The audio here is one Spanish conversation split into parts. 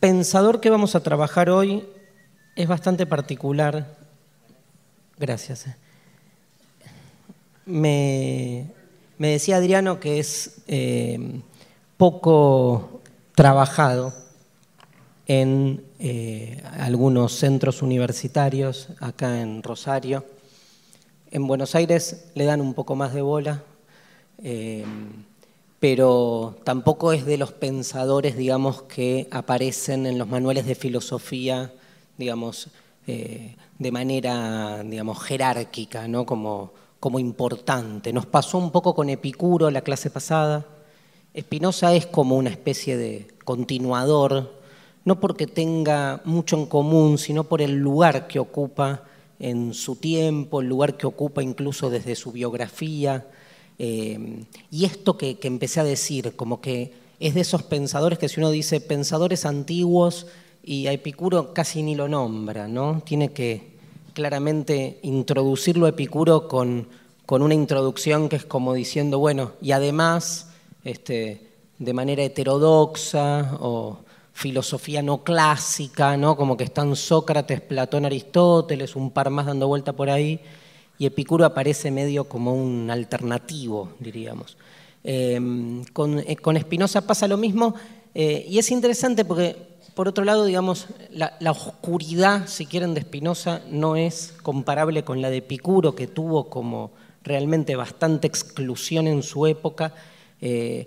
pensador que vamos a trabajar hoy es bastante particular. Gracias. eh. Me, me decía Adriano que es eh, poco trabajado en eh, algunos centros universitarios acá en Rosario. En Buenos Aires le dan un poco más de bola, pero tampoco es de los pensadores, digamos, que aparecen en los manuales de filosofía, digamos, eh, de manera, digamos, jerárquica, ¿no? Como, como importante. Nos pasó un poco con Epicuro la clase pasada. Spinoza es como una especie de continuador, no porque tenga mucho en común, sino por el lugar que ocupa en su tiempo, el lugar que ocupa incluso desde su biografía. Eh, y esto que, empecé a decir, como que es de esos pensadores que si uno dice pensadores antiguos y a Epicuro casi ni lo nombra, ¿no? Tiene que claramente introducirlo a Epicuro con, con una introducción que es como diciendo, bueno, y además, este, de manera heterodoxa o filosofía no clásica, ¿no? como que están Sócrates, Platón, Aristóteles, un par más dando vuelta por ahí, y Epicuro aparece medio como un alternativo, diríamos. Eh, con, eh, con Spinoza pasa lo mismo, eh, y es interesante porque, por otro lado, digamos, la, la oscuridad, si quieren, de Spinoza no es comparable con la de Epicuro, que tuvo como realmente bastante exclusión en su época. Eh,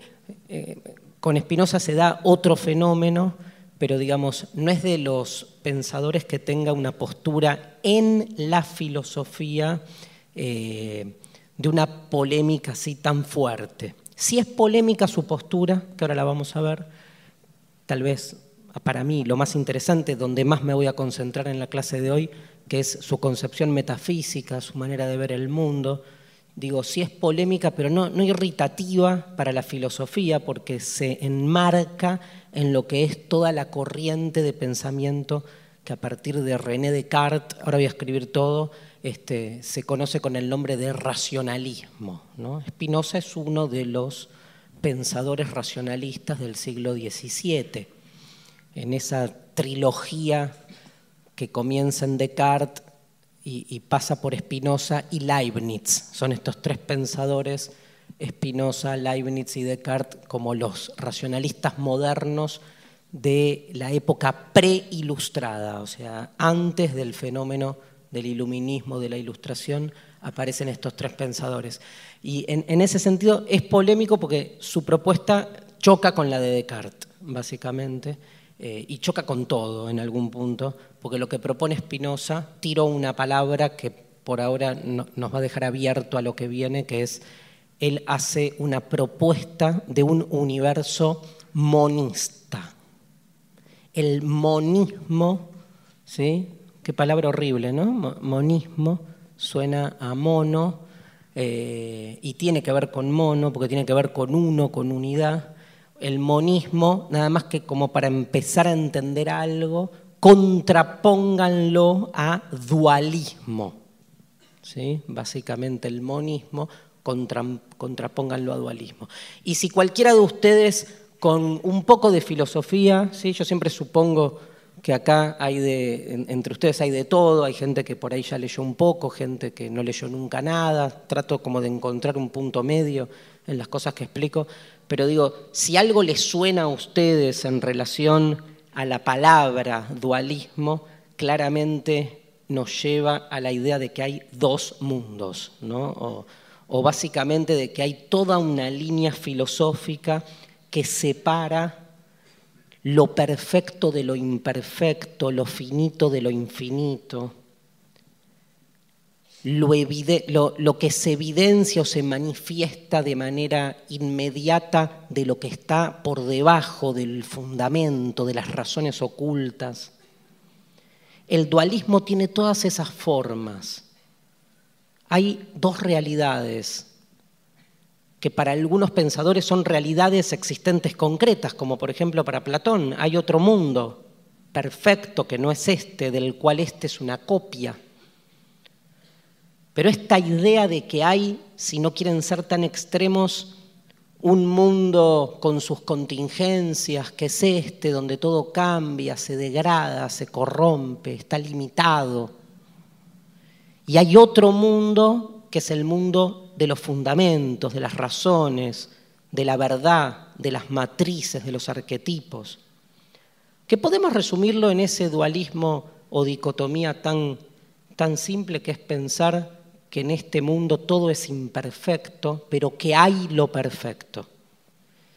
con Spinoza se da otro fenómeno, pero digamos, no es de los pensadores que tenga una postura en la filosofía eh, de una polémica así tan fuerte. Si es polémica su postura, que ahora la vamos a ver, tal vez para mí lo más interesante, donde más me voy a concentrar en la clase de hoy, que es su concepción metafísica, su manera de ver el mundo, digo, sí es polémica, pero no, no, irritativa para la filosofía, porque se enmarca en lo que es toda la corriente de pensamiento que a partir de René Descartes, ahora voy a escribir todo, este, se conoce con el nombre de racionalismo. ¿no? Spinoza es uno de los pensadores racionalistas del siglo XVII. En esa trilogía que comienza en Descartes, y, y, pasa por Spinoza y Leibniz. Son estos tres pensadores, Spinoza, Leibniz y Descartes, como los racionalistas modernos de la época preilustrada, o sea, antes del fenómeno del iluminismo, de la ilustración, aparecen estos tres pensadores. Y en, ese sentido es polémico porque su propuesta choca con la de Descartes, básicamente. Eh, y choca con todo en algún punto, porque lo que propone Spinoza tiró una palabra que por ahora no, nos va a dejar abierto a lo que viene, que es, él hace una propuesta de un universo monista. El monismo, ¿sí? Qué palabra horrible, ¿no? Monismo suena a mono eh, y tiene que ver con mono, porque tiene que ver con uno, con unidad el monismo, nada más que como para empezar a entender algo, contrapónganlo a dualismo. ¿Sí? Básicamente el monismo, contra, contrapónganlo a dualismo. Y si cualquiera de ustedes con un poco de filosofía, ¿sí? yo siempre supongo que acá hay de, entre ustedes hay de todo, hay gente que por ahí ya leyó un poco, gente que no leyó nunca nada, trato como de encontrar un punto medio en las cosas que explico, pero digo, si algo les suena a ustedes en relación a la palabra dualismo, claramente nos lleva a la idea de que hay dos mundos, ¿no? O básicamente de que hay toda una línea filosófica que separa lo perfecto de lo imperfecto, lo finito de lo infinito, lo, lo, que se evidencia o se manifiesta de manera inmediata de lo que está por debajo del fundamento, de las razones ocultas. El dualismo tiene todas esas formas. Hay dos realidades que para algunos pensadores son realidades existentes concretas, como por ejemplo para Platón, hay otro mundo perfecto que no es este, del cual este es una copia. Pero esta idea de que hay, si no quieren ser tan extremos, un mundo con sus contingencias, que es este, donde todo cambia, se degrada, se corrompe, está limitado. Y hay otro mundo que es el mundo de los fundamentos, de las razones, de la verdad, de las matrices, de los arquetipos, que podemos resumirlo en ese dualismo o dicotomía tan, tan simple que es pensar que en este mundo todo es imperfecto, pero que hay lo perfecto.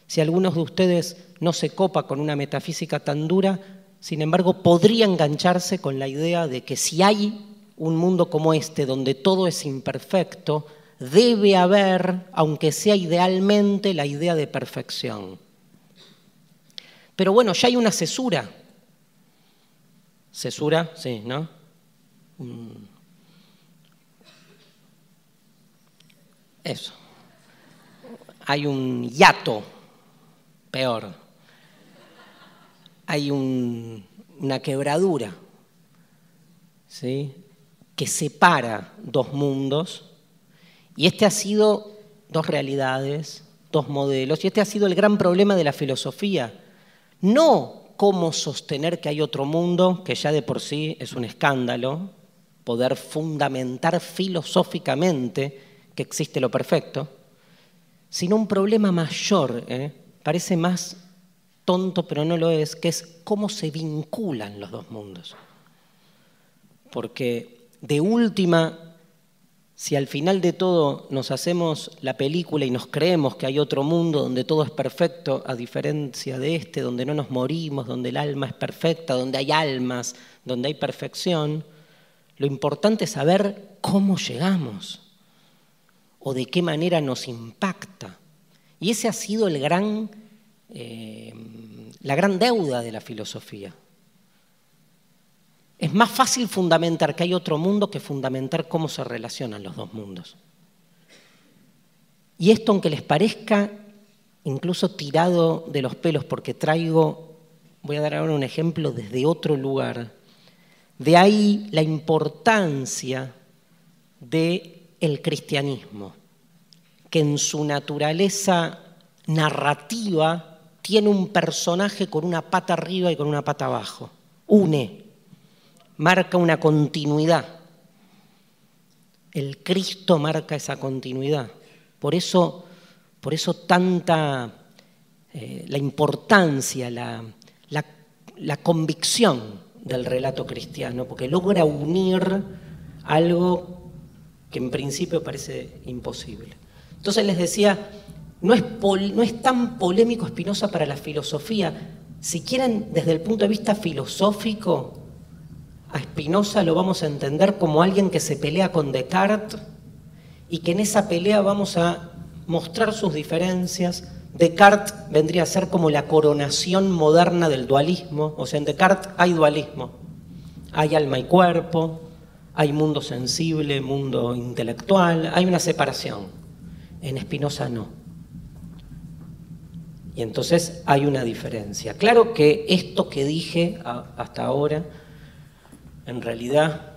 Si algunos de ustedes no se copa con una metafísica tan dura, sin embargo, podría engancharse con la idea de que si hay un mundo como este, donde todo es imperfecto, debe haber, aunque sea idealmente, la idea de perfección. Pero bueno, ya hay una cesura. Cesura, sí, ¿no? Eso. Hay un hiato, peor. Hay una quebradura, ¿sí? Que separa dos mundos. Y este ha sido dos realidades, dos modelos. Y este ha sido el gran problema de la filosofía. No cómo sostener que hay otro mundo, que ya de por sí es un escándalo, poder fundamentar filosóficamente que existe lo perfecto, sino un problema mayor, ¿eh? parece más tonto pero no lo es, que es cómo se vinculan los dos mundos. Porque de última, si al final de todo nos hacemos la película y nos creemos que hay otro mundo donde todo es perfecto, a diferencia de este, donde no nos morimos, donde el alma es perfecta, donde hay almas, donde hay perfección, lo importante es saber cómo llegamos o de qué manera nos impacta. Y ese ha sido el gran, eh, la gran deuda de la filosofía. Es más fácil fundamentar que hay otro mundo que fundamentar cómo se relacionan los dos mundos. Y esto, aunque les parezca incluso tirado de los pelos, porque traigo, voy a dar ahora un ejemplo desde otro lugar, de ahí la importancia de el cristianismo, que en su naturaleza narrativa tiene un personaje con una pata arriba y con una pata abajo. Une, marca una continuidad. El Cristo marca esa continuidad. Por eso, por eso tanta eh, la importancia, la, la convicción del relato cristiano, porque logra unir algo que en principio parece imposible. Entonces les decía, no es, no es tan polémico Spinoza para la filosofía. Si quieren, desde el punto de vista filosófico, a Spinoza lo vamos a entender como alguien que se pelea con Descartes y que en esa pelea vamos a mostrar sus diferencias. Descartes vendría a ser como la coronación moderna del dualismo, o sea, en Descartes hay dualismo, hay alma y cuerpo, hay mundo sensible, mundo intelectual, hay una separación. En Spinoza no. Y entonces hay una diferencia. Claro que esto que dije hasta ahora, en realidad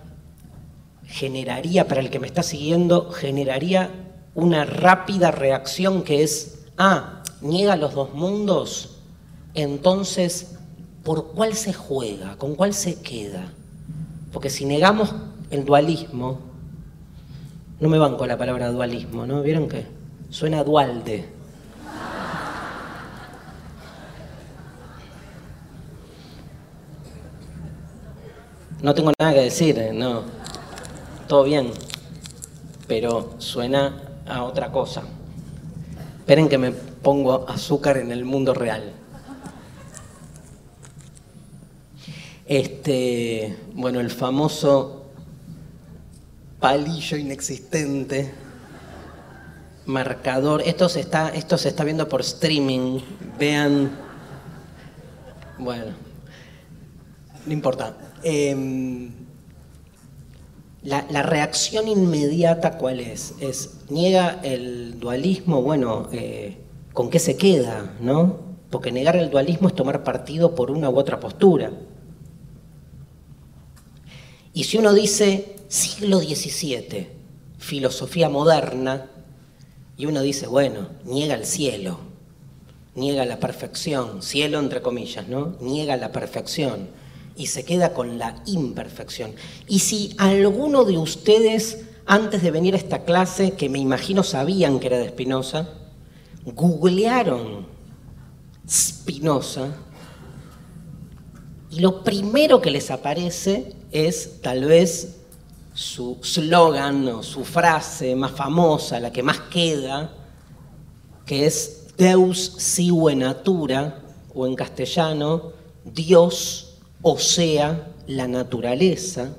generaría, para el que me está siguiendo, generaría una rápida reacción que es, ah, niega los dos mundos, entonces, ¿por cuál se juega? ¿Con cuál se queda? Porque si negamos el dualismo, no me van con la palabra dualismo, ¿no? ¿Vieron qué? Suena dualde. No tengo nada que decir, ¿eh? no. Todo bien. Pero suena a otra cosa. Esperen que me pongo azúcar en el mundo real. Este, bueno, el famoso palillo inexistente, marcador. Esto se está, esto se está viendo por streaming. Vean. Bueno, no importa. Em, la, reacción inmediata, ¿cuál es? Es, niega el dualismo, bueno, eh, ¿con qué se queda? ¿no? Porque negar el dualismo es tomar partido por una u otra postura. Y si uno dice siglo XVII, filosofía moderna, Y uno dice, bueno, niega el cielo, niega la perfección, cielo entre comillas, ¿no? Niega la perfección y se queda con la imperfección. Y si alguno de ustedes, antes de venir a esta clase, que me imagino sabían que era de Spinoza, googlearon Spinoza, y lo primero que les aparece es tal vez su slogan o su frase más famosa, la que más queda, que es Deus sive natura, o en castellano, Dios o sea la naturaleza.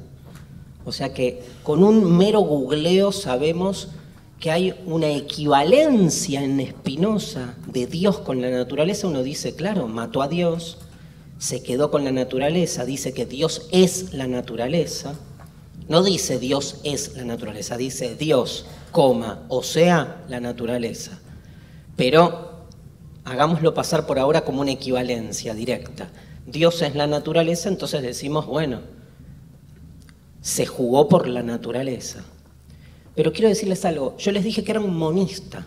O sea que con un mero googleo sabemos que hay una equivalencia en Espinosa de Dios con la naturaleza. Uno dice, claro, mató a Dios, se quedó con la naturaleza, dice que Dios es la naturaleza. No dice Dios es la naturaleza, dice Dios, coma, o sea, la naturaleza. Pero hagámoslo pasar por ahora como una equivalencia directa. Dios es la naturaleza, entonces decimos, bueno, se jugó por la naturaleza. Pero quiero decirles algo, yo les dije que era un monista.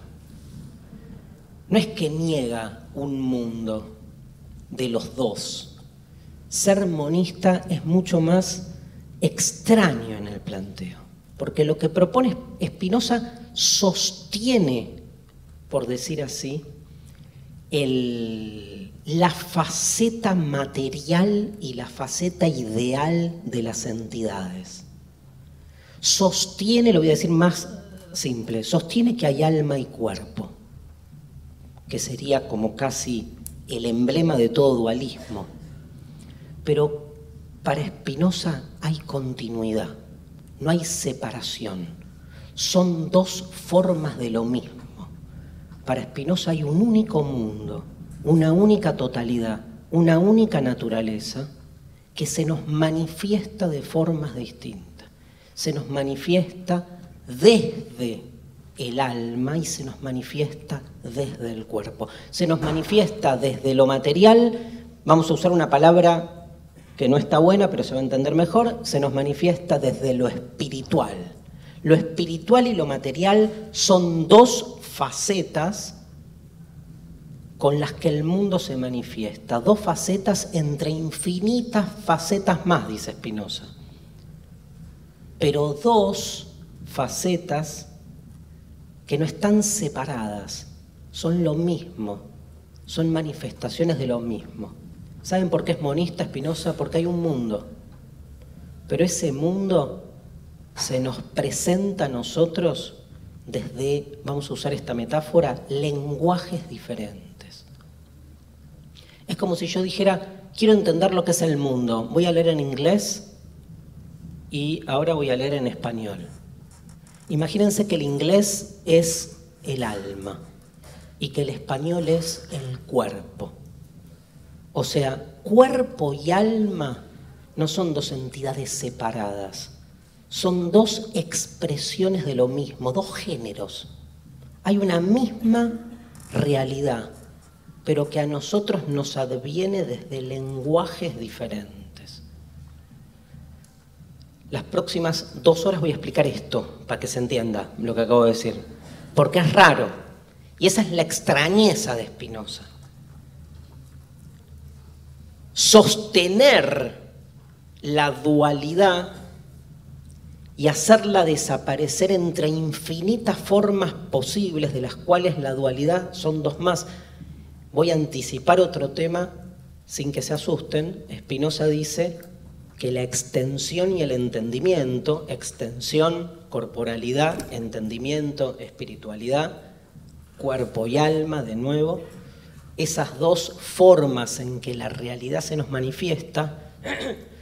No es que niega un mundo de los dos. Ser monista es mucho más extraño en el planteo, porque lo que propone Spinoza sostiene, por decir así, la faceta material y la faceta ideal de las entidades. Sostiene, lo voy a decir más simple, sostiene que hay alma y cuerpo, que sería como casi el emblema de todo dualismo. Pero para Spinoza hay continuidad, no hay separación. Son dos formas de lo mismo. Para Spinoza hay un único mundo, una única totalidad, una única naturaleza que se nos manifiesta de formas distintas. Se nos manifiesta desde el alma y se nos manifiesta desde el cuerpo. Se nos manifiesta desde lo material, vamos a usar una palabra que no está buena, pero se va a entender mejor, se nos manifiesta desde lo espiritual. Lo espiritual y lo material son dos facetas con las que el mundo se manifiesta, dos facetas entre infinitas facetas más, dice Spinoza. Pero dos facetas que no están separadas, son lo mismo, son manifestaciones de lo mismo. ¿Saben por qué es monista Espinosa? Porque hay un mundo. Pero ese mundo se nos presenta a nosotros desde, vamos a usar esta metáfora, lenguajes diferentes. Es como si yo dijera, quiero entender lo que es el mundo. Voy a leer en inglés y ahora voy a leer en español. Imagínense que el inglés es el alma y que el español es el cuerpo. O sea, cuerpo y alma no son dos entidades separadas, son dos expresiones de lo mismo, dos géneros. Hay una misma realidad, pero que a nosotros nos adviene desde lenguajes diferentes. Las próximas dos horas voy a explicar esto para que se entienda lo que acabo de decir, porque es raro y esa es la extrañeza de Spinoza sostener la dualidad y hacerla desaparecer entre infinitas formas posibles, de las cuales la dualidad son dos más. Voy a anticipar otro tema sin que se asusten. Spinoza dice que la extensión y el entendimiento, extensión, corporalidad, entendimiento, espiritualidad, cuerpo y alma, de nuevo, esas dos formas en que la realidad se nos manifiesta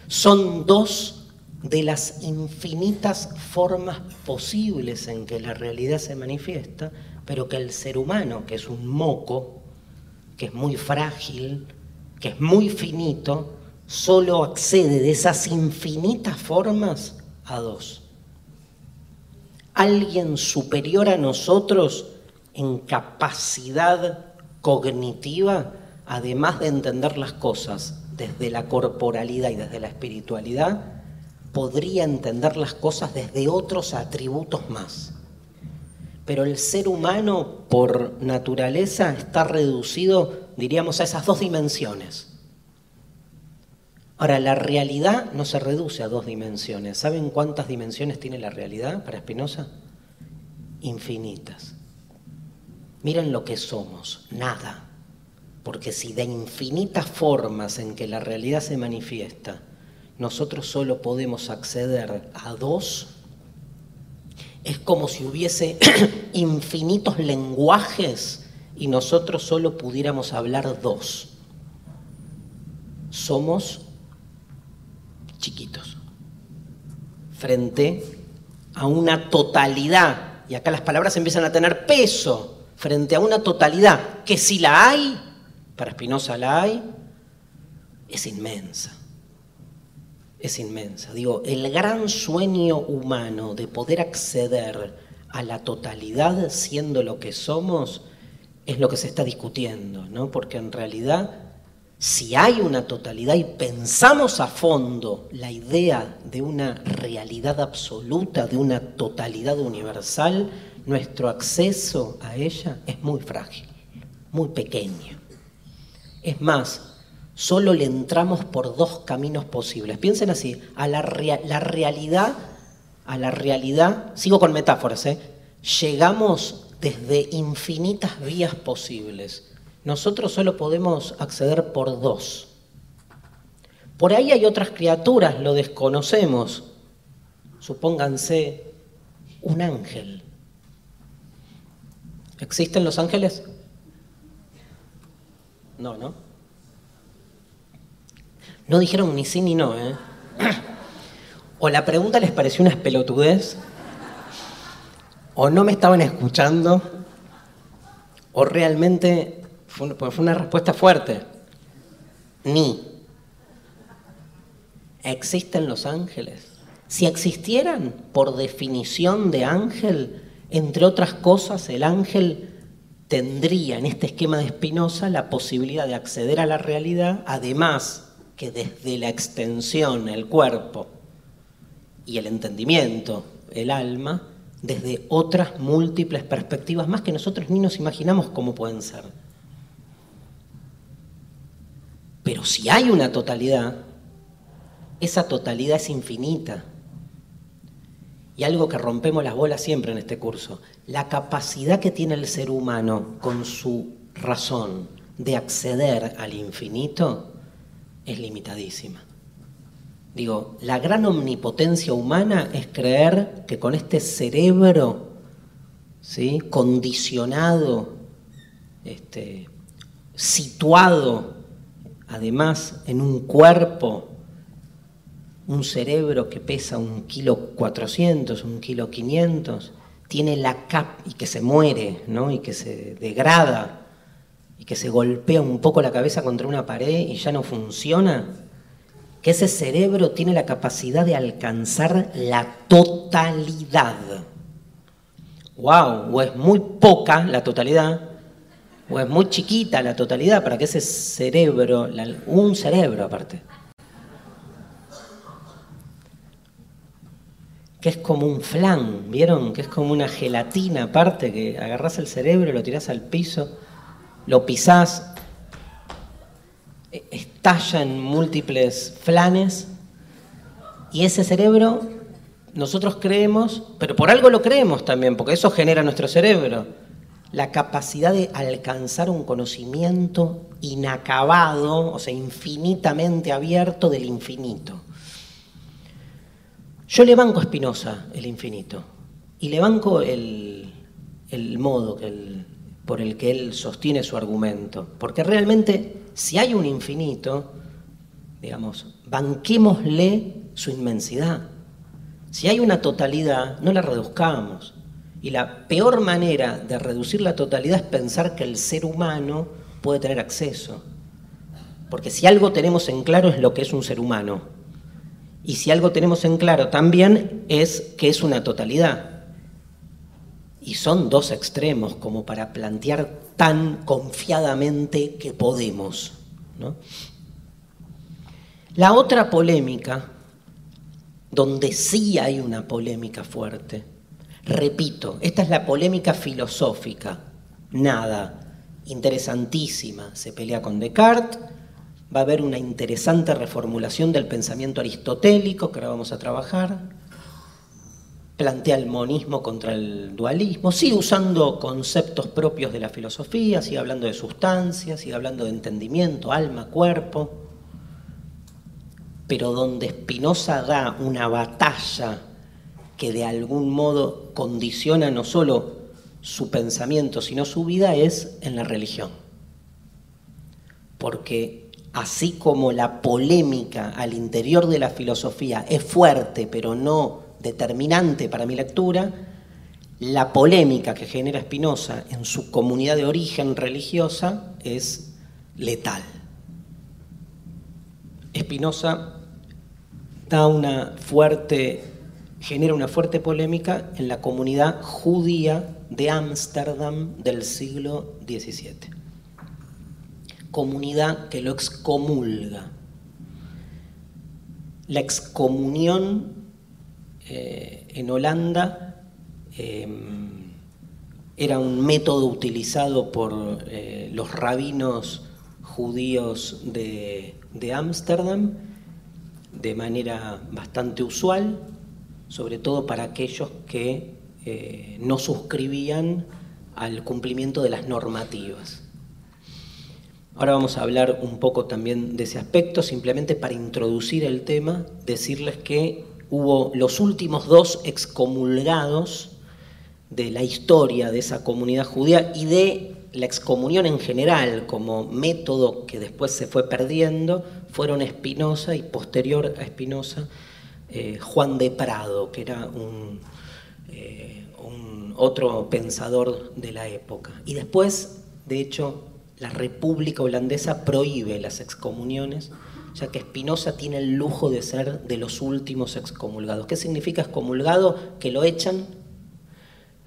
son dos de las infinitas formas posibles en que la realidad se manifiesta, pero que el ser humano, que es un moco, que es muy frágil, que es muy finito, solo accede de esas infinitas formas a dos. Alguien superior a nosotros en capacidad cognitiva, además de entender las cosas desde la corporalidad y desde la espiritualidad, podría entender las cosas desde otros atributos más. Pero el ser humano por naturaleza está reducido, diríamos, a esas dos dimensiones. Ahora, la realidad no se reduce a dos dimensiones. ¿Saben cuántas dimensiones tiene la realidad para Spinoza? Infinitas. Miren lo que somos, nada. Porque si de infinitas formas en que la realidad se manifiesta, nosotros solo podemos acceder a dos, es como si hubiese infinitos lenguajes y nosotros solo pudiéramos hablar dos. Somos chiquitos. Frente a una totalidad, y acá las palabras empiezan a tener peso, frente a una totalidad. Que si la hay, para Spinoza la hay, es inmensa es inmensa. Digo, el gran sueño humano de poder acceder a la totalidad siendo lo que somos es lo que se está discutiendo, ¿no? Porque en realidad, si hay una totalidad y pensamos a fondo la idea de una realidad absoluta, de una totalidad universal, nuestro acceso a ella es muy frágil, muy pequeño. Es más, solo le entramos por dos caminos posibles. Piensen así, a la, realidad, a la realidad, sigo con metáforas, ¿eh? llegamos desde infinitas vías posibles. Nosotros solo podemos acceder por dos. Por ahí hay otras criaturas, lo desconocemos. Supónganse un ángel. ¿Existen los ángeles? No, ¿no? No dijeron ni sí ni no, ¿eh? O la pregunta les pareció una espelotudez, o no me estaban escuchando, o realmente fue, fue una respuesta fuerte. Ni. ¿Existen los ángeles? Si existieran, por definición de ángel, entre otras cosas, el ángel tendría en este esquema de Spinoza la posibilidad de acceder a la realidad, además que desde la extensión, el cuerpo y el entendimiento, el alma, desde otras múltiples perspectivas más que nosotros ni nos imaginamos cómo pueden ser. Pero si hay una totalidad, esa totalidad es infinita. Y algo que rompemos las bolas siempre en este curso, la capacidad que tiene el ser humano con su razón de acceder al infinito es limitadísima. Digo, la gran omnipotencia humana es creer que con este cerebro ¿sí? condicionado, este, situado además en un cuerpo, un cerebro que pesa un kilo 400, un kilo 500, tiene la cap y que se muere, ¿no? y que se degrada que se golpea un poco la cabeza contra una pared y ya no funciona, que ese cerebro tiene la capacidad de alcanzar la totalidad. ¡Wow! O es muy poca la totalidad, o es muy chiquita la totalidad para que ese cerebro, un cerebro aparte, que es como un flan, ¿vieron? Que es como una gelatina aparte, que agarras el cerebro, lo tirás al piso lo pisás, e, estalla en múltiples flanes y ese cerebro nosotros creemos, pero por algo lo creemos también, porque eso genera nuestro cerebro, la capacidad de alcanzar un conocimiento inacabado, o sea, infinitamente abierto del infinito. Yo le banco a Spinoza el infinito y le banco el, el modo que el, por el que él sostiene su argumento. Porque realmente, si hay un infinito, digamos, banquémosle su inmensidad. Si hay una totalidad, no la reduzcamos. Y la peor manera de reducir la totalidad es pensar que el ser humano puede tener acceso. Porque si algo tenemos en claro es lo que es un ser humano. Y si algo tenemos en claro también es que es una totalidad. Y son dos extremos como para plantear tan confiadamente que podemos. La otra polémica, donde sí hay una polémica fuerte, Repito, esta es la polémica filosófica. Nada, interesantísima. Se pelea con Descartes, va a haber una interesante reformulación del pensamiento aristotélico que ahora vamos a trabajar. Plantea el monismo contra el dualismo, sigue usando conceptos propios de la filosofía, sigue hablando de sustancia, sigue hablando de entendimiento, alma, cuerpo, pero donde Spinoza da una batalla que de algún modo condiciona no solo su pensamiento, sino su vida, es en la religión. Porque así como la polémica al interior de la filosofía es fuerte, pero no determinante para mi lectura, la polémica que genera Spinoza en su comunidad de origen religiosa es letal. Spinoza da una fuerte genera una fuerte polémica en la comunidad judía de Ámsterdam del siglo XVII. Comunidad que lo excomulga. La excomunión eh, en Holanda em, era un método utilizado por eh, los rabinos judíos de Ámsterdam de manera bastante usual sobre todo para aquellos que eh, no suscribían al cumplimiento de las normativas. Ahora vamos a hablar un poco también de ese aspecto, simplemente para introducir el tema, decirles que hubo los últimos dos excomulgados de la historia de esa comunidad judía y de la excomunión en general como método que después se fue perdiendo, fueron Espinosa y posterior a Espinosa eh, Juan de Prado, que era eh, un, otro pensador de la época. Y después, de hecho, la República Holandesa prohíbe las excomuniones, ya que Spinoza tiene el lujo de ser de los últimos excomulgados. ¿Qué significa excomulgado? Que lo echan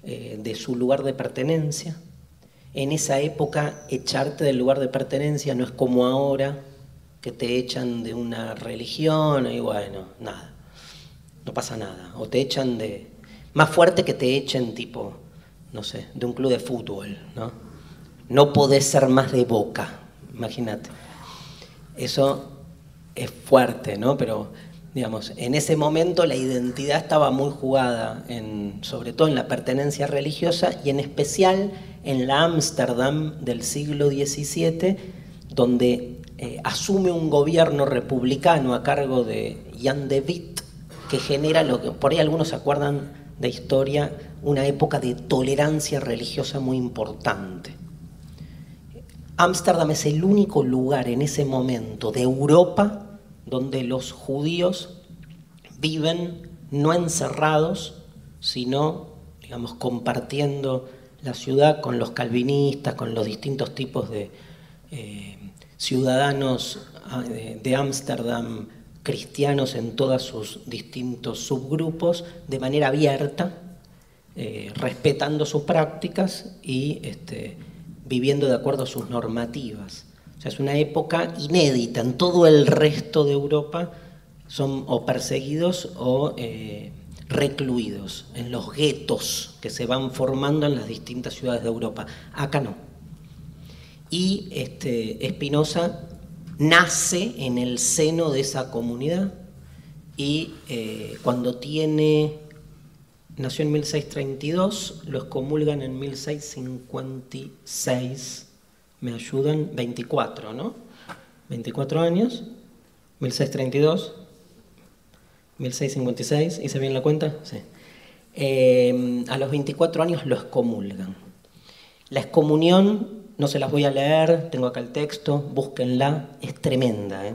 eh, de su lugar de pertenencia. En esa época, echarte del lugar de pertenencia no es como ahora, que te echan de una religión y bueno, nada no pasa nada. O te echan de... Más fuerte que te echen tipo, no sé, de un club de fútbol, ¿no? No podés ser más de boca, imagínate. Eso es fuerte, ¿no? Pero, digamos, en ese momento la identidad estaba muy jugada, sobre todo en la pertenencia religiosa y en especial en la Ámsterdam del siglo XVII, donde eh, asume un gobierno republicano a cargo de Jan de Witt, que genera lo que por ahí algunos se acuerdan de historia, una época de tolerancia religiosa muy importante. Ámsterdam es el único lugar en ese momento de Europa donde los judíos viven no encerrados, sino, digamos, compartiendo la ciudad con los calvinistas, con los distintos tipos de eh, ciudadanos ah, de Ámsterdam cristianos en todos sus distintos subgrupos de manera abierta, eh, respetando sus prácticas y este, viviendo de acuerdo a sus normativas. O sea, es una época inédita. En todo el resto de Europa son o perseguidos o eh, recluidos en los guetos que se van formando en las distintas ciudades de Europa. Acá no. Y este, Espinosa nace en el seno de esa comunidad y eh, cuando tiene, nació en 1632, lo excomulgan en 1656, me ayudan, 24, ¿no? 24 años, 1632, 1656, ¿hice bien la cuenta? Sí. Eh, a los 24 años lo excomulgan. La excomunión no se las voy a leer, tengo acá el texto, búsquenla, es tremenda. ¿eh?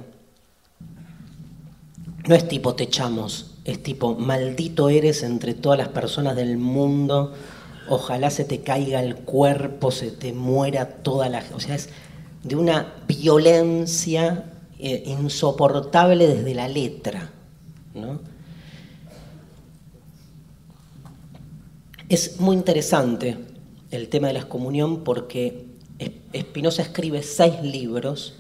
No es tipo te echamos, es tipo maldito eres entre todas las personas del mundo, ojalá se te caiga el cuerpo, se te muera toda la... O sea, es de una violencia eh, insoportable desde la letra. Es muy interesante el tema de la excomunión porque Espinosa escribe seis libros.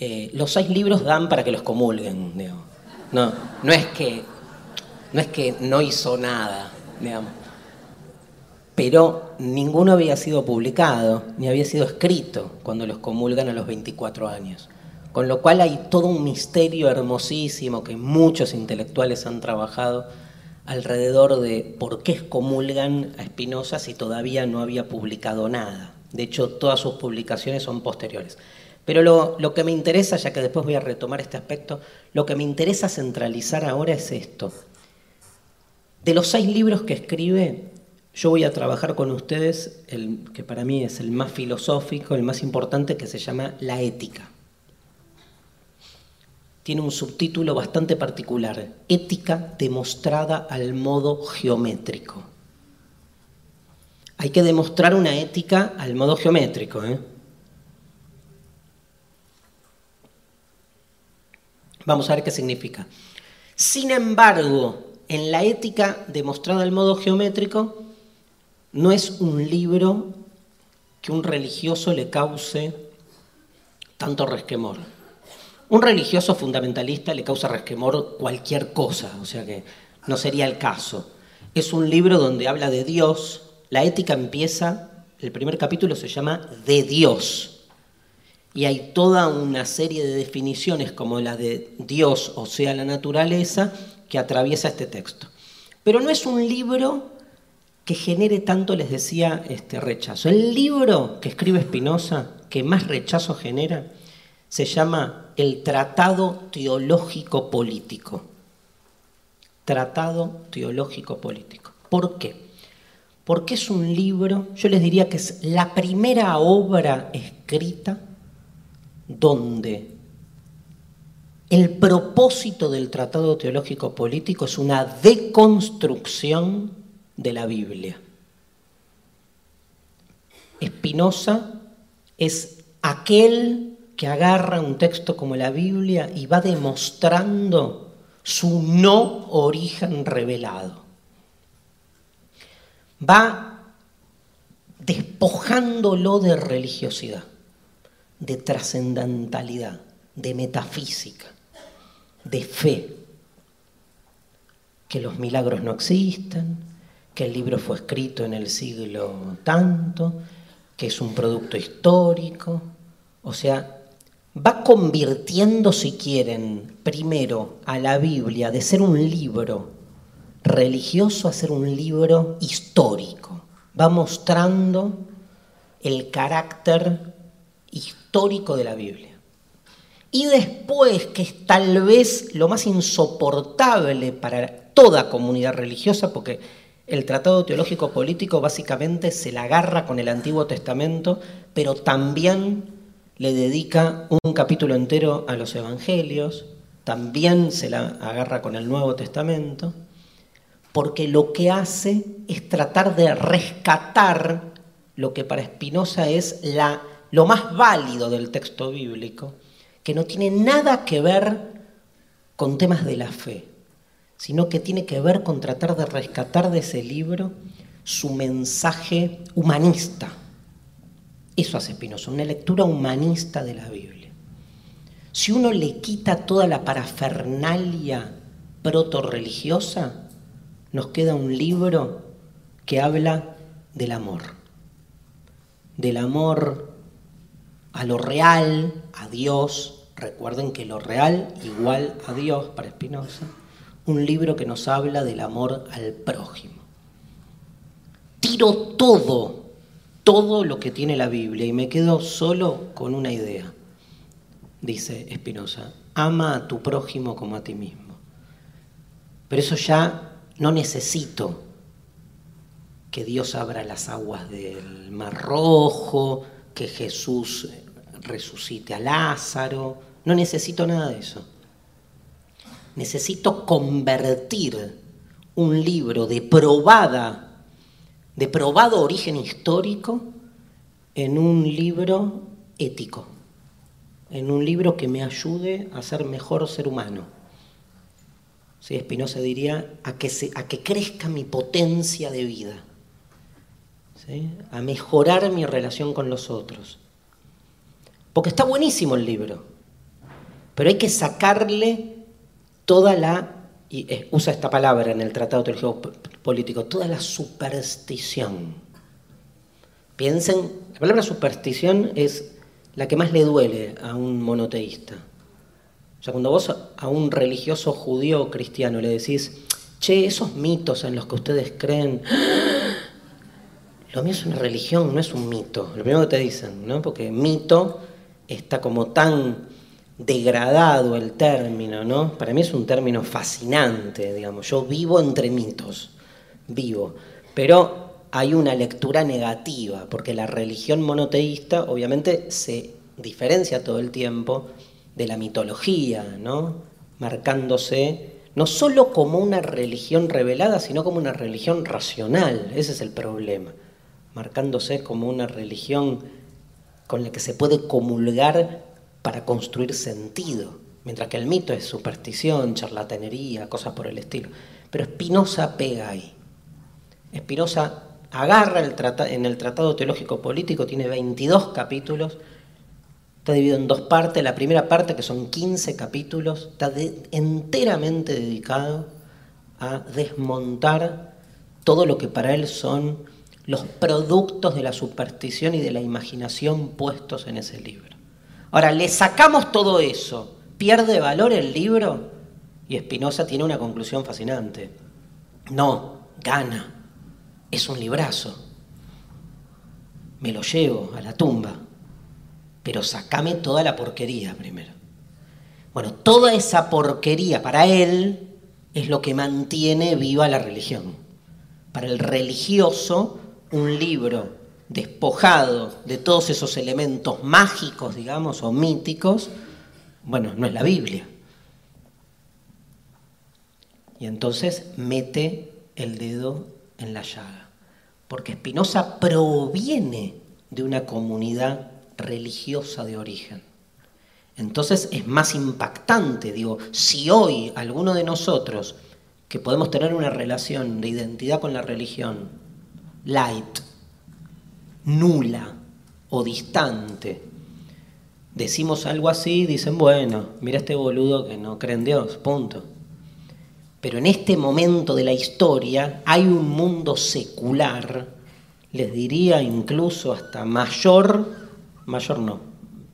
Eh, los seis libros dan para que los comulguen, No, no es que no es que no hizo nada, pero ninguno había sido publicado, ni había sido escrito cuando los comulgan a los 24 años. Con lo cual hay todo un misterio hermosísimo que muchos intelectuales han trabajado alrededor de por qué excomulgan a Spinoza si todavía no había publicado nada. De hecho, todas sus publicaciones son posteriores. Pero lo, lo, que me interesa, ya que después voy a retomar este aspecto, lo que me interesa centralizar ahora es esto. De los seis libros que escribe, yo voy a trabajar con ustedes el que para mí es el más filosófico, el más importante, que se llama La ética tiene un subtítulo bastante particular, Ética demostrada al modo geométrico. Hay que demostrar una ética al modo geométrico. ¿eh? Vamos a ver qué significa. Sin embargo, en la ética demostrada al modo geométrico, no es un libro que un religioso le cause tanto resquemor. Un religioso fundamentalista le causa resquemor cualquier cosa, o sea que no sería el caso. Es un libro donde habla de Dios, la ética empieza, el primer capítulo se llama De Dios, y hay toda una serie de definiciones como la de Dios, o sea, la naturaleza, que atraviesa este texto. Pero no es un libro que genere tanto, les decía, este rechazo. El libro que escribe Spinoza, que más rechazo genera, se llama el Tratado Teológico Político. Tratado Teológico Político. ¿Por qué? Porque es un libro, yo les diría que es la primera obra escrita donde el propósito del Tratado Teológico Político es una deconstrucción de la Biblia. Espinosa es aquel que agarra un texto como la Biblia y va demostrando su no origen revelado. Va despojándolo de religiosidad, de trascendentalidad, de metafísica, de fe, que los milagros no existen, que el libro fue escrito en el siglo tanto, que es un producto histórico, o sea, va convirtiendo, si quieren, primero a la Biblia de ser un libro religioso a ser un libro histórico. Va mostrando el carácter histórico de la Biblia. Y después, que es tal vez lo más insoportable para toda comunidad religiosa, porque el Tratado Teológico Político básicamente se la agarra con el Antiguo Testamento, pero también le dedica un capítulo entero a los evangelios, también se la agarra con el Nuevo Testamento, porque lo que hace es tratar de rescatar lo que para Spinoza es la, lo más válido del texto bíblico, que no tiene nada que ver con temas de la fe, sino que tiene que ver con tratar de rescatar de ese libro su mensaje humanista, eso hace Spinoza, una lectura humanista de la Biblia. Si uno le quita toda la parafernalia proto-religiosa, nos queda un libro que habla del amor. Del amor a lo real, a Dios. Recuerden que lo real igual a Dios para Spinoza. Un libro que nos habla del amor al prójimo. Tiro todo todo lo que tiene la Biblia y me quedo solo con una idea. Dice Espinosa, ama a tu prójimo como a ti mismo. Pero eso ya no necesito que Dios abra las aguas del Mar Rojo, que Jesús resucite a Lázaro. No necesito nada de eso. Necesito convertir un libro de probada de probado origen histórico en un libro ético, en un libro que me ayude a ser mejor ser humano. ¿Sí? Spinoza diría a que, a que crezca mi potencia de vida, a mejorar mi relación con los otros. Porque está buenísimo el libro, pero hay que sacarle toda la y usa esta palabra en el Tratado Teológico Político, toda la superstición. Piensen, la palabra superstición es la que más le duele a un monoteísta. O sea, cuando vos a un religioso judío o cristiano le decís, che, esos mitos en los que ustedes creen, lo mío es una religión, no es un mito. Lo primero que te dicen, ¿no? Porque mito está como tan degradado el término, ¿no? Para mí es un término fascinante, digamos. Yo vivo entre mitos, vivo. Pero hay una lectura negativa, porque la religión monoteísta obviamente se diferencia todo el tiempo de la mitología, ¿no? Marcándose no solo como una religión revelada, sino como una religión racional. Ese es el problema marcándose como una religión con la que se puede comulgar para construir sentido, mientras que el mito es superstición, charlatanería, cosas por el estilo. Pero Spinoza pega ahí. Spinoza agarra el en el Tratado Teológico Político, tiene 22 capítulos, está dividido en dos partes. La primera parte, que son 15 capítulos, está enteramente dedicado a desmontar todo lo que para él son los productos de la superstición y de la imaginación puestos en ese libro. Ahora, le sacamos todo eso, ¿pierde valor el libro? Y Spinoza tiene una conclusión fascinante. No, gana, es un librazo. Me lo llevo a la tumba, pero sacame toda la porquería primero. Bueno, toda esa porquería para él es lo que mantiene viva la religión. Para el religioso, un libro despojado de todos esos elementos mágicos, digamos, o míticos, bueno, no es la Biblia. Y entonces mete el dedo en la llaga, porque Spinoza proviene de una comunidad religiosa de origen. Entonces es más impactante, digo, si hoy alguno de nosotros, que podemos tener una relación de identidad con la religión, light, nula o distante, decimos algo así, dicen, bueno, mira este boludo que no cree en Dios, punto. Pero en este momento de la historia hay un mundo secular, les diría incluso hasta mayor, mayor no,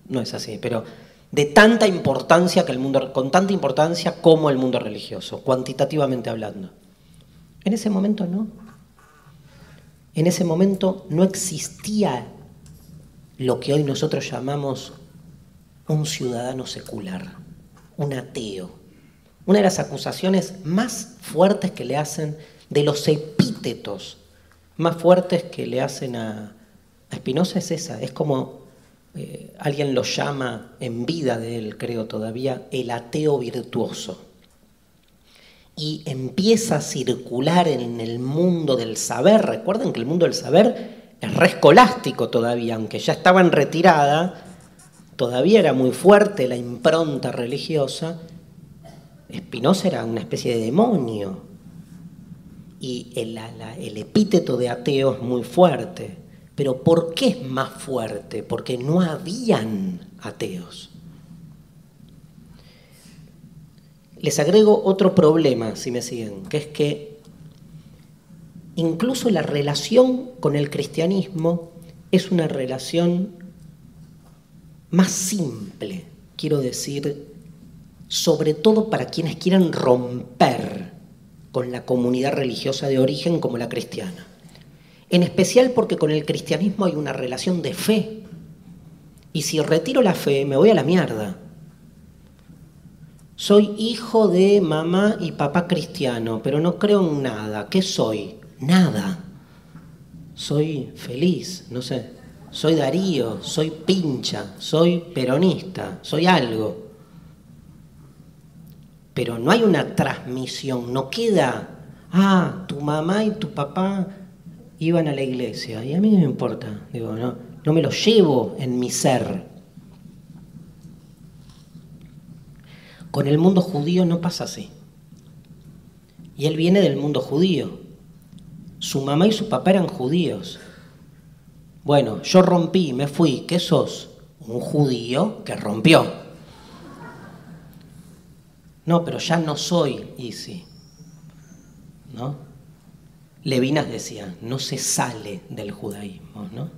no es así, pero de tanta importancia que el mundo, con tanta importancia como el mundo religioso, cuantitativamente hablando. En ese momento no. En ese momento no existía lo que hoy nosotros llamamos un ciudadano secular, un ateo. Una de las acusaciones más fuertes que le hacen, de los epítetos más fuertes que le hacen a, Spinoza es esa, es como eh, alguien lo llama en vida de él, creo todavía, el ateo virtuoso y empieza a circular en el mundo del saber. Recuerden que el mundo del saber es re escolástico todavía, aunque ya estaba en retirada, todavía era muy fuerte la impronta religiosa. Spinoza era una especie de demonio y el, el epíteto de ateo es muy fuerte. Pero ¿por qué es más fuerte? Porque no habían ateos. Les agrego otro problema, si me siguen, que es que incluso la relación con el cristianismo es una relación más simple, quiero decir, sobre todo para quienes quieran romper con la comunidad religiosa de origen como la cristiana. En especial porque con el cristianismo hay una relación de fe. Y si retiro la fe, me voy a la mierda. Soy hijo de mamá y papá cristiano, pero no creo en nada. ¿Qué soy? Nada. Soy feliz, no sé. Soy Darío, soy pincha, soy peronista, soy algo. Pero no hay una transmisión, no queda, ah, tu mamá y tu papá iban a la iglesia. Y a mí no me importa, digo, no, no me lo llevo en mi ser. Con el mundo judío no pasa así. Y él viene del mundo judío. Su mamá y su papá eran judíos. Bueno, yo rompí, me fui. ¿Qué sos? Un judío que rompió. No, pero ya no soy Easy. ¿No? Levinas decía, no se sale del judaísmo, ¿no?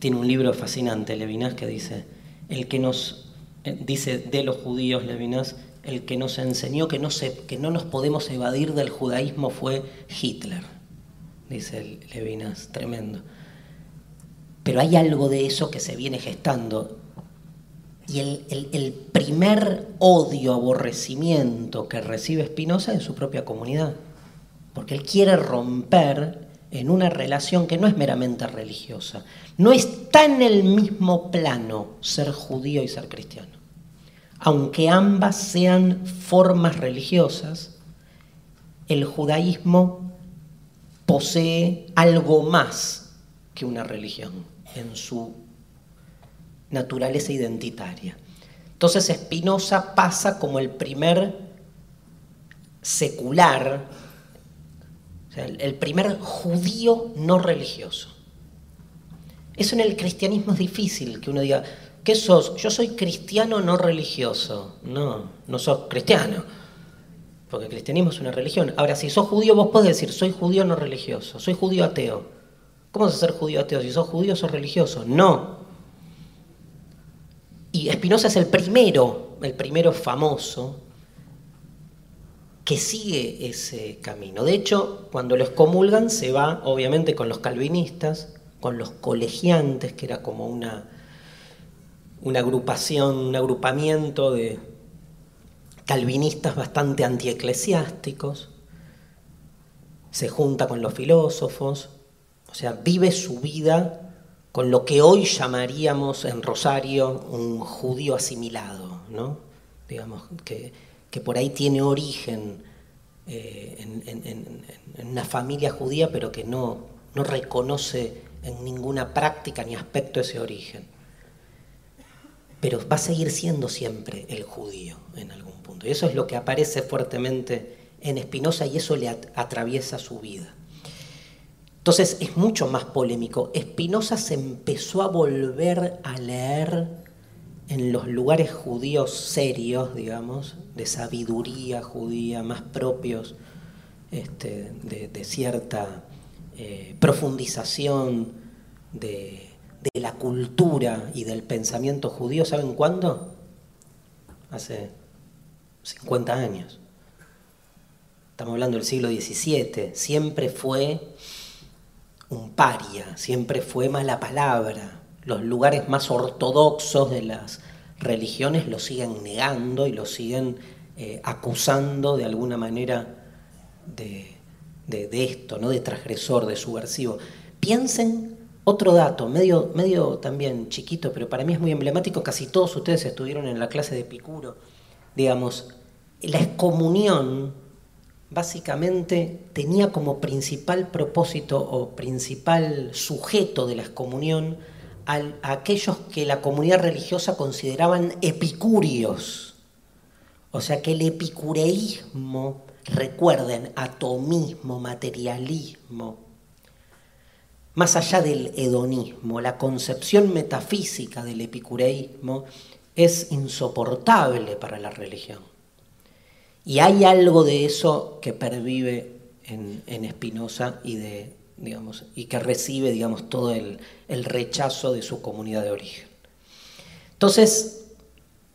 tiene un libro fascinante, Levinas, que dice, el que nos, dice de los judíos, Levinas, el que nos enseñó que no, se, que no nos podemos evadir del judaísmo fue Hitler, dice Levinas, tremendo. Pero hay algo de eso que se viene gestando. Y el, el primer odio, aborrecimiento que recibe Spinoza en su propia comunidad. Porque él quiere romper en una relación que no es meramente religiosa. No está en el mismo plano ser judío y ser cristiano. Aunque ambas sean formas religiosas, el judaísmo posee algo más que una religión en su naturaleza identitaria. Entonces Spinoza pasa como el primer secular el primer judío no religioso. Eso en el cristianismo es difícil, que uno diga, ¿qué sos? Yo soy cristiano no religioso. No, no sos cristiano, porque el cristianismo es una religión. Ahora, si sos judío, vos podés decir, soy judío no religioso, soy judío ateo. ¿Cómo vas a ser judío ateo? Si sos judío, sos religioso. No. Y Espinosa es el primero, el primero famoso, que sigue ese camino. De hecho, cuando los comulgan se va, obviamente, con los calvinistas, con los colegiantes, que era como una, una agrupación, un agrupamiento de calvinistas bastante antieclesiásticos, se junta con los filósofos, o sea, vive su vida con lo que hoy llamaríamos en Rosario un judío asimilado, ¿no? Digamos que que por ahí tiene origen eh, en, una familia judía, pero que no, no reconoce en ninguna práctica ni aspecto ese origen. Pero va a seguir siendo siempre el judío en algún punto. Y eso es lo que aparece fuertemente en Spinoza y eso le atraviesa su vida. Entonces es mucho más polémico. Spinoza se empezó a volver a leer en los lugares judíos serios, digamos, de sabiduría judía, más propios este, de, cierta eh, profundización de, de, la cultura y del pensamiento judío, ¿saben cuándo? Hace 50 años. Estamos hablando del siglo XVII. Siempre fue un paria, siempre fue mala palabra, los lugares más ortodoxos de las religiones lo siguen negando y lo siguen eh, acusando de alguna manera de, esto, ¿no? de transgresor, de subversivo. Piensen otro dato, medio, medio también chiquito, pero para mí es muy emblemático, casi todos ustedes estuvieron en la clase de Epicuro, digamos, la excomunión básicamente tenía como principal propósito o principal sujeto de la excomunión a, aquellos que la comunidad religiosa consideraban epicúreos. O sea que el epicureísmo, recuerden, atomismo, materialismo, más allá del hedonismo, la concepción metafísica del epicureísmo es insoportable para la religión. Y hay algo de eso que pervive en, Spinoza y de digamos, y que recibe digamos, todo el, el rechazo de su comunidad de origen. Entonces,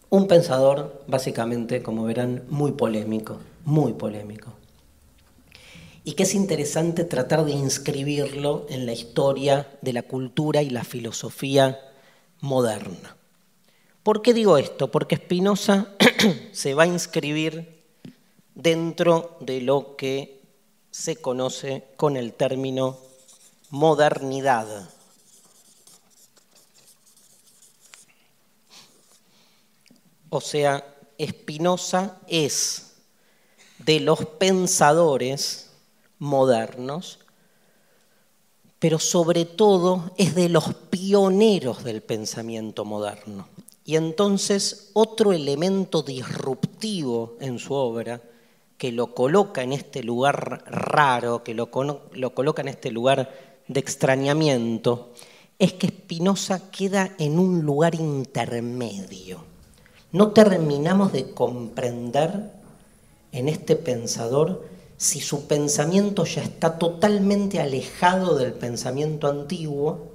un pensador, básicamente, como verán, muy polémico, muy polémico. Y que es interesante tratar de inscribirlo en la historia de la cultura y la filosofía moderna. ¿Por qué digo esto? Porque Spinoza se va a inscribir dentro de lo que se conoce con el término modernidad. O sea, Spinoza es de los pensadores modernos, pero sobre todo es de los pioneros del pensamiento moderno. Y entonces otro elemento disruptivo en su obra que lo coloca en este lugar raro, que lo, lo coloca en este lugar de extrañamiento, es que Spinoza queda en un lugar intermedio. No terminamos de comprender en este pensador si su pensamiento ya está totalmente alejado del pensamiento antiguo,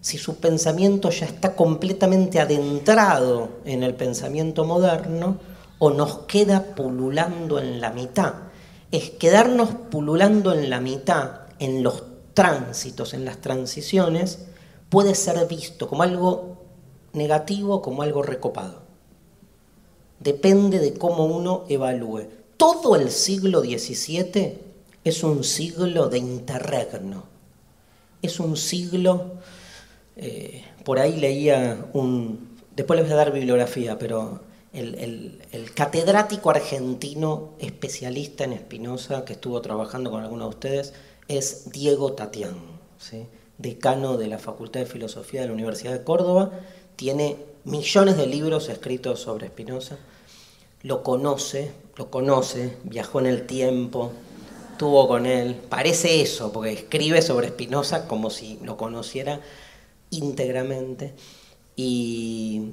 si su pensamiento ya está completamente adentrado en el pensamiento moderno o nos queda pululando en la mitad. Es quedarnos pululando en la mitad, en los tránsitos, en las transiciones, puede ser visto como algo negativo, como algo recopado. Depende de cómo uno evalúe. Todo el siglo XVII es un siglo de interregno. Es un siglo eh, por ahí leía un, después les voy a dar bibliografía, pero el, catedrático argentino especialista en Espinosa, que estuvo trabajando con algunos de ustedes, es Diego Tatián, decano de la Facultad de Filosofía de la Universidad de Córdoba, tiene millones de libros escritos sobre Espinosa, lo conoce, lo conoce, viajó en el tiempo, estuvo con él, parece eso, porque escribe sobre Espinosa como si lo conociera íntegramente. Y,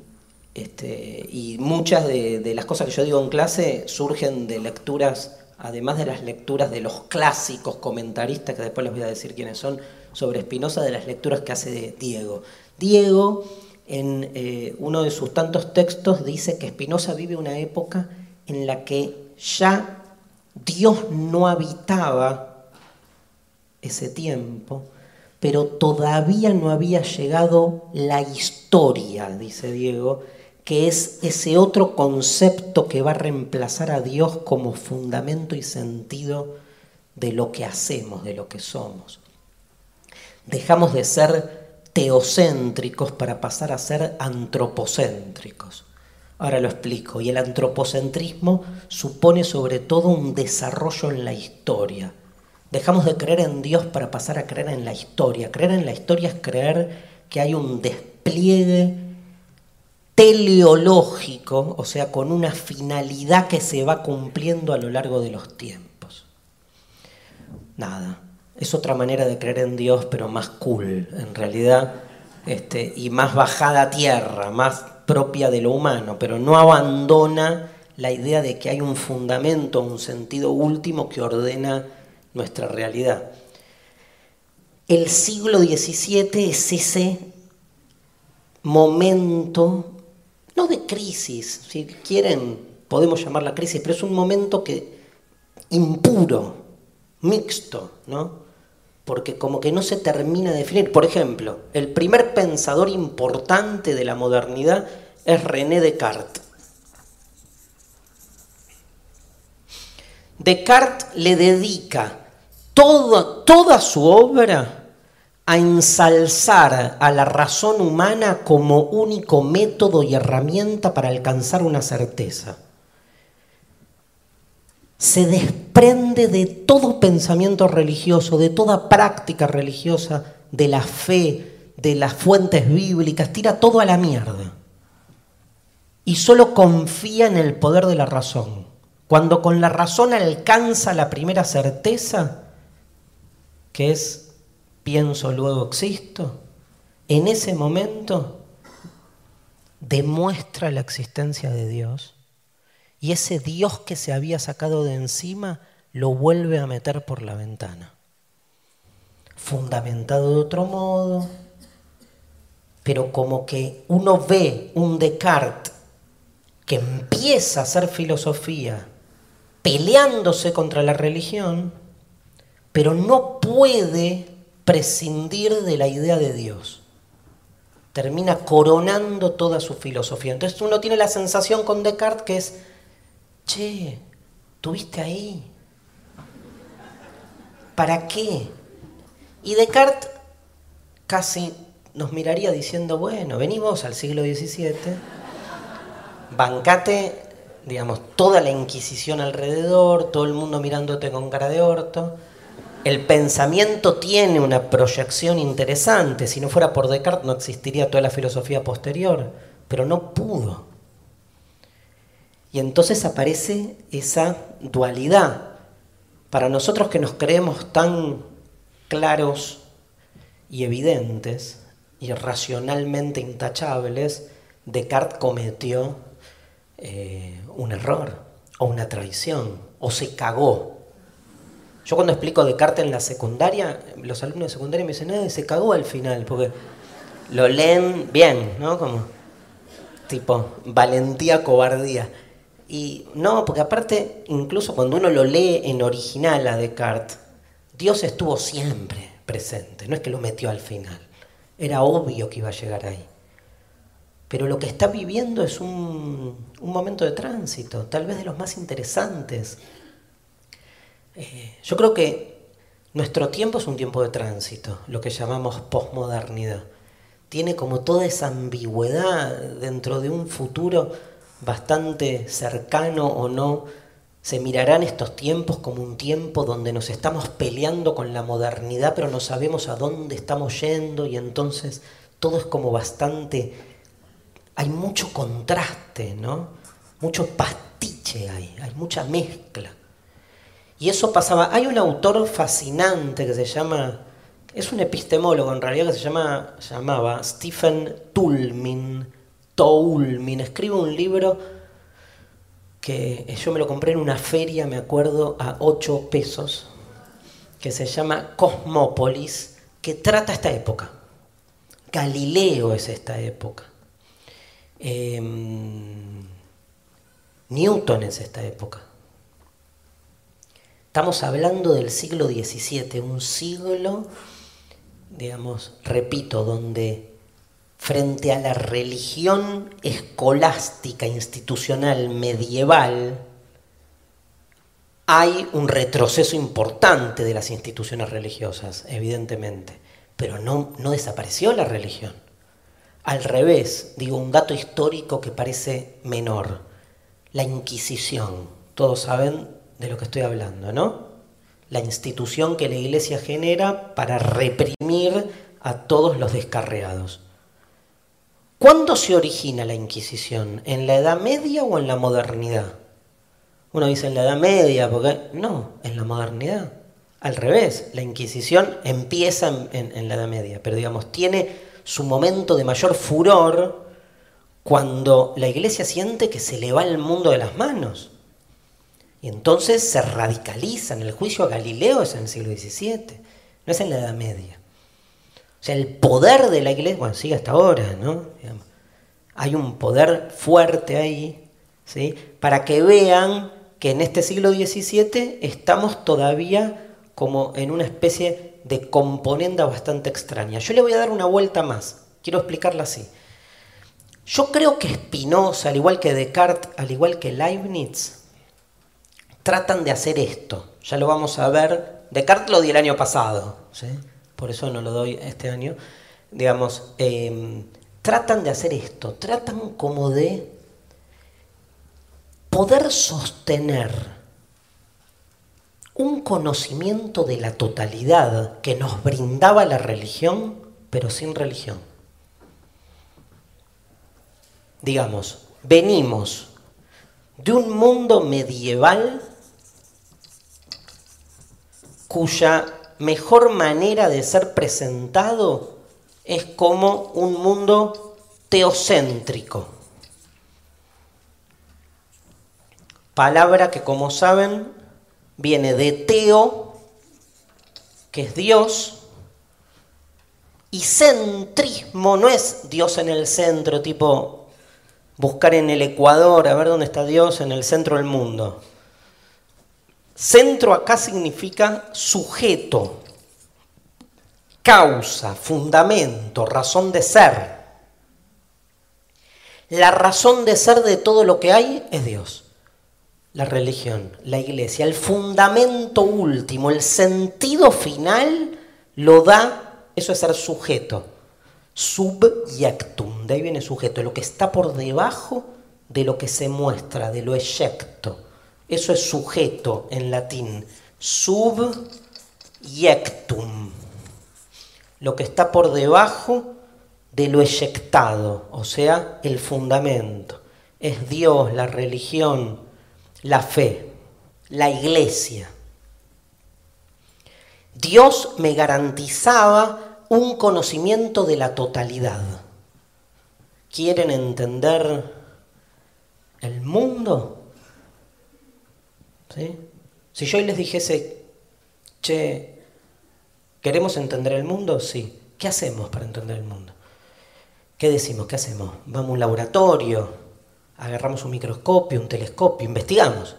este, y muchas de, las cosas que yo digo en clase surgen de lecturas, además de las lecturas de los clásicos comentaristas, que después les voy a decir quiénes son, sobre Spinoza, de las lecturas que hace Diego. Diego, en eh, uno de sus tantos textos, dice que Spinoza vive una época en la que ya Dios no habitaba ese tiempo, pero todavía no había llegado la historia, dice Diego, que es ese otro concepto que va a reemplazar a Dios como fundamento y sentido de lo que hacemos, de lo que somos. Dejamos de ser teocéntricos para pasar a ser antropocéntricos. Ahora lo explico. Y el antropocentrismo supone sobre todo un desarrollo en la historia Dejamos de creer en Dios para pasar a creer en la historia. Creer en la historia es creer que hay un despliegue teleológico, o sea, con una finalidad que se va cumpliendo a lo largo de los tiempos. Nada, es otra manera de creer en Dios, pero más cool, en realidad, este, y más bajada a tierra, más propia de lo humano, pero no abandona la idea de que hay un fundamento, un sentido último que ordena nuestra realidad. El siglo XVII es ese momento, no de crisis, si quieren podemos llamarla crisis, pero es un momento que impuro, mixto, ¿no? Porque como que no se termina de definir. Por ejemplo, el primer pensador importante de la modernidad es René Descartes. Descartes le dedica toda, su obra a ensalzar a la razón humana como único método y herramienta para alcanzar una certeza. Se desprende de todo pensamiento religioso, de toda práctica religiosa, de la fe, de las fuentes bíblicas, tira todo a la mierda. Y solo confía en el poder de la razón. Cuando con la razón alcanza la primera certeza, que es pienso, luego existo, en ese momento demuestra la existencia de Dios y ese Dios que se había sacado de encima lo vuelve a meter por la ventana. Fundamentado de otro modo, pero como que uno ve un Descartes que empieza a hacer filosofía peleándose contra la religión, pero no puede prescindir de la idea de Dios. Termina coronando toda su filosofía. Entonces uno tiene la sensación con Descartes que es, che, ¿tuviste ahí? ¿Para qué? Y Descartes casi nos miraría diciendo, bueno, venimos al siglo XVII, bancate, digamos, toda la Inquisición alrededor, todo el mundo mirándote con cara de orto, el pensamiento tiene una proyección interesante. Si no fuera por Descartes no existiría toda la filosofía posterior, pero no pudo. Y entonces aparece esa dualidad. Para nosotros que nos creemos tan claros y evidentes y racionalmente intachables, Descartes cometió eh, un error o una traición o se cagó yo cuando explico Descartes en la secundaria, los alumnos de secundaria me dicen, eh, se cagó al final, porque lo leen bien, ¿no? Como tipo valentía, cobardía. Y no, porque aparte, incluso cuando uno lo lee en original a Descartes, Dios estuvo siempre presente, no es que lo metió al final. Era obvio que iba a llegar ahí. Pero lo que está viviendo es un, momento de tránsito, tal vez de los más interesantes. Eh, yo creo que nuestro tiempo es un tiempo de tránsito, lo que llamamos posmodernidad. Tiene como toda esa ambigüedad dentro de un futuro bastante cercano o no. Se mirarán estos tiempos como un tiempo donde nos estamos peleando con la modernidad, pero no sabemos a dónde estamos yendo y entonces todo es como bastante hay mucho contraste, ¿no? Mucho pastiche hay, hay mucha mezcla. Y eso pasaba. Hay un autor fascinante que se llama, es un epistemólogo en realidad que se llama, llamaba Stephen Tulmin, Toulmin. Escribe un libro que yo me lo compré en una feria, me acuerdo, a 8 pesos, que se llama Cosmópolis, que trata esta época. Galileo es esta época. Em, Newton es esta época. Estamos hablando del siglo XVII, un siglo, digamos, repito, donde frente a la religión escolástica, institucional, medieval, hay un retroceso importante de las instituciones religiosas, evidentemente, pero no, no desapareció la religión. Al revés, digo un dato histórico que parece menor, la Inquisición. Todos saben de lo que estoy hablando, ¿no? La institución que la Iglesia genera para reprimir a todos los descarreados. ¿Cuándo se origina la Inquisición? ¿En la Edad Media o en la modernidad? Uno dice en la Edad Media, porque no, en la modernidad. Al revés, la Inquisición empieza en, en la Edad Media, pero digamos, tiene su momento de mayor furor cuando la iglesia siente que se le va el mundo de las manos. Y entonces se radicalizan. El juicio a Galileo es en el siglo XVII, no es en la Edad Media. O sea, el poder de la iglesia, bueno, sigue hasta ahora, ¿no? Hay un poder fuerte ahí, ¿sí? Para que vean que en este siglo XVII estamos todavía como en una especie de componenda bastante extraña. Yo le voy a dar una vuelta más, quiero explicarla así. Yo creo que Spinoza, al igual que Descartes, al igual que Leibniz, tratan de hacer esto. Ya lo vamos a ver. Descartes lo di el año pasado, por eso no lo doy este año. Digamos, em, tratan de hacer esto, tratan como de poder sostener un conocimiento de la totalidad que nos brindaba la religión, pero sin religión. Digamos, venimos de un mundo medieval cuya mejor manera de ser presentado es como un mundo teocéntrico. Palabra que como saben viene de teo, que es Dios, y centrismo no es Dios en el centro, tipo buscar en el Ecuador, a ver dónde está Dios en el centro del mundo. Centro acá significa sujeto, causa, fundamento, razón de ser. La razón de ser de todo lo que hay es Dios la religión, la iglesia, el fundamento último, el sentido final lo da, eso es ser sujeto, subyectum, de ahí viene sujeto, lo que está por debajo de lo que se muestra, de lo eyecto. Eso es sujeto en latín, subyectum, lo que está por debajo de lo eyectado, o sea, el fundamento. Es Dios, la religión, la fe, la iglesia. Dios me garantizaba un conocimiento de la totalidad. ¿Quieren entender el mundo? Si yo hoy les dijese, che, ¿queremos entender el mundo? Sí. ¿Qué hacemos para entender el mundo? ¿qué decimos? ¿Qué hacemos? Vamos a un laboratorio, agarramos un microscopio, un telescopio, investigamos.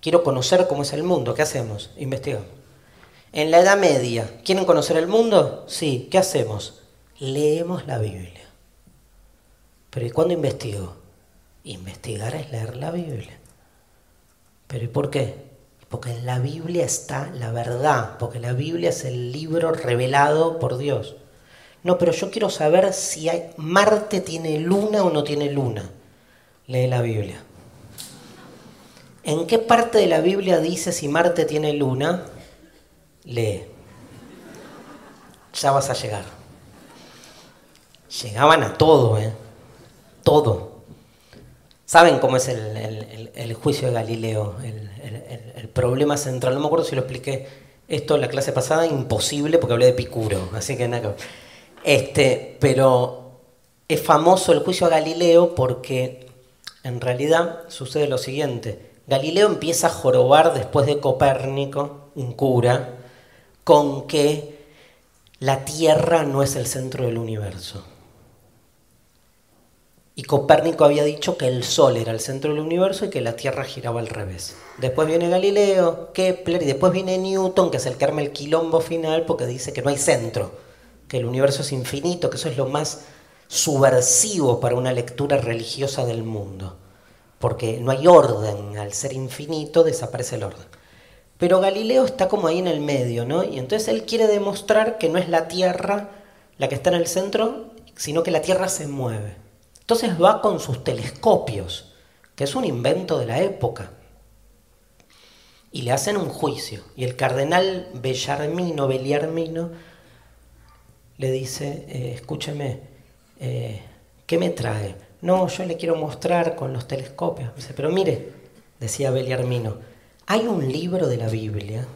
Quiero conocer cómo es el mundo, ¿qué hacemos? Investigamos. En la Edad Media, ¿quieren conocer el mundo? Sí, ¿qué hacemos? Leemos la Biblia. Pero ¿y cuándo investigo? Investigar es leer la Biblia. ¿Pero y por qué? Porque en la Biblia está la verdad, porque la Biblia es el libro revelado por Dios. No, pero yo quiero saber si Marte tiene luna o no tiene luna. Lee la Biblia. ¿En qué parte de la Biblia dice si Marte tiene luna? Lee. Ya vas a llegar. Llegaban a todo, ¿eh? Todo. ¿Saben cómo es el, juicio de Galileo? El, problema central. No me acuerdo si lo expliqué esto en la clase pasada, imposible porque hablé de Picuro, así que nada. Este, pero es famoso el juicio a Galileo porque en realidad sucede lo siguiente. Galileo empieza a jorobar después de Copérnico, un cura, con que la Tierra no es el centro del universo. Y Copérnico había dicho que el Sol era el centro del universo y que la Tierra giraba al revés. Después viene Galileo, Kepler y después viene Newton, que es el que arma el quilombo final porque dice que no hay centro, que el universo es infinito, que eso es lo más subversivo para una lectura religiosa del mundo. Porque no hay orden, al ser infinito desaparece el orden. Pero Galileo está como ahí en el medio, ¿no? Y entonces él quiere demostrar que no es la Tierra la que está en el centro, sino que la Tierra se mueve. Entonces va con sus telescopios, que es un invento de la época. Y le hacen un juicio. Y el cardenal Bellarmino, Bellarmino, le dice, eh, escúcheme, eh, ¿qué me trae? No, yo le quiero mostrar con los telescopios. Dice, pero mire, decía Bellarmino, hay un libro de la Biblia,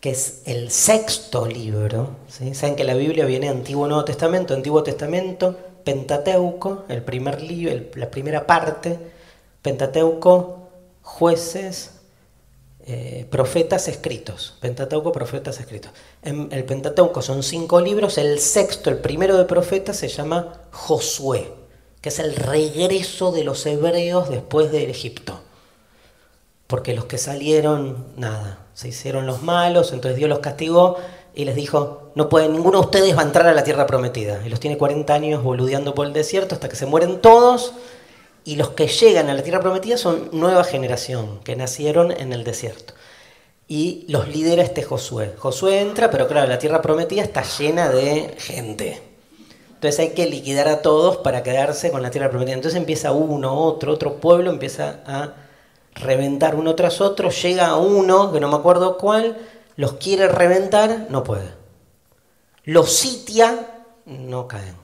que es el sexto libro. Saben que la Biblia viene Antiguo Nuevo Testamento, Antiguo Testamento, Pentateuco, el primer libro, la primera parte, Pentateuco, jueces, eh, profetas escritos. Pentateuco, profetas escritos. En el Pentateuco son cinco libros, el sexto, el primero de profetas, se llama Josué, que es el regreso de los hebreos después de Egipto porque los que salieron, nada, se hicieron los malos, entonces Dios los castigó y les dijo, no pueden, ninguno de ustedes va a entrar a la tierra prometida. Y los tiene 40 años boludeando por el desierto hasta que se mueren todos y los que llegan a la tierra prometida son nueva generación, que nacieron en el desierto. Y los lidera este Josué. Josué entra, pero claro, la tierra prometida está llena de gente. Entonces hay que liquidar a todos para quedarse con la tierra prometida. Entonces empieza uno, otro, otro pueblo, empieza a reventar uno tras otro, llega uno, que no me acuerdo cuál, los quiere reventar, no puede. Los sitia, no caen,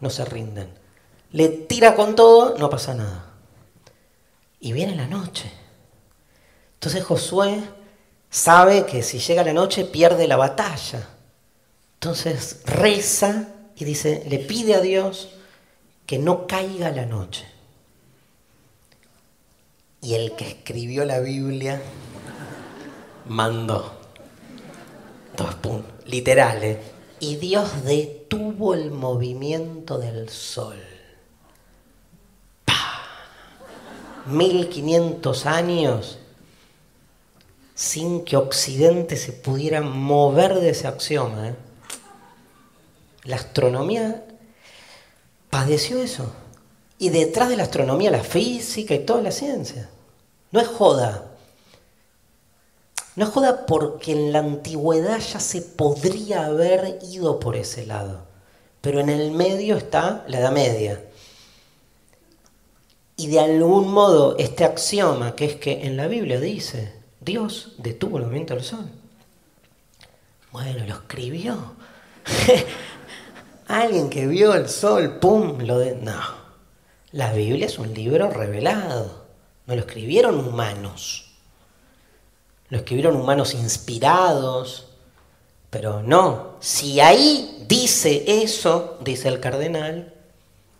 no se rinden. Le tira con todo, no pasa nada. Y viene la noche. Entonces Josué sabe que si llega la noche pierde la batalla. Entonces reza y dice, le pide a Dios que no caiga la noche. Y el que escribió la Biblia mandó. Puntos. Literales. Y Dios detuvo el movimiento del sol. 1500 años sin que Occidente se pudiera mover de ese axioma. ¿eh? La astronomía padeció eso. Y detrás de la astronomía, la física y toda la ciencia. No es joda. No joda porque en la antigüedad ya se podría haber ido por ese lado. Pero en el medio está la Edad Media. Y de algún modo este axioma, que es que en la Biblia dice, Dios detuvo el movimiento del sol. Bueno, lo escribió. Alguien que vio el sol, pum, lo de... No. La Biblia es un libro revelado. No lo escribieron humanos. Lo escribieron humanos inspirados. Pero no, si ahí dice eso, dice el cardenal,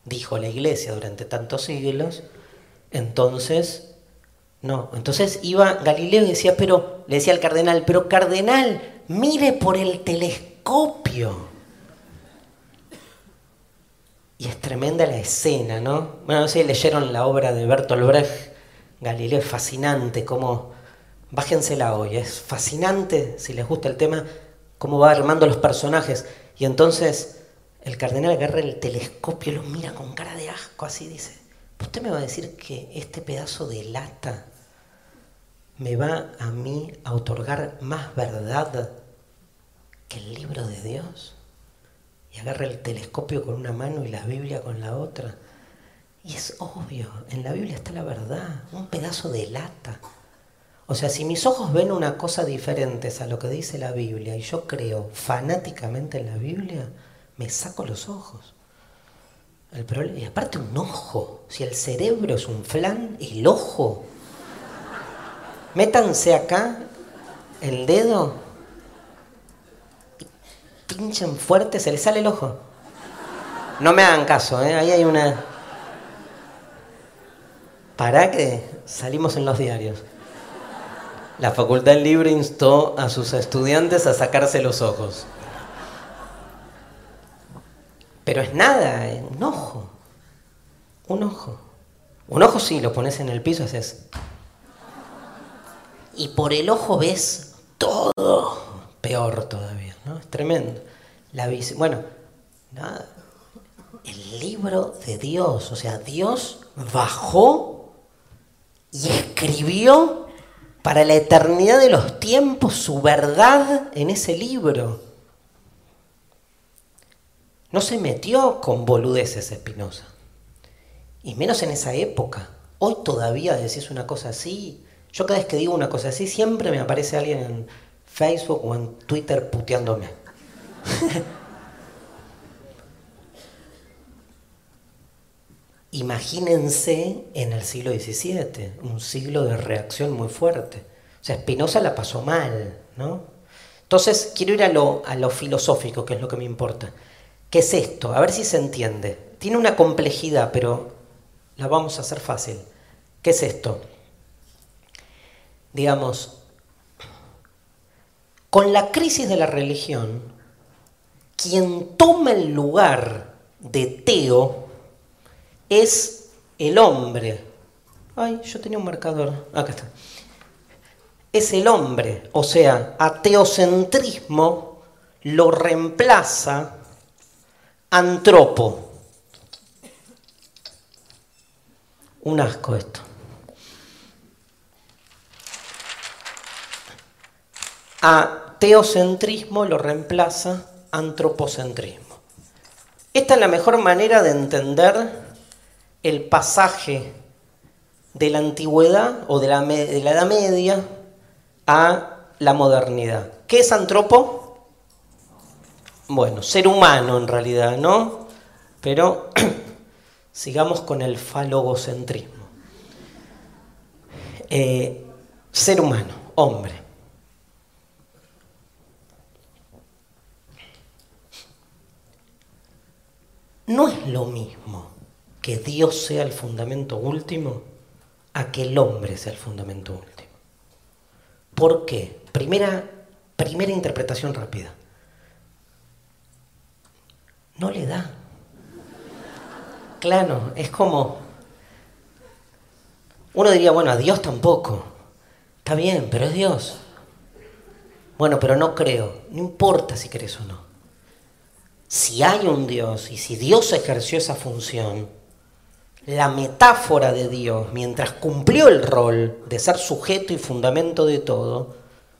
dijo la iglesia durante tantos siglos, entonces, no. Entonces iba Galileo y decía, pero, le decía al cardenal, pero cardenal, mire por el telescopio. Y es tremenda la escena, ¿no? Bueno, no sé si leyeron la obra de Bertolt Brecht, Galileo, es fascinante, cómo, bájensela hoy, es fascinante, si les gusta el tema, cómo va armando los personajes. Y entonces el cardenal agarra el telescopio y lo mira con cara de asco, así dice, ¿usted me va a decir que este pedazo de lata me va a mí a otorgar más verdad que el libro de Dios? y agarra el telescopio con una mano y la Biblia con la otra. Y es obvio, en la Biblia está la verdad, un pedazo de lata. O sea, si mis ojos ven una cosa diferente a lo que dice la Biblia y yo creo fanáticamente en la Biblia, me saco los ojos. El problema, y aparte un ojo, si el cerebro es un flan, el ojo. Métanse acá el dedo pinchan fuerte, se les sale el ojo. No me hagan caso, ¿eh? ahí hay una... ¿Para que salimos en los diarios? La Facultad Libre instó a sus estudiantes a sacarse los ojos. Pero es nada, un ojo. Un ojo. Un ojo sí, lo pones en el piso, haces. Y por el ojo ves todo. Peor todavía. Es tremendo. La bueno, nada. El libro de Dios, o sea, Dios bajó y escribió para la eternidad de los tiempos su verdad en ese libro. No se metió con boludeces Espinosa. Y menos en esa época. Hoy todavía decís una cosa así. Yo cada vez que digo una cosa así, siempre me aparece alguien en Facebook o en Twitter puteándome. Imagínense en el siglo XVII, un siglo de reacción muy fuerte. O sea, Spinoza la pasó mal, ¿no? Entonces, quiero ir a lo, a lo filosófico, que es lo que me importa. ¿Qué es esto? A ver si se entiende. Tiene una complejidad, pero la vamos a hacer fácil. ¿Qué es esto? Digamos, con la crisis de la religión, quien toma el lugar de Teo es el hombre. Ay, yo tenía un marcador. Acá está. Es el hombre. O sea, ateocentrismo lo reemplaza antropo. Un asco esto. A teocentrismo lo reemplaza antropocentrismo. Esta es la mejor manera de entender el pasaje de la antigüedad o de la, de la Edad Media a la modernidad. ¿Qué es antropo? Bueno, ser humano en realidad, ¿no? Pero sigamos con el falogocentrismo. Eh, ser humano, hombre. no es lo mismo que Dios sea el fundamento último a que el hombre sea el fundamento último. ¿Por qué? Primera, primera interpretación rápida. No le da. Claro, es como... Uno diría, bueno, a Dios tampoco. Está bien, pero es Dios. Bueno, pero no creo. No importa si crees o no si hay un Dios y si Dios ejerció esa función, la metáfora de Dios, mientras cumplió el rol de ser sujeto y fundamento de todo,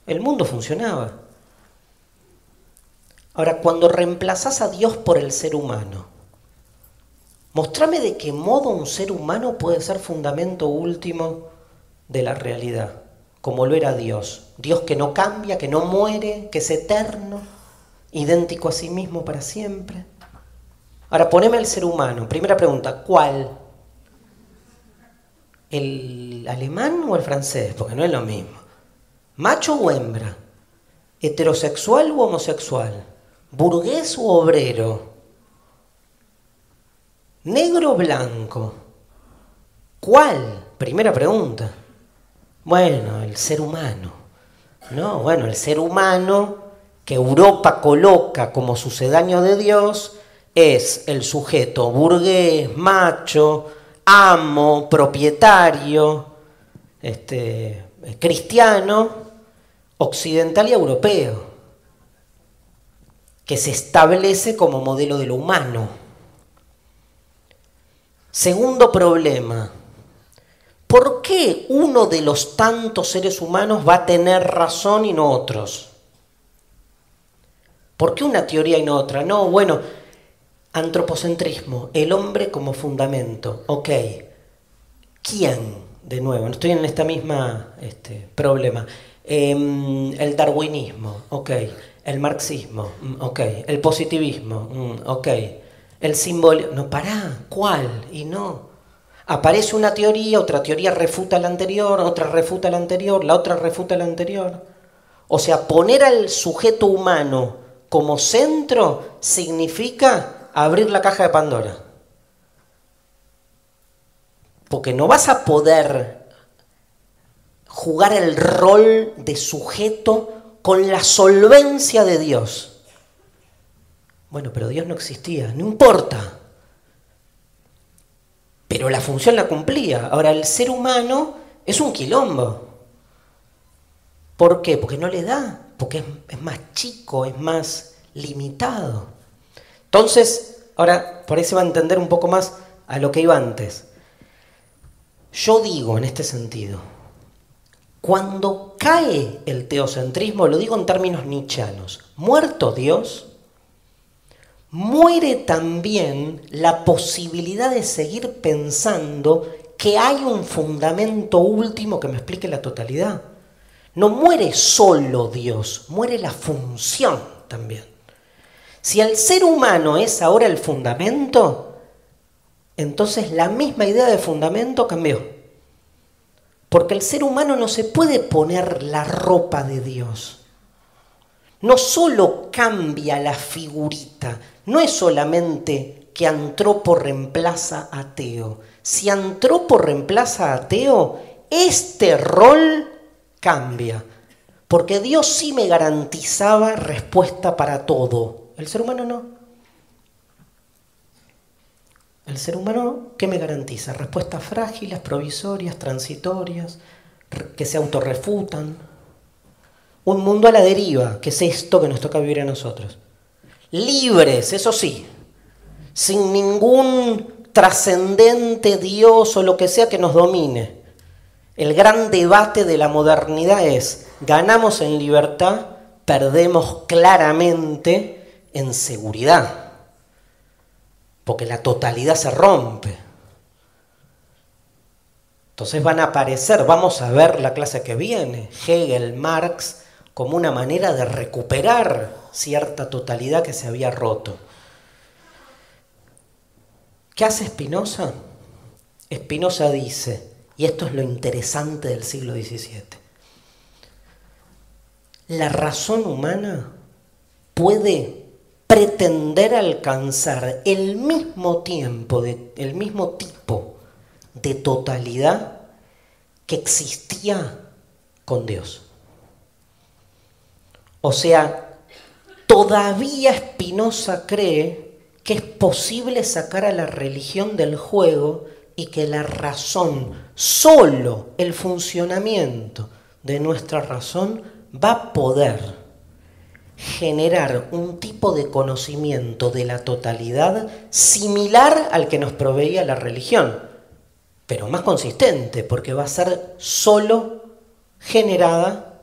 el mundo funcionaba. Ahora, cuando reemplazás a Dios por el ser humano, mostrame de qué modo un ser humano puede ser fundamento último de la realidad, como lo era Dios. Dios que no cambia, que no muere, que es eterno idéntico a sí mismo para siempre. Ahora, poneme el ser humano. Primera pregunta, ¿cuál? ¿El alemán o el francés? Porque no es lo mismo. ¿Macho o hembra? ¿Heterosexual u homosexual? ¿Burgués u obrero? ¿Negro o blanco? ¿Cuál? Primera pregunta. Bueno, el ser humano. No, bueno, el ser humano que Europa coloca como sucedáneo de Dios, es el sujeto burgués, macho, amo, propietario, este, cristiano, occidental y europeo, que se establece como modelo de lo humano. Segundo problema, ¿por qué uno de los tantos seres humanos va a tener razón y no otros? ¿Por qué una teoría y no otra? No, bueno, antropocentrismo, el hombre como fundamento. Ok, ¿quién? De nuevo, estoy en esta misma este, problema. Em, el darwinismo, ok. El marxismo, mm, ok. El positivismo, mm, ok. El símbolo, no, pará, ¿cuál? Y no. Aparece una teoría, otra teoría refuta la anterior, otra refuta la anterior, la otra refuta la anterior. O sea, poner al sujeto humano como centro significa abrir la caja de Pandora. Porque no vas a poder jugar el rol de sujeto con la solvencia de Dios. Bueno, pero Dios no existía, no importa. Pero la función la cumplía. Ahora, el ser humano es un quilombo. ¿Por qué? Porque no le da porque es, más chico, es más limitado. Entonces, ahora por ahí se va a entender un poco más a lo que iba antes. Yo digo en este sentido, cuando cae el teocentrismo, lo digo en términos nichanos, muerto Dios, muere también la posibilidad de seguir pensando que hay un fundamento último que me explique la totalidad. No muere solo Dios, muere la función también. Si el ser humano es ahora el fundamento, entonces la misma idea de fundamento cambió. Porque el ser humano no se puede poner la ropa de Dios. No solo cambia la figurita, no es solamente que Antropo reemplaza a Teo. Si Antropo reemplaza a Teo, este rol cambia. Porque Dios sí me garantizaba respuesta para todo. El ser humano no. El ser humano, ¿qué me garantiza? Respuestas frágiles, provisorias, transitorias, que se autorrefutan. Un mundo a la deriva, que es esto que nos toca vivir a nosotros. Libres, eso sí, sin ningún trascendente Dios o lo que sea que nos domine. El gran debate de la modernidad es, ganamos en libertad, perdemos claramente en seguridad, porque la totalidad se rompe. Entonces van a aparecer, vamos a ver la clase que viene, Hegel, Marx, como una manera de recuperar cierta totalidad que se había roto. ¿Qué hace Spinoza? Spinoza dice, y esto es lo interesante del siglo XVII. La razón humana puede pretender alcanzar el mismo tiempo, el mismo tipo de totalidad que existía con Dios. O sea, todavía Spinoza cree que es posible sacar a la religión del juego y que la razón, solo el funcionamiento de nuestra razón va a poder generar un tipo de conocimiento de la totalidad similar al que nos proveía la religión, pero más consistente, porque va a ser solo generada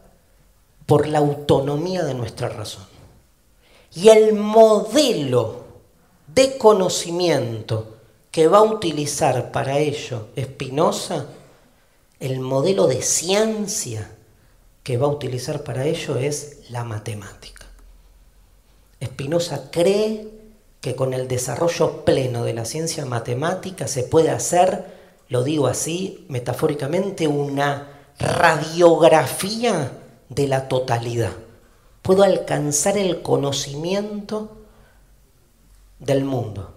por la autonomía de nuestra razón. Y el modelo de conocimiento que va a utilizar para ello Spinoza, el modelo de ciencia que va a utilizar para ello es la matemática. Spinoza cree que con el desarrollo pleno de la ciencia matemática se puede hacer, lo digo así metafóricamente, una radiografía de la totalidad. Puedo alcanzar el conocimiento del mundo.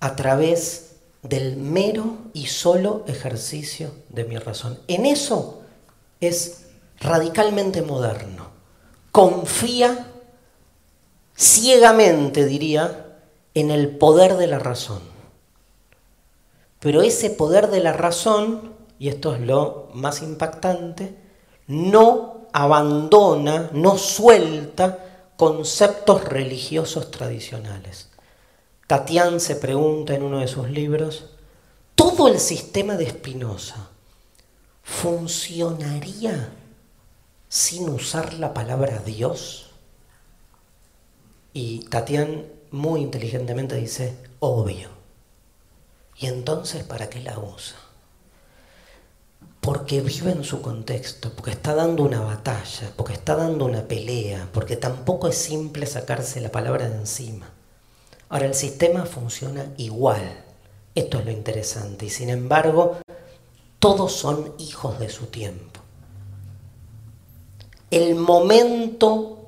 a través del mero y solo ejercicio de mi razón. En eso es radicalmente moderno. Confía ciegamente, diría, en el poder de la razón. Pero ese poder de la razón, y esto es lo más impactante, no abandona, no suelta conceptos religiosos tradicionales. Tatián se pregunta en uno de sus libros, ¿todo el sistema de Spinoza funcionaría sin usar la palabra Dios? Y Tatián muy inteligentemente dice, obvio. ¿Y entonces para qué la usa? Porque vive en su contexto, porque está dando una batalla, porque está dando una pelea, porque tampoco es simple sacarse la palabra de encima. Ahora, el sistema funciona igual. Esto es lo interesante. Y sin embargo, todos son hijos de su tiempo. El momento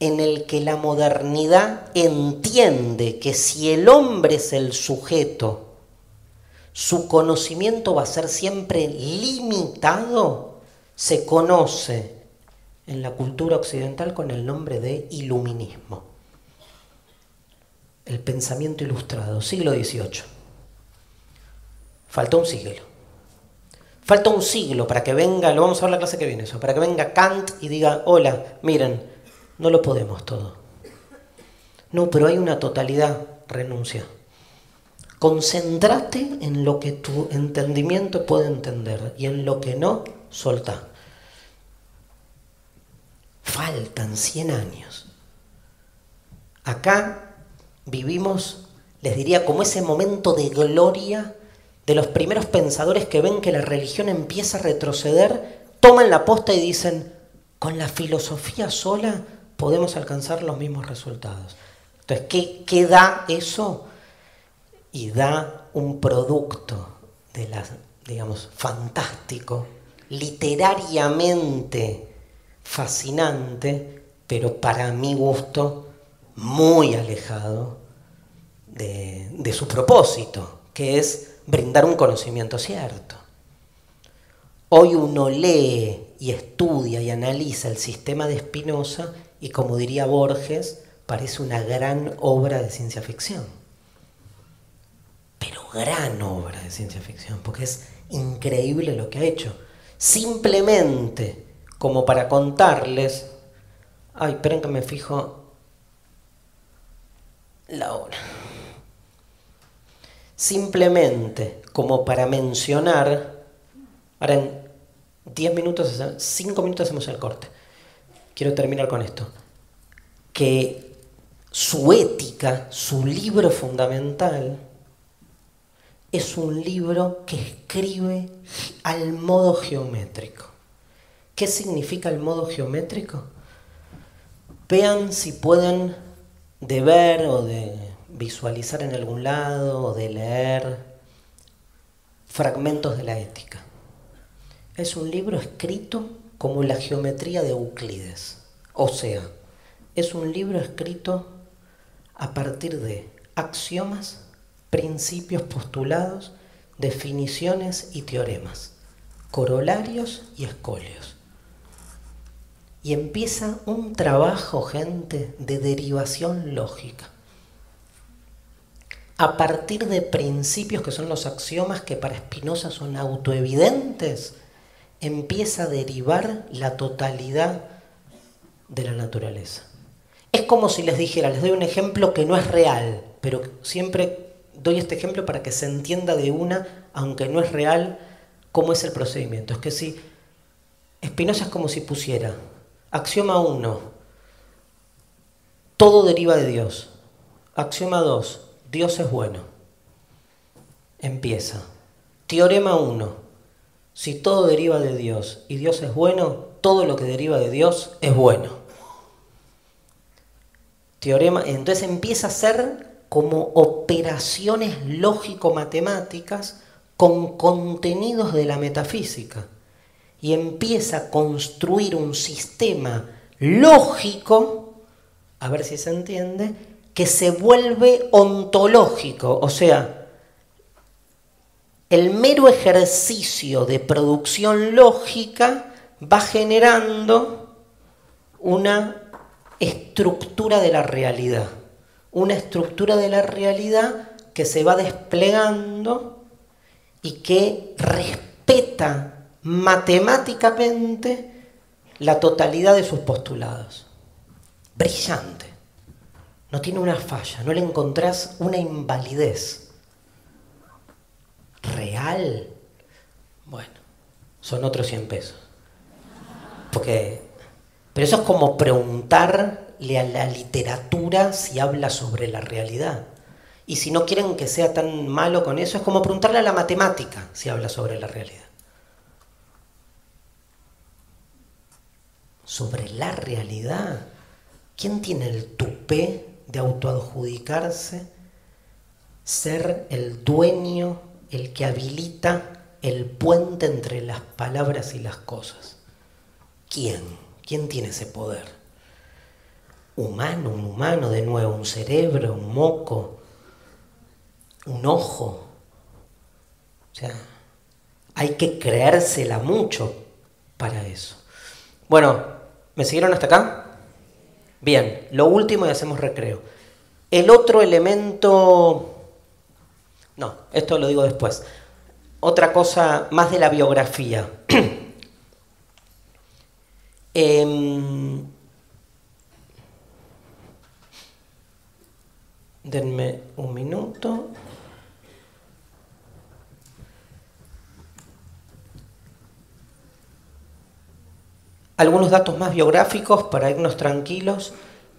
en el que la modernidad entiende que si el hombre es el sujeto, su conocimiento va a ser siempre limitado, se conoce en la cultura occidental con el nombre de iluminismo. El pensamiento ilustrado, siglo XVIII. Falta un siglo. Falta un siglo para que venga, lo vamos a ver la clase que viene eso, para que venga Kant y diga, hola, miren, no lo podemos todo. No, pero hay una totalidad, renuncia. Concéntrate en lo que tu entendimiento puede entender y en lo que no, solta. Faltan 100 años. Acá vivimos, les diría, como ese momento de gloria de los primeros pensadores que ven que la religión empieza a retroceder, toman la posta y dicen, con la filosofía sola podemos alcanzar los mismos resultados. Entonces, ¿qué, da eso? Y da un producto de la, digamos, fantástico, literariamente fascinante, pero para mi gusto muy alejado de, de su propósito, que es brindar un conocimiento cierto. Hoy uno lee y estudia y analiza el sistema de Spinoza y como diría Borges, parece una gran obra de ciencia ficción. Pero gran obra de ciencia ficción, porque es increíble lo que ha hecho. Simplemente como para contarles, ay, esperen que me fijo la hora. Simplemente como para mencionar, ahora en 10 minutos, 5 minutos hacemos el corte quiero terminar con esto, que su ética, su libro fundamental, es un libro que escribe al modo geométrico. ¿Qué significa el modo geométrico? Vean si pueden de ver o de visualizar en algún lado o de leer fragmentos de la ética. Es un libro escrito como la geometría de Euclides. O sea, es un libro escrito a partir de axiomas, principios postulados, definiciones y teoremas, corolarios y escolios. Y empieza un trabajo, gente, de derivación lógica. A partir de principios que son los axiomas que para Spinoza son autoevidentes, empieza a derivar la totalidad de la naturaleza. Es como si les dijera, les doy un ejemplo que no es real, pero siempre doy este ejemplo para que se entienda de una, aunque no es real, cómo es el procedimiento. Es que si Spinoza es como si pusiera, axioma 1, todo deriva de Dios. Axioma 2, Dios es bueno. Empieza. Teorema 1, si todo deriva de Dios y Dios es bueno, todo lo que deriva de Dios es bueno. Teorema, entonces empieza a ser como operaciones lógico-matemáticas con contenidos de la metafísica y empieza a construir un sistema lógico, a ver si se entiende, que se vuelve ontológico, o sea, el mero ejercicio de producción lógica va generando una estructura de la realidad. Una estructura de la realidad que se va desplegando y que respeta matemáticamente la totalidad de sus postulados. Brillante. No tiene una falla, no le encontrás una invalidez. ¿Real? Bueno, son otros 100 pesos. Porque, pero eso es como preguntarle a la literatura si habla sobre la realidad. Y si no quieren que sea tan malo con eso, es como preguntarle a la matemática si habla sobre la realidad. Sobre la realidad. ¿Quién tiene el tupé de autoadjudicarse ser el dueño, el que habilita el puente entre las palabras y las cosas? ¿Quién? ¿Quién tiene ese poder? Humano, un humano de nuevo, un cerebro, un moco, un ojo. O sea, hay que creérsela mucho para eso. Bueno, ¿me siguieron hasta acá? Bien, lo último y hacemos recreo. El otro elemento... No, esto lo digo después. Otra cosa más de la biografía. eh, denme un minuto. Algunos datos más biográficos para irnos tranquilos.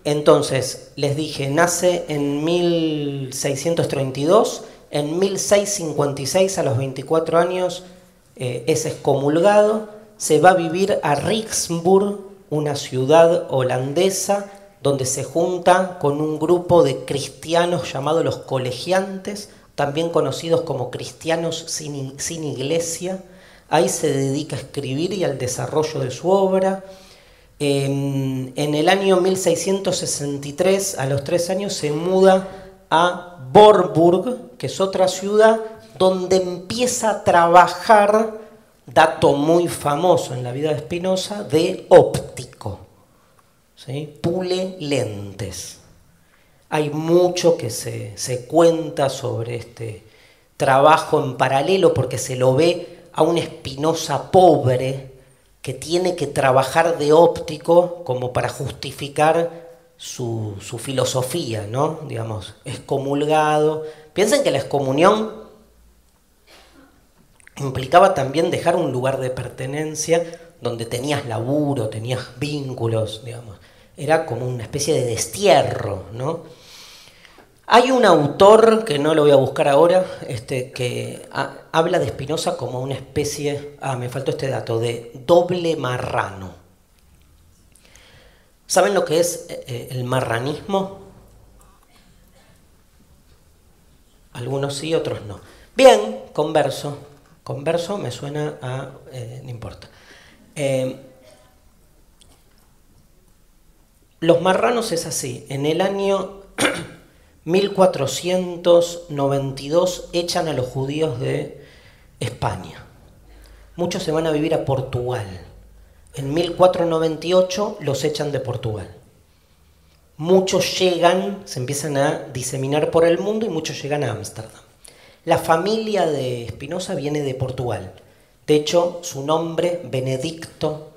Entonces, les dije, nace en 1632, en 1656 a los 24 años eh, es excomulgado, se va a vivir a Rixburg, una ciudad holandesa, donde se junta con un grupo de cristianos llamados los colegiantes, también conocidos como cristianos sin, sin iglesia, Ahí se dedica a escribir y al desarrollo de su obra. En, el año 1663, a los tres años, se muda a Borburg, que es otra ciudad, donde empieza a trabajar, dato muy famoso en la vida de Spinoza, de óptico. Pule lentes. Hay mucho que se, se cuenta sobre este trabajo en paralelo porque se lo ve a una Espinosa pobre que tiene que trabajar de óptico como para justificar su, filosofía, ¿no? Digamos, excomulgado. Piensen que la excomunión implicaba también dejar un lugar de pertenencia donde tenías laburo, tenías vínculos, digamos. Era como una especie de destierro, ¿no? Hay un autor, que no lo voy a buscar ahora, este, que habla de Spinoza como una especie, ah, me faltó este dato, de doble marrano. ¿Saben lo que es eh, eh, el marranismo? Algunos sí, otros no. Bien, converso. Converso me suena a... Eh, no importa. los marranos es así. En el año 1492 echan a los judíos de España. Muchos se van a vivir a Portugal. En 1498 los echan de Portugal. Muchos llegan, se empiezan a diseminar por el mundo y muchos llegan a Ámsterdam. La familia de Espinosa viene de Portugal. De hecho, su nombre, Benedicto,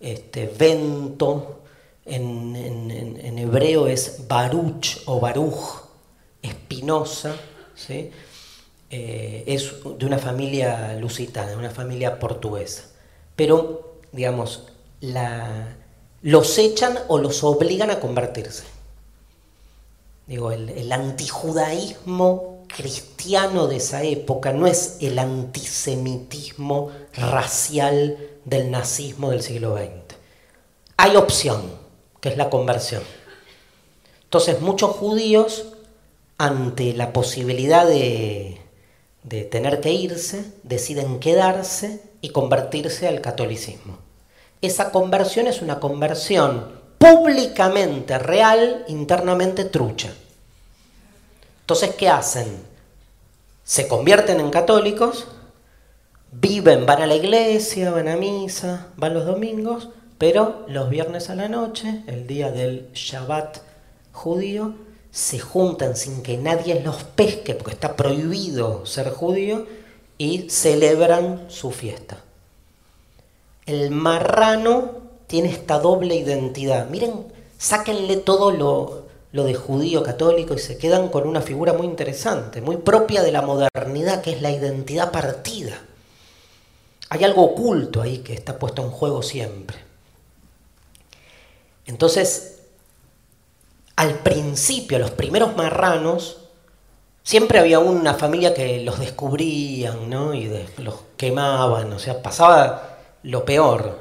este, Vento, en, en hebreo es Baruch o Baruch, Espinosa, ¿sí? Eh, es de una familia lusitana, una familia portuguesa. Pero, digamos, los echan o los obligan a convertirse. Digo, el, el antijudaísmo cristiano de esa época no es el antisemitismo racial del nazismo del siglo XX. Hay opción, que es la conversión. Entonces muchos judíos ante la posibilidad de, tener que irse, deciden quedarse y convertirse al catolicismo. Esa conversión es una conversión públicamente real, internamente trucha. Entonces, ¿qué hacen? Se convierten en católicos, viven, van a la iglesia, van a misa, van los domingos, Pero los viernes a la noche, el día del Shabbat judío, se juntan sin que nadie los pesque, porque está prohibido ser judío, y celebran su fiesta. El marrano tiene esta doble identidad. Miren, sáquenle todo lo, lo de judío católico y se quedan con una figura muy interesante, muy propia de la modernidad, que es la identidad partida. Hay algo oculto ahí que está puesto en juego siempre. Entonces, al principio, los primeros marranos, siempre había una familia que los descubrían, ¿no? Y los quemaban, o sea, pasaba lo peor.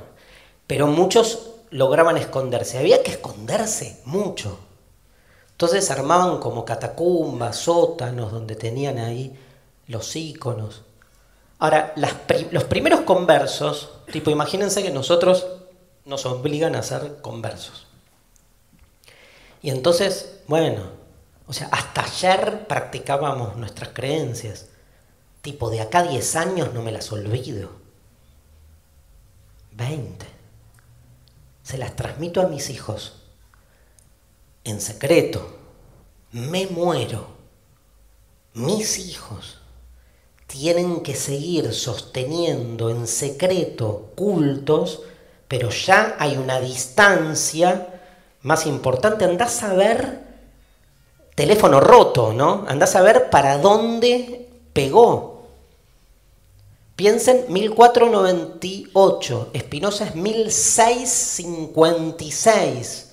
Pero muchos lograban esconderse. Había que esconderse mucho. Entonces armaban como catacumbas, sótanos, donde tenían ahí los íconos. Ahora, los primeros conversos, tipo, imagínense que nosotros nos obligan a ser conversos. Y entonces, bueno, o sea, hasta ayer practicábamos nuestras creencias. Tipo, de acá 10 años no me las olvido. 20. Se las transmito a mis hijos en secreto. Me muero. Mis hijos tienen que seguir sosteniendo en secreto cultos, pero ya hay una distancia más importante. Andás a ver teléfono roto, ¿no? Andás a ver para dónde pegó. Piensen 1498, Espinosa es 1656.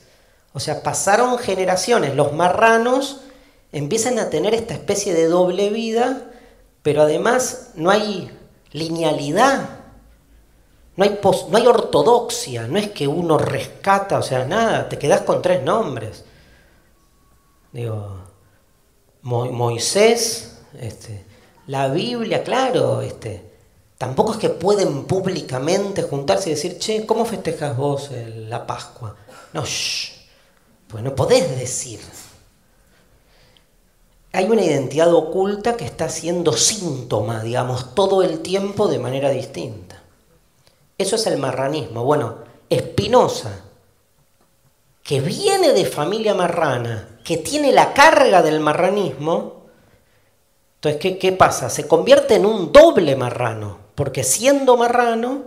O sea, pasaron generaciones, los marranos empiezan a tener esta especie de doble vida pero además no hay linealidad, no hay, ortodoxia, no es que uno rescata, o sea, nada, te quedas con tres nombres. Digo, Moisés, este, la Biblia, claro, este, tampoco es que pueden públicamente juntarse y decir, che, ¿cómo festejas vos la Pascua? No, shh, pues no podés decir hay una identidad oculta que está siendo síntoma, digamos, todo el tiempo de manera distinta. Eso es el marranismo. Bueno, Espinosa, que viene de familia marrana, que tiene la carga del marranismo, entonces, ¿qué, ¿qué, pasa? Se convierte en un doble marrano, porque siendo marrano,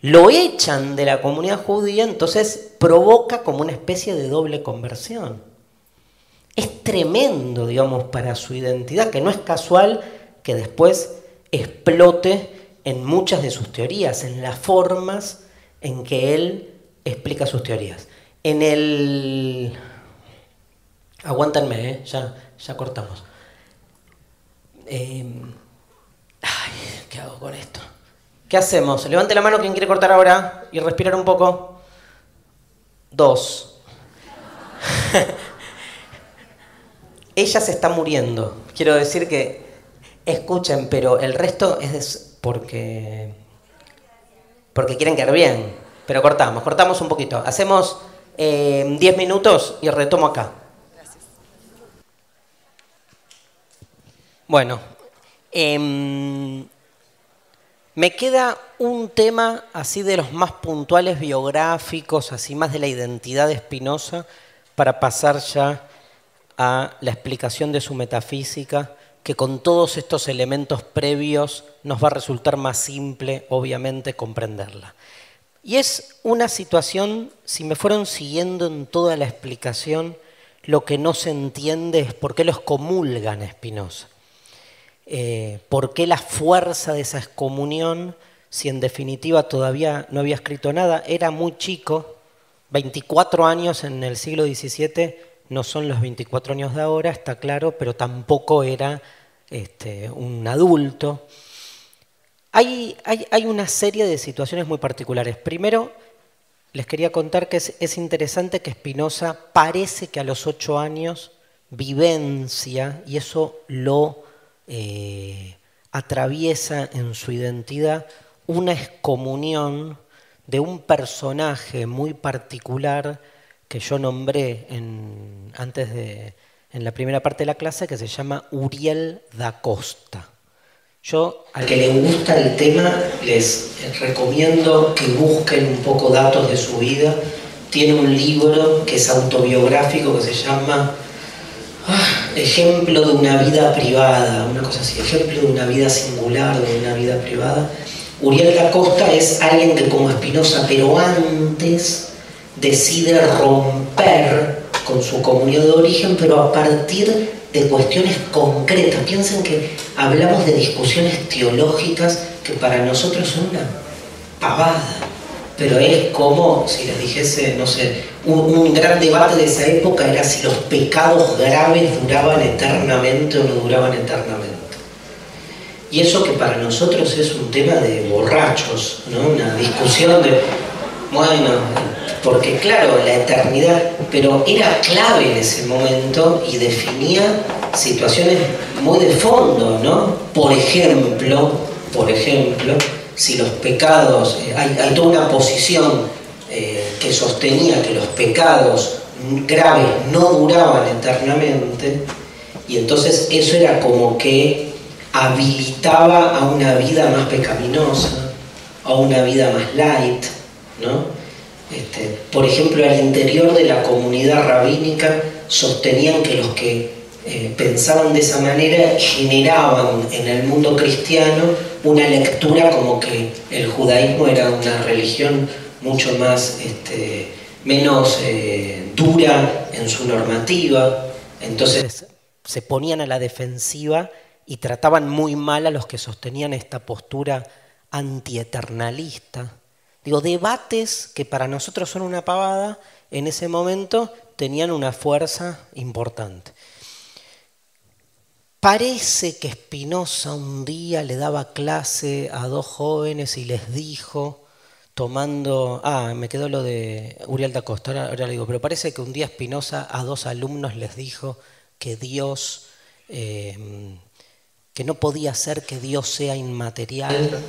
lo echan de la comunidad judía, entonces provoca como una especie de doble conversión es tremendo, digamos, para su identidad, que no es casual que después explote en muchas de sus teorías, en las formas en que él explica sus teorías. En el... Aguántenme, ¿eh? ya, ya cortamos. Em, ay, ¿Qué hago con esto? ¿Qué hacemos? Levante la mano quien quiere cortar ahora y respirar un poco. Dos. ella se está muriendo. Quiero decir que escuchen, pero el resto es porque porque quieren quedar bien. Pero cortamos, cortamos un poquito. Hacemos 10 eh, minutos y retomo acá. Gracias. Bueno, em, me queda un tema así de los más puntuales biográficos, así más de la identidad de Spinoza, para pasar ya a la explicación de su metafísica, que con todos estos elementos previos nos va a resultar más simple, obviamente, comprenderla. Y es una situación, si me fueron siguiendo en toda la explicación, lo que no se entiende es por qué los comulgan a Spinoza. Eh, ¿Por qué la fuerza de esa excomunión, si en definitiva todavía no había escrito nada, era muy chico, 24 años en el siglo XVII no son los 24 años de ahora, está claro, pero tampoco era este, un adulto. Hay, hay, una serie de situaciones muy particulares. Primero, les quería contar que es, interesante que Spinoza parece que a los ocho años vivencia, y eso lo eh, atraviesa en su identidad, una excomunión de un personaje muy particular que yo nombré en, antes de, en la primera parte de la clase, que se llama Uriel da Costa. Yo, al que le gusta el tema, les recomiendo que busquen un poco datos de su vida. Tiene un libro que es autobiográfico que se llama ah, Ejemplo de una vida privada, una cosa así, ejemplo de una vida singular, de una vida privada. Uriel da Costa es alguien que como Espinosa, pero antes decide romper con su comunidad de origen, pero a partir de cuestiones concretas. Piensen que hablamos de discusiones teológicas que para nosotros son una pavada, pero es como si les dijese, no sé, un, gran debate de esa época era si los pecados graves duraban eternamente o no duraban eternamente. Y eso que para nosotros es un tema de borrachos, ¿no? una discusión de, bueno, porque claro, la eternidad, pero era clave en ese momento y definía situaciones muy de fondo, ¿no? Por ejemplo, por ejemplo, si los pecados, eh, hay, toda una posición eh, que sostenía que los pecados graves no duraban eternamente, y entonces eso era como que habilitaba a una vida más pecaminosa, a una vida más light, ¿no? Este, por ejemplo, al interior de la comunidad rabínica sostenían que los que eh, pensaban de esa manera generaban en el mundo cristiano una lectura como que el judaísmo era una religión mucho más, este, menos eh, dura en su normativa. Entonces se ponían a la defensiva y trataban muy mal a los que sostenían esta postura antieternalista Digo, debates que para nosotros son una pavada, en ese momento tenían una fuerza importante. Parece que Spinoza un día le daba clase a dos jóvenes y les dijo, tomando, ah, me quedó lo de Uriel da Costa, ahora, le digo, pero parece que un día Spinoza a dos alumnos les dijo que Dios, eh, que no podía ser que Dios sea inmaterial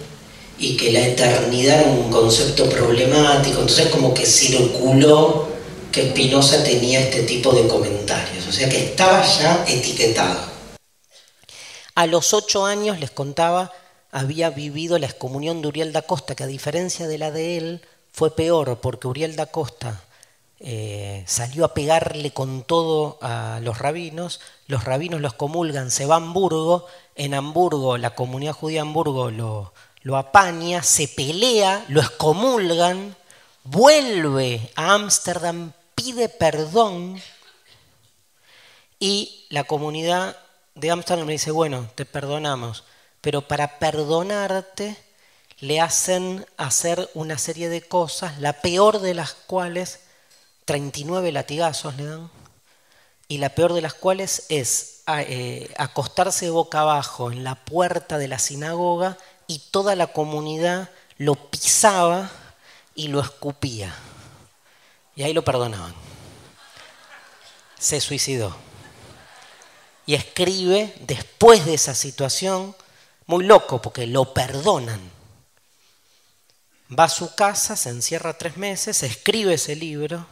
y que la eternidad era un concepto problemático, entonces como que circuló que Spinoza tenía este tipo de comentarios, o sea que estaba ya etiquetado. A los ocho años, les contaba, había vivido la excomunión de Uriel da Costa, que a diferencia de la de él, fue peor, porque Uriel da Costa eh, salió a pegarle con todo a los rabinos, los rabinos los comulgan, se va a Hamburgo, en Hamburgo, la comunidad judía de Hamburgo lo, lo apaña, se pelea, lo excomulgan, vuelve a Ámsterdam, pide perdón y la comunidad de Ámsterdam le dice, bueno, te perdonamos, pero para perdonarte le hacen hacer una serie de cosas, la peor de las cuales 39 latigazos le dan, y la peor de las cuales es eh, acostarse boca abajo en la puerta de la sinagoga y toda la comunidad lo pisaba y lo escupía. Y ahí lo perdonaban. Se suicidó. Y escribe después de esa situación, muy loco, porque lo perdonan. Va a su casa, se encierra tres meses, escribe ese libro.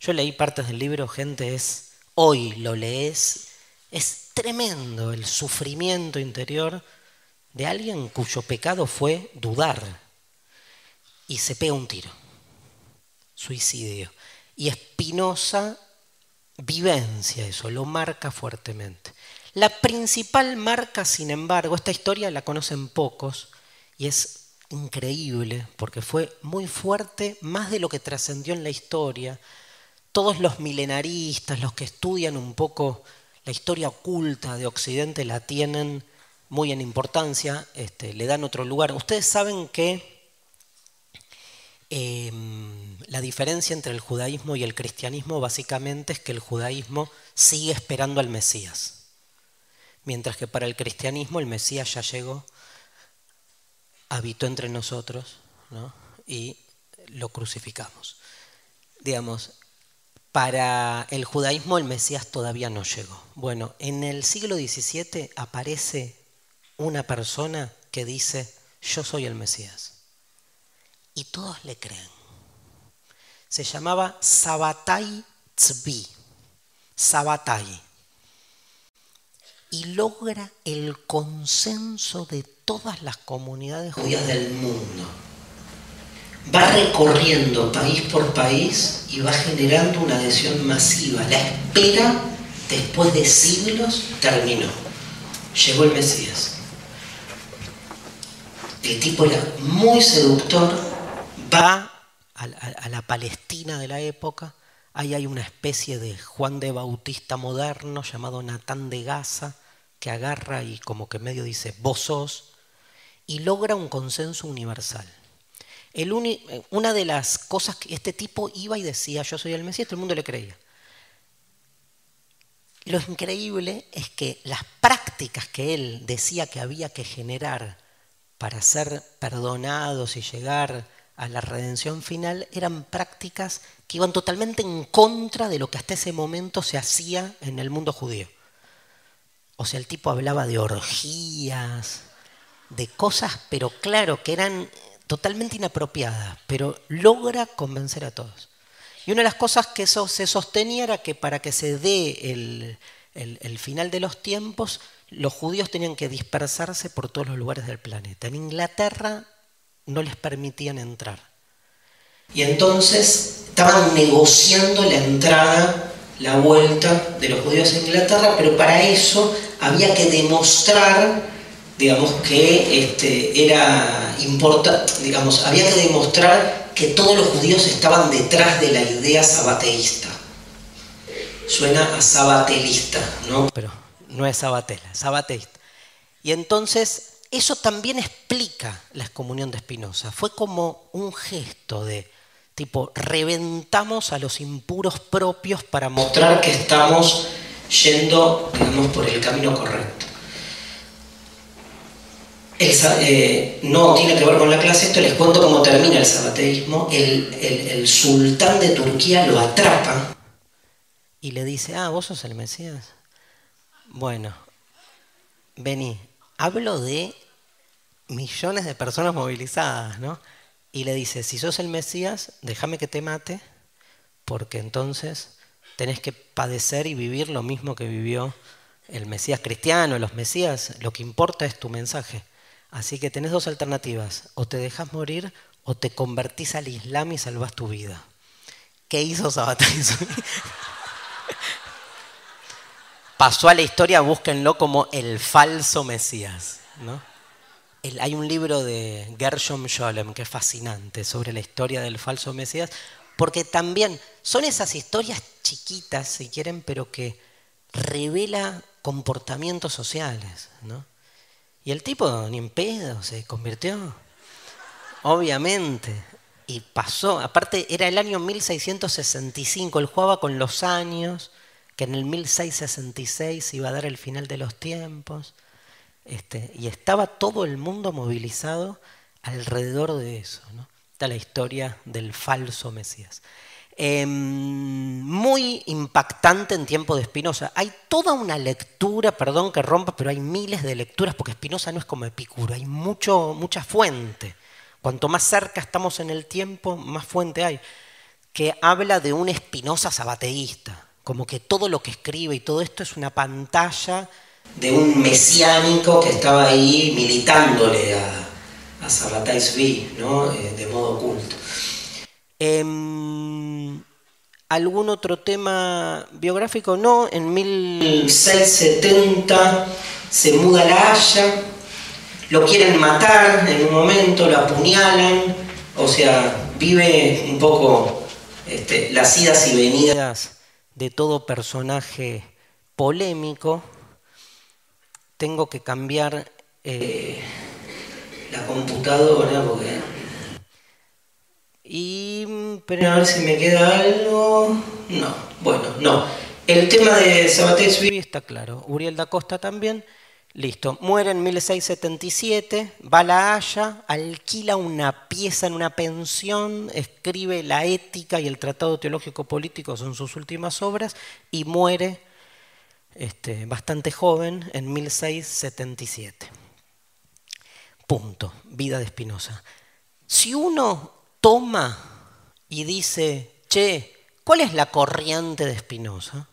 Yo leí partes del libro, gente, es hoy lo lees, es tremendo el sufrimiento interior de alguien cuyo pecado fue dudar y se pega un tiro. Suicidio. Y Espinosa vivencia eso, lo marca fuertemente. La principal marca, sin embargo, esta historia la conocen pocos y es increíble porque fue muy fuerte, más de lo que trascendió en la historia. Todos los milenaristas, los que estudian un poco la historia oculta de Occidente, la tienen muy en importancia, este, le dan otro lugar. Ustedes saben que em, la diferencia entre el judaísmo y el cristianismo básicamente es que el judaísmo sigue esperando al Mesías, mientras que para el cristianismo el Mesías ya llegó, habitó entre nosotros y lo crucificamos. Digamos, para el judaísmo el Mesías todavía no llegó. Bueno, en el siglo XVII aparece una persona que dice, yo soy el Mesías. Y todos le creen. Se llamaba Sabatai Tzvi. Sabatai. y logra el consenso de todas las comunidades judías del mundo. Va recorriendo país por país y va generando una adhesión masiva. La espera, después de siglos, terminó. Llegó el Mesías. El tipo era muy seductor, va a, la Palestina de la época, ahí hay una especie de Juan de Bautista moderno llamado Natán de Gaza, que agarra y como que medio dice, vos sos, y logra un consenso universal. una de las cosas que este tipo iba y decía, yo soy el Mesías, todo el mundo le creía. Lo increíble es que las prácticas que él decía que había que generar para ser perdonados y llegar a la redención final eran prácticas que iban totalmente en contra de lo que hasta ese momento se hacía en el mundo judío. O sea, el tipo hablaba de orgías, de cosas, pero claro, que eran totalmente inapropiadas, pero logra convencer a todos. Y una de las cosas que eso se sostenía era que para que se dé el, el final de los tiempos, los judíos tenían que dispersarse por todos los lugares del planeta. En Inglaterra no les permitían entrar. Y entonces estaban negociando la entrada, la vuelta de los judíos a Inglaterra, pero para eso había que demostrar, digamos, que este, era digamos, había que demostrar que todos los judíos estaban detrás de la idea sabateísta. Suena a sabatelista, ¿no? Pero no es sabatela, sabateísta. Y entonces eso también explica la excomunión de Spinoza. Fue como un gesto de tipo, reventamos a los impuros propios para mostrar que estamos yendo, por el camino correcto. Eh, no tiene que ver con la clase, esto les cuento cómo termina el sabateísmo. El, el sultán de Turquía lo atrapa y le dice, ah, vos sos el Mesías. Bueno, vení, hablo de millones de personas movilizadas, ¿no? Y le dice, si sos el Mesías, déjame que te mate, porque entonces tenés que padecer y vivir lo mismo que vivió el Mesías cristiano, los Mesías, lo que importa es tu mensaje. Así que tenés dos alternativas, o te dejas morir o te convertís al Islam y salvas tu vida. ¿Qué hizo Sabatay Pasó a la historia, búsquenlo como el falso Mesías. ¿no? hay un libro de Gershom Scholem que es fascinante sobre la historia del falso Mesías, porque también son esas historias chiquitas, si quieren, pero que revela comportamientos sociales. ¿no? Y el tipo ni en pedo se convirtió, obviamente. Y pasó, aparte era el año 1665, él jugaba con los años, que en el 1666 iba a dar el final de los tiempos. Este, y estaba todo el mundo movilizado alrededor de eso. ¿no? Está la historia del falso Mesías. Em, muy impactante en tiempo de Spinoza. Hay toda una lectura, perdón que rompa, pero hay miles de lecturas porque Spinoza no es como Epicuro, hay mucho, mucha fuente. Cuanto más cerca estamos en el tiempo, más fuente hay. Que habla de un Spinoza sabateísta, como que todo lo que escribe y todo esto es una pantalla de un mesiánico que estaba ahí militándole a, a Sabbatai ¿no? Eh, de modo oculto. Em, ¿Algún otro tema biográfico? No, en 1670 se muda a La Haya, lo quieren matar en un momento, lo apuñalan, o sea, vive un poco este, las idas y venidas de todo personaje polémico tengo que cambiar eh, la computadora porque... Y pero a ver si me queda algo. No, bueno, no. El tema de Sabatés está claro. Uriel da Costa también. Listo. Muere en 1677, va a La Haya, alquila una pieza en una pensión, escribe La Ética y el Tratado Teológico Político, son sus últimas obras, y muere este, bastante joven, en 1677. Punto, vida de Spinoza. Si uno toma y dice, che, ¿cuál es la corriente de Spinoza?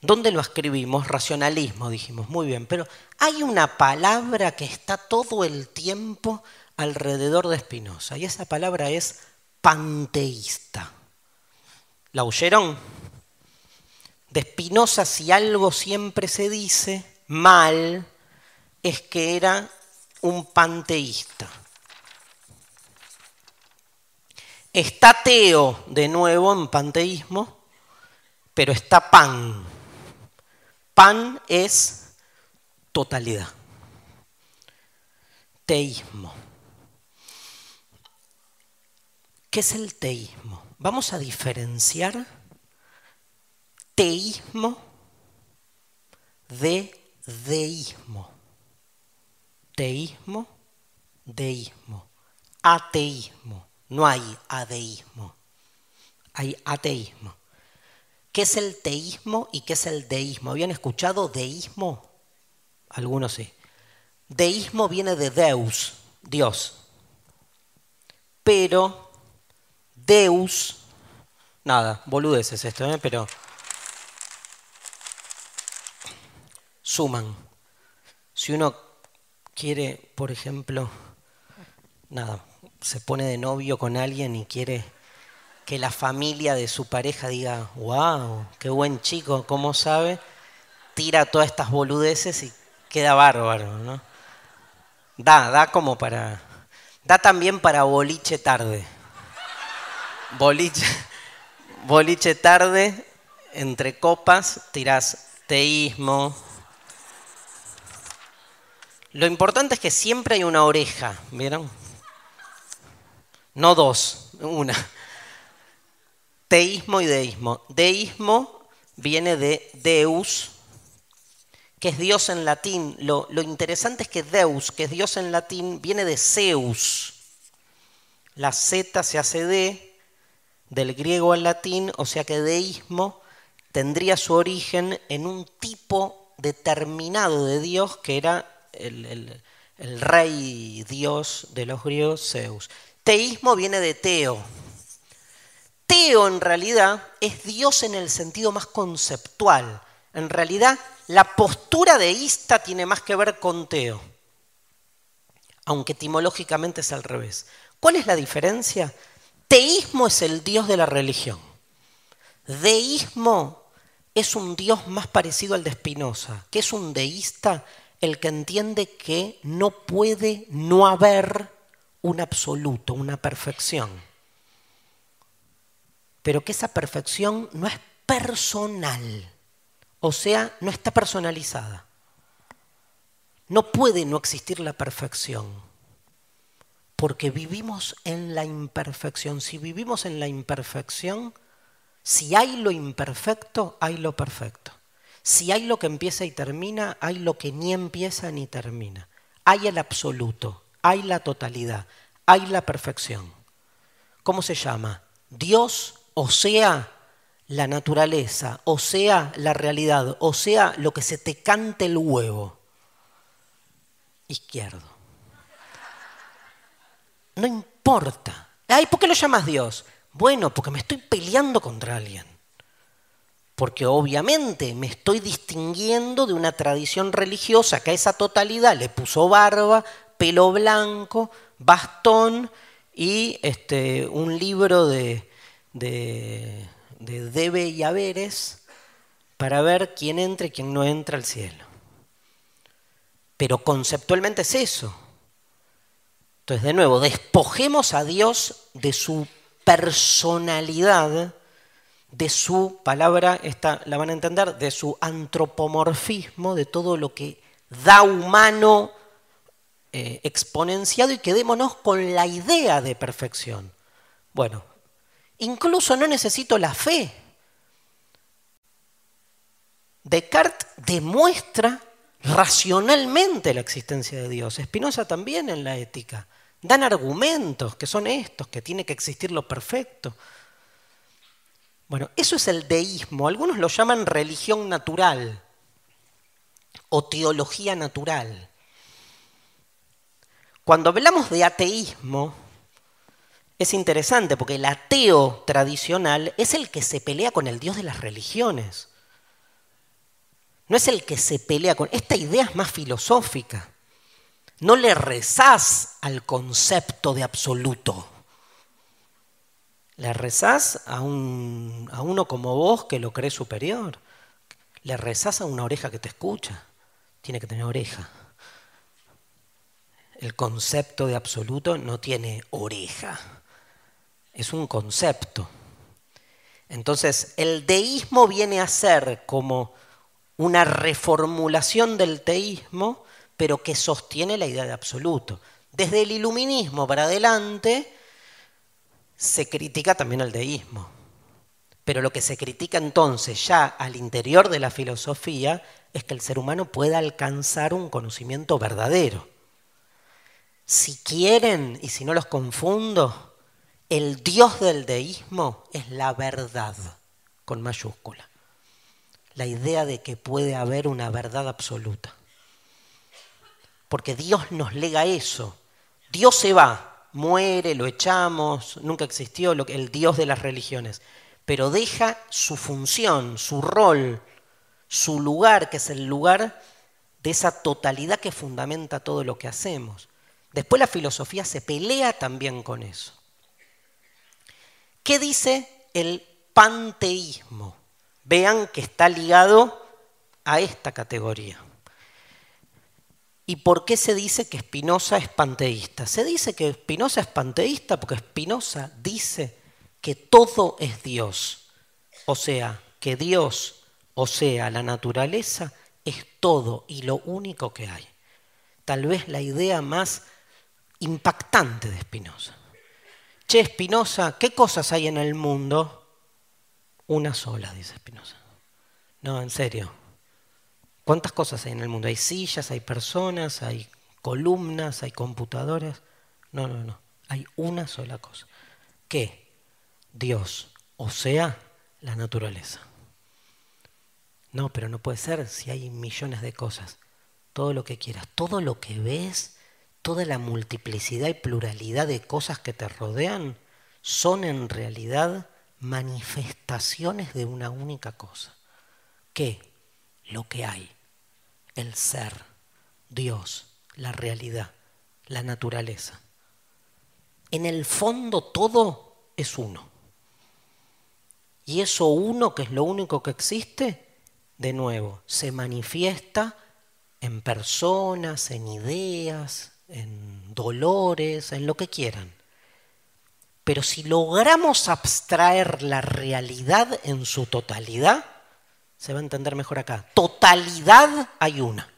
¿Dónde lo escribimos? Racionalismo, dijimos, muy bien, pero hay una palabra que está todo el tiempo alrededor de Spinoza y esa palabra es panteísta. ¿La oyeron? De Spinoza si algo siempre se dice mal es que era un panteísta. Está Teo de nuevo en panteísmo, pero está Pan. Pan es totalidad. Teísmo. ¿Qué es el teísmo? Vamos a diferenciar teísmo de deísmo. Teísmo, deísmo. Ateísmo. No hay adeísmo, hay ateísmo. ¿Qué es el teísmo y qué es el deísmo? ¿Habían escuchado deísmo? Algunos sí. Deísmo viene de Deus, Dios. Pero Deus, nada, boludeces esto, ¿eh? pero suman. Si uno quiere, por ejemplo, nada, se pone de novio con alguien y quiere que la familia de su pareja diga, wow, qué buen chico, ¿cómo sabe? Tira todas estas boludeces y queda bárbaro, ¿no? Da, da como para... Da también para boliche tarde. Boliche, boliche tarde, entre copas, tirás teísmo. Lo importante es que siempre hay una oreja, ¿vieron? No dos, una. Teísmo y deísmo. Deísmo viene de Deus, que es Dios en latín. Lo, interesante es que Deus, que es Dios en latín, viene de Zeus. La Z se hace D, del griego al latín, o sea que deísmo tendría su origen en un tipo determinado de Dios que era el, el, el rey Dios de los griegos, Zeus. Teísmo viene de Teo. Teo en realidad es Dios en el sentido más conceptual. En realidad la postura deísta tiene más que ver con Teo, aunque etimológicamente es al revés. ¿Cuál es la diferencia? Teísmo es el Dios de la religión. Deísmo es un Dios más parecido al de Spinoza, que es un deísta el que entiende que no puede no haber un absoluto, una perfección. Pero que esa perfección no es personal, o sea, no está personalizada. No puede no existir la perfección, porque vivimos en la imperfección. Si vivimos en la imperfección, si hay lo imperfecto, hay lo perfecto. Si hay lo que empieza y termina, hay lo que ni empieza ni termina. Hay el absoluto, hay la totalidad, hay la perfección. ¿Cómo se llama? Dios, o sea, la naturaleza, o sea, la realidad, o sea, lo que se te cante el huevo. Izquierdo. No importa. Ay, ¿por qué lo llamas Dios? Bueno, porque me estoy peleando contra alguien. Porque obviamente me estoy distinguiendo de una tradición religiosa que a esa totalidad le puso barba, pelo blanco, bastón y este, un libro de, de, de debe y haberes para ver quién entra y quién no entra al cielo. Pero conceptualmente es eso. Entonces, de nuevo, despojemos a Dios de su personalidad, de su palabra, esta la van a entender, de su antropomorfismo, de todo lo que da humano eh, exponenciado y quedémonos con la idea de perfección. Bueno, incluso no necesito la fe. Descartes demuestra racionalmente la existencia de Dios. Spinoza también en la ética. Dan argumentos que son estos, que tiene que existir lo perfecto. Bueno, eso es el deísmo. Algunos lo llaman religión natural o teología natural. Cuando hablamos de ateísmo, es interesante porque el ateo tradicional es el que se pelea con el Dios de las religiones. no es el que se pelea con... Esta idea es más filosófica. No le rezás al concepto de absoluto. Le rezás a, un, a uno como vos que lo cree superior. Le rezás a una oreja que te escucha. Tiene que tener oreja. El concepto de absoluto no tiene oreja. Es un concepto. Entonces, el deísmo viene a ser como una reformulación del teísmo, pero que sostiene la idea de absoluto. Desde el iluminismo para adelante se critica también el deísmo. Pero lo que se critica entonces ya al interior de la filosofía es que el ser humano pueda alcanzar un conocimiento verdadero. Si quieren, y si no los confundo, el Dios del deísmo es la verdad, con mayúscula. La idea de que puede haber una verdad absoluta. Porque Dios nos lega eso. Dios se va, muere, lo echamos, nunca existió el Dios de las religiones, pero deja su función, su rol, su lugar, que es el lugar de esa totalidad que fundamenta todo lo que hacemos. Después la filosofía se pelea también con eso. ¿Qué dice el panteísmo? Vean que está ligado a esta categoría. ¿Y por qué se dice que Spinoza es panteísta? Se dice que Spinoza es panteísta porque Spinoza dice que todo es Dios. O sea, que Dios, o sea, la naturaleza, es todo y lo único que hay. Tal vez la idea más impactante de Spinoza. Che, Spinoza, ¿qué cosas hay en el mundo? Una sola, dice Spinoza. No, en serio. ¿Cuántas cosas hay en el mundo? Hay sillas, hay personas, hay columnas, hay computadoras. No, no, no. Hay una sola cosa. ¿Qué? Dios, o sea, la naturaleza. No, pero no puede ser si hay millones de cosas. Todo lo que quieras, todo lo que ves toda la multiplicidad y pluralidad de cosas que te rodean son en realidad manifestaciones de una única cosa. ¿Qué? Lo que hay, el ser, Dios, la realidad, la naturaleza. En el fondo todo es uno. Y eso uno, que es lo único que existe, de nuevo, se manifiesta en personas, en ideas, en dolores, en lo que quieran. Pero si logramos abstraer la realidad en su totalidad, se va a entender mejor acá. Totalidad hay una.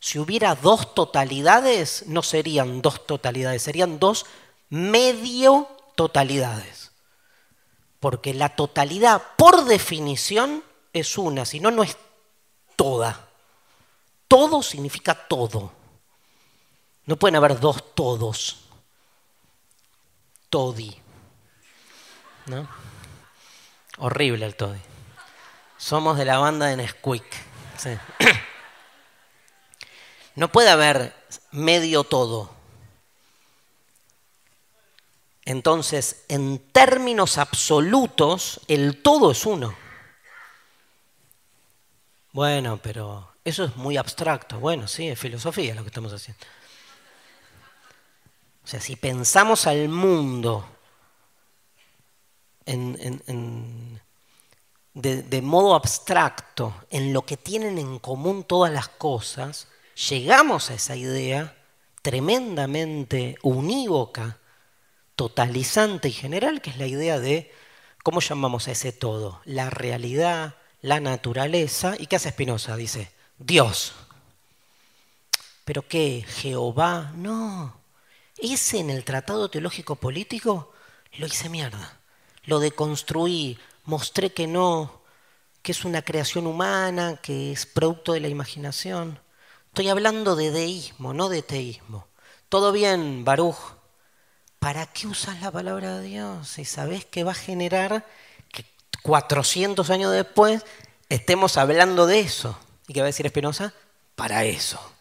Si hubiera dos totalidades, no serían dos totalidades, serían dos medio totalidades. Porque la totalidad, por definición, es una, si no, no es toda. Todo significa todo. No pueden haber dos todos. Todi. ¿No? Horrible el Todi. Somos de la banda de Nesquik. No puede haber medio todo. Entonces, en términos absolutos, el todo es uno. Bueno, pero eso es muy abstracto. Bueno, sí, es filosofía lo que estamos haciendo. O sea, si pensamos al mundo de, modo abstracto, en lo que tienen en común todas las cosas, llegamos a esa idea tremendamente unívoca, totalizante y general, que es la idea de, ¿cómo llamamos a ese todo? La realidad, la naturaleza, ¿y qué hace Spinoza? Dice, Dios. ¿Pero qué? ¿Jehová? No. Ese en el Tratado Teológico Político lo hice mierda. Lo deconstruí, mostré que no, que es una creación humana, que es producto de la imaginación. Estoy hablando de deísmo, no de teísmo. Todo bien, Baruch. ¿Para qué usas la palabra de Dios si sabes que va a generar que 400 años después estemos hablando de eso? ¿Y qué va a decir Espinosa? Para eso.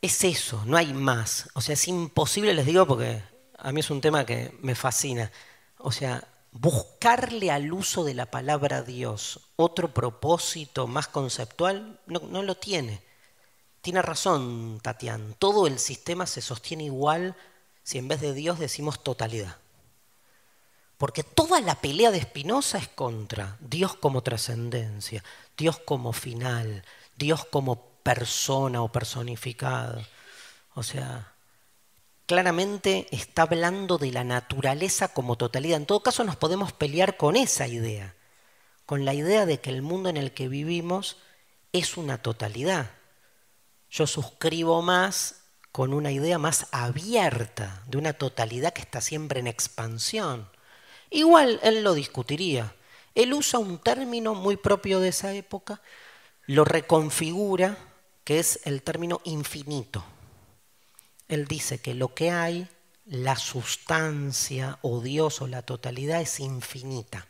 Es eso, no hay más. O sea, es imposible, les digo, porque a mí es un tema que me fascina. O sea, buscarle al uso de la palabra Dios otro propósito más conceptual, no, lo tiene. Tiene razón Tatián, todo el sistema se sostiene igual si en vez de Dios decimos totalidad. Porque toda la pelea de Spinoza es contra Dios como trascendencia, Dios como final, Dios como persona o personificado. O sea, claramente está hablando de la naturaleza como totalidad. En todo caso nos podemos pelear con esa idea, con la idea de que el mundo en el que vivimos es una totalidad. Yo suscribo más con una idea más abierta, de una totalidad que está siempre en expansión. Igual él lo discutiría. Él usa un término muy propio de esa época, lo reconfigura, que es el término infinito. Él dice que lo que hay, la sustancia o Dios o la totalidad es infinita.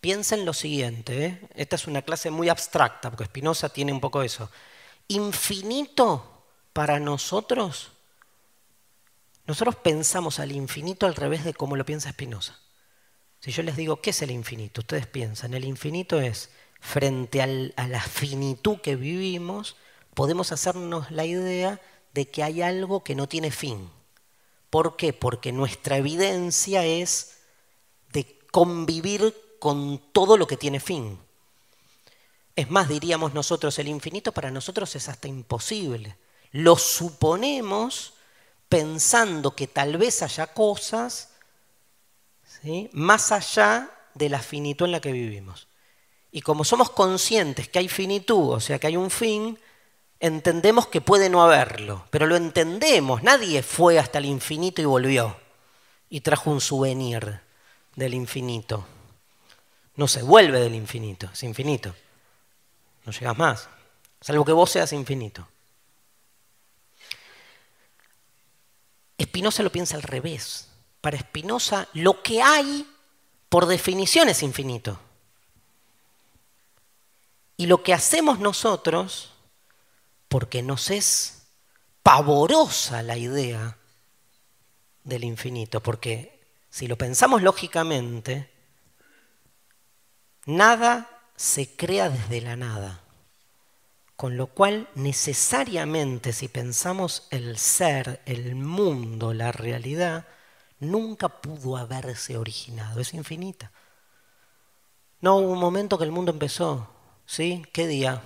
Piensen lo siguiente, ¿eh? esta es una clase muy abstracta, porque Spinoza tiene un poco eso. Infinito para nosotros, nosotros pensamos al infinito al revés de cómo lo piensa Spinoza. Si yo les digo, ¿qué es el infinito? Ustedes piensan, el infinito es, frente a la finitud que vivimos, podemos hacernos la idea de que hay algo que no tiene fin. ¿Por qué? Porque nuestra evidencia es de convivir con todo lo que tiene fin. Es más, diríamos nosotros, el infinito para nosotros es hasta imposible. Lo suponemos pensando que tal vez haya cosas más allá de la finitud en la que vivimos. Y como somos conscientes que hay finitud, o sea, que hay un fin, entendemos que puede no haberlo, pero lo entendemos. Nadie fue hasta el infinito y volvió y trajo un souvenir del infinito. No se vuelve del infinito, es infinito. No llegas más, salvo que vos seas infinito. Espinosa lo piensa al revés para Spinoza, lo que hay, por definición, es infinito. Y lo que hacemos nosotros, porque nos es pavorosa la idea del infinito, porque si lo pensamos lógicamente, nada se crea desde la nada. Con lo cual, necesariamente, si pensamos el ser, el mundo, la realidad, nunca pudo haberse originado, es infinita. No hubo un momento que el mundo empezó, ¿sí? ¿Qué día?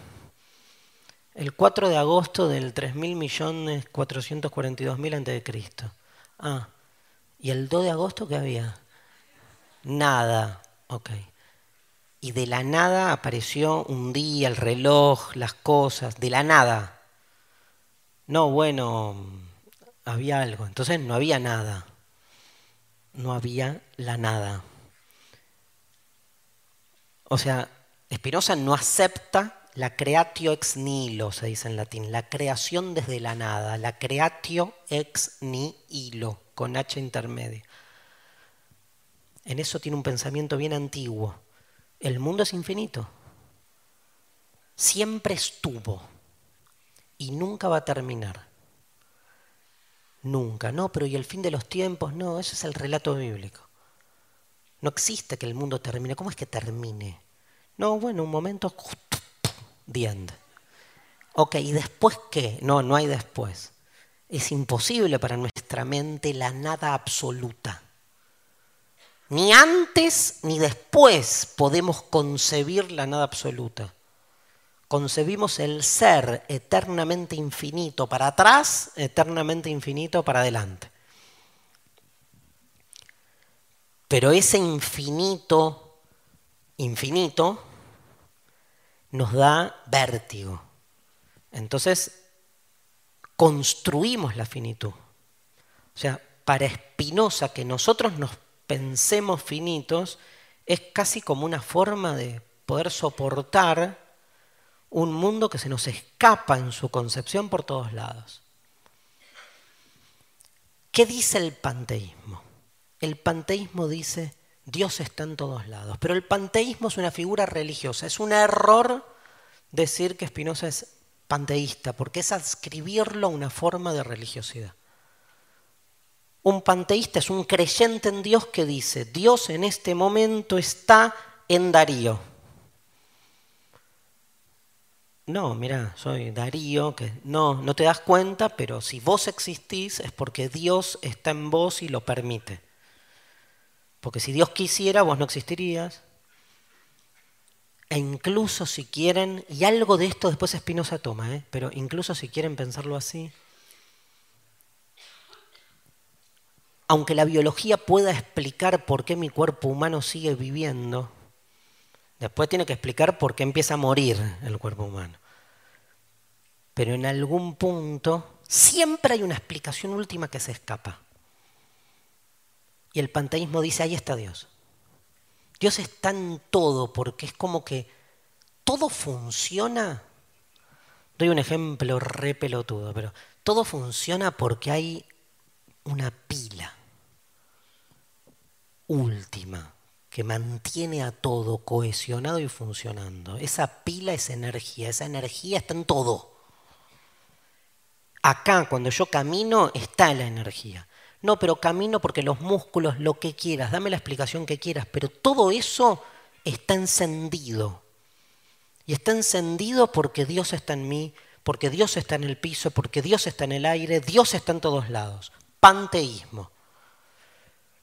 El 4 de agosto del 3.442.000 a.C. Ah, ¿y el 2 de agosto qué había? Nada, ok. Y de la nada apareció un día, el reloj, las cosas, de la nada. No, bueno, había algo, entonces no había nada no había la nada. O sea, Spinoza no acepta la creatio ex nihilo, se dice en latín, la creación desde la nada, la creatio ex nihilo, con H intermedia. En eso tiene un pensamiento bien antiguo. El mundo es infinito. Siempre estuvo y nunca va a terminar. Nunca, no, pero ¿y el fin de los tiempos? No, ese es el relato bíblico. No existe que el mundo termine. ¿Cómo es que termine? No, bueno, un momento, the end. Ok, ¿y después qué? No, no hay después. Es imposible para nuestra mente la nada absoluta. Ni antes ni después podemos concebir la nada absoluta concebimos el ser eternamente infinito para atrás, eternamente infinito para adelante. Pero ese infinito, infinito, nos da vértigo. Entonces, construimos la finitud. O sea, para Espinosa que nosotros nos pensemos finitos es casi como una forma de poder soportar un mundo que se nos escapa en su concepción por todos lados. ¿Qué dice el panteísmo? El panteísmo dice, Dios está en todos lados, pero el panteísmo es una figura religiosa, es un error decir que Spinoza es panteísta, porque es adscribirlo a una forma de religiosidad. Un panteísta es un creyente en Dios que dice, Dios en este momento está en Darío. No, mira, soy Darío, que no, no te das cuenta, pero si vos existís es porque Dios está en vos y lo permite. Porque si Dios quisiera, vos no existirías. E incluso si quieren, y algo de esto después Espinosa toma, ¿eh? pero incluso si quieren pensarlo así, aunque la biología pueda explicar por qué mi cuerpo humano sigue viviendo, después tiene que explicar por qué empieza a morir el cuerpo humano. Pero en algún punto siempre hay una explicación última que se escapa. Y el panteísmo dice, ahí está Dios. Dios está en todo porque es como que todo funciona. Doy un ejemplo re pelotudo, pero todo funciona porque hay una pila última que mantiene a todo cohesionado y funcionando. Esa pila es energía, esa energía está en todo. Acá, cuando yo camino, está la energía. No, pero camino porque los músculos, lo que quieras, dame la explicación que quieras, pero todo eso está encendido. Y está encendido porque Dios está en mí, porque Dios está en el piso, porque Dios está en el aire, Dios está en todos lados panteísmo.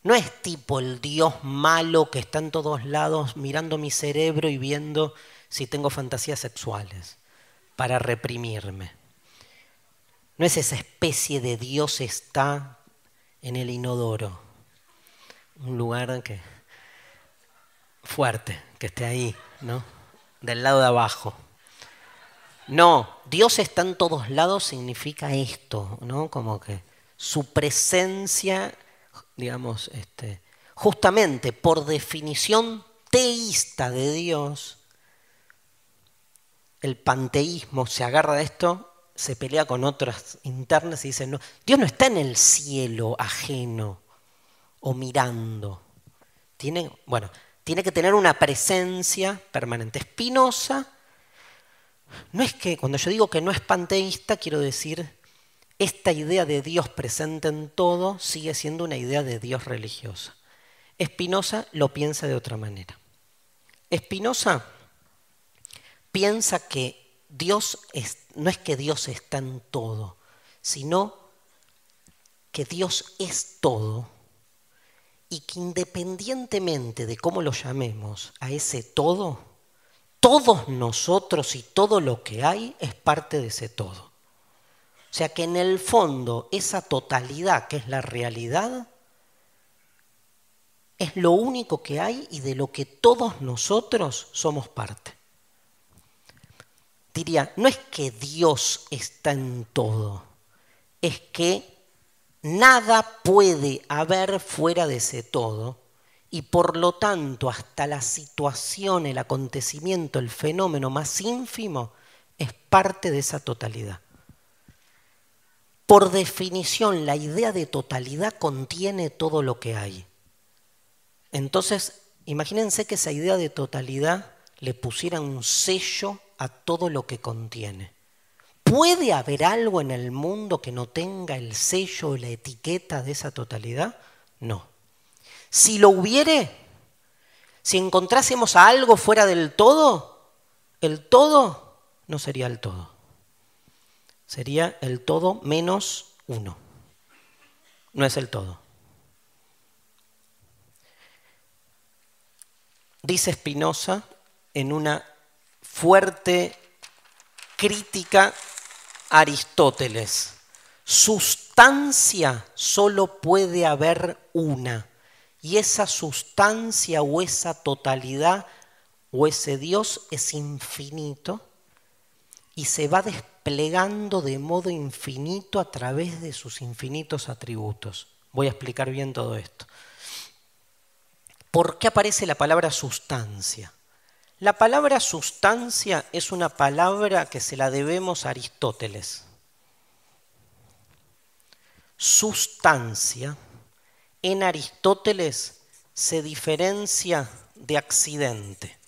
No es tipo el Dios malo que está en todos lados mirando mi cerebro y viendo si tengo fantasías sexuales para reprimirme. No es esa especie de Dios está en el inodoro, un lugar que fuerte, que esté ahí, ¿no? Del lado de abajo. No, Dios está en todos lados significa esto, ¿no? Como que su presencia, digamos, este, justamente por definición teísta de Dios, el panteísmo se agarra de esto, se pelea con otras internas y dice, no, Dios no está en el cielo ajeno o mirando. Tiene, bueno, tiene que tener una presencia permanente. Espinosa, no es que, cuando yo digo que no es panteísta, quiero decir esta idea de Dios presente en todo sigue siendo una idea de Dios religiosa. Espinosa lo piensa de otra manera. Espinosa piensa que Dios no es que Dios está en todo, sino que Dios es todo y que independientemente de cómo lo llamemos a ese todo, todos nosotros y todo lo que hay es parte de ese todo. O sea que en el fondo esa totalidad que es la realidad es lo único que hay y de lo que todos nosotros somos parte. Diría, no es que Dios está en todo, es que nada puede haber fuera de ese todo y por lo tanto hasta la situación, el acontecimiento, el fenómeno más ínfimo es parte de esa totalidad. Por definición, la idea de totalidad contiene todo lo que hay. Entonces, imagínense que esa idea de totalidad le pusiera un sello a todo lo que contiene. ¿Puede haber algo en el mundo que no tenga el sello o la etiqueta de esa totalidad? No. Si lo hubiere, si encontrásemos a algo fuera del todo, el todo no sería el todo sería el todo menos uno. No es el todo. Dice Spinoza en una fuerte crítica a Aristóteles, sustancia solo puede haber una, y esa sustancia o esa totalidad o ese Dios es infinito y se va desplegando de modo infinito a través de sus infinitos atributos. Voy a explicar bien todo esto. ¿Por qué aparece la palabra sustancia? La palabra sustancia es una palabra que se la debemos a Aristóteles. Sustancia en Aristóteles se diferencia de accidente.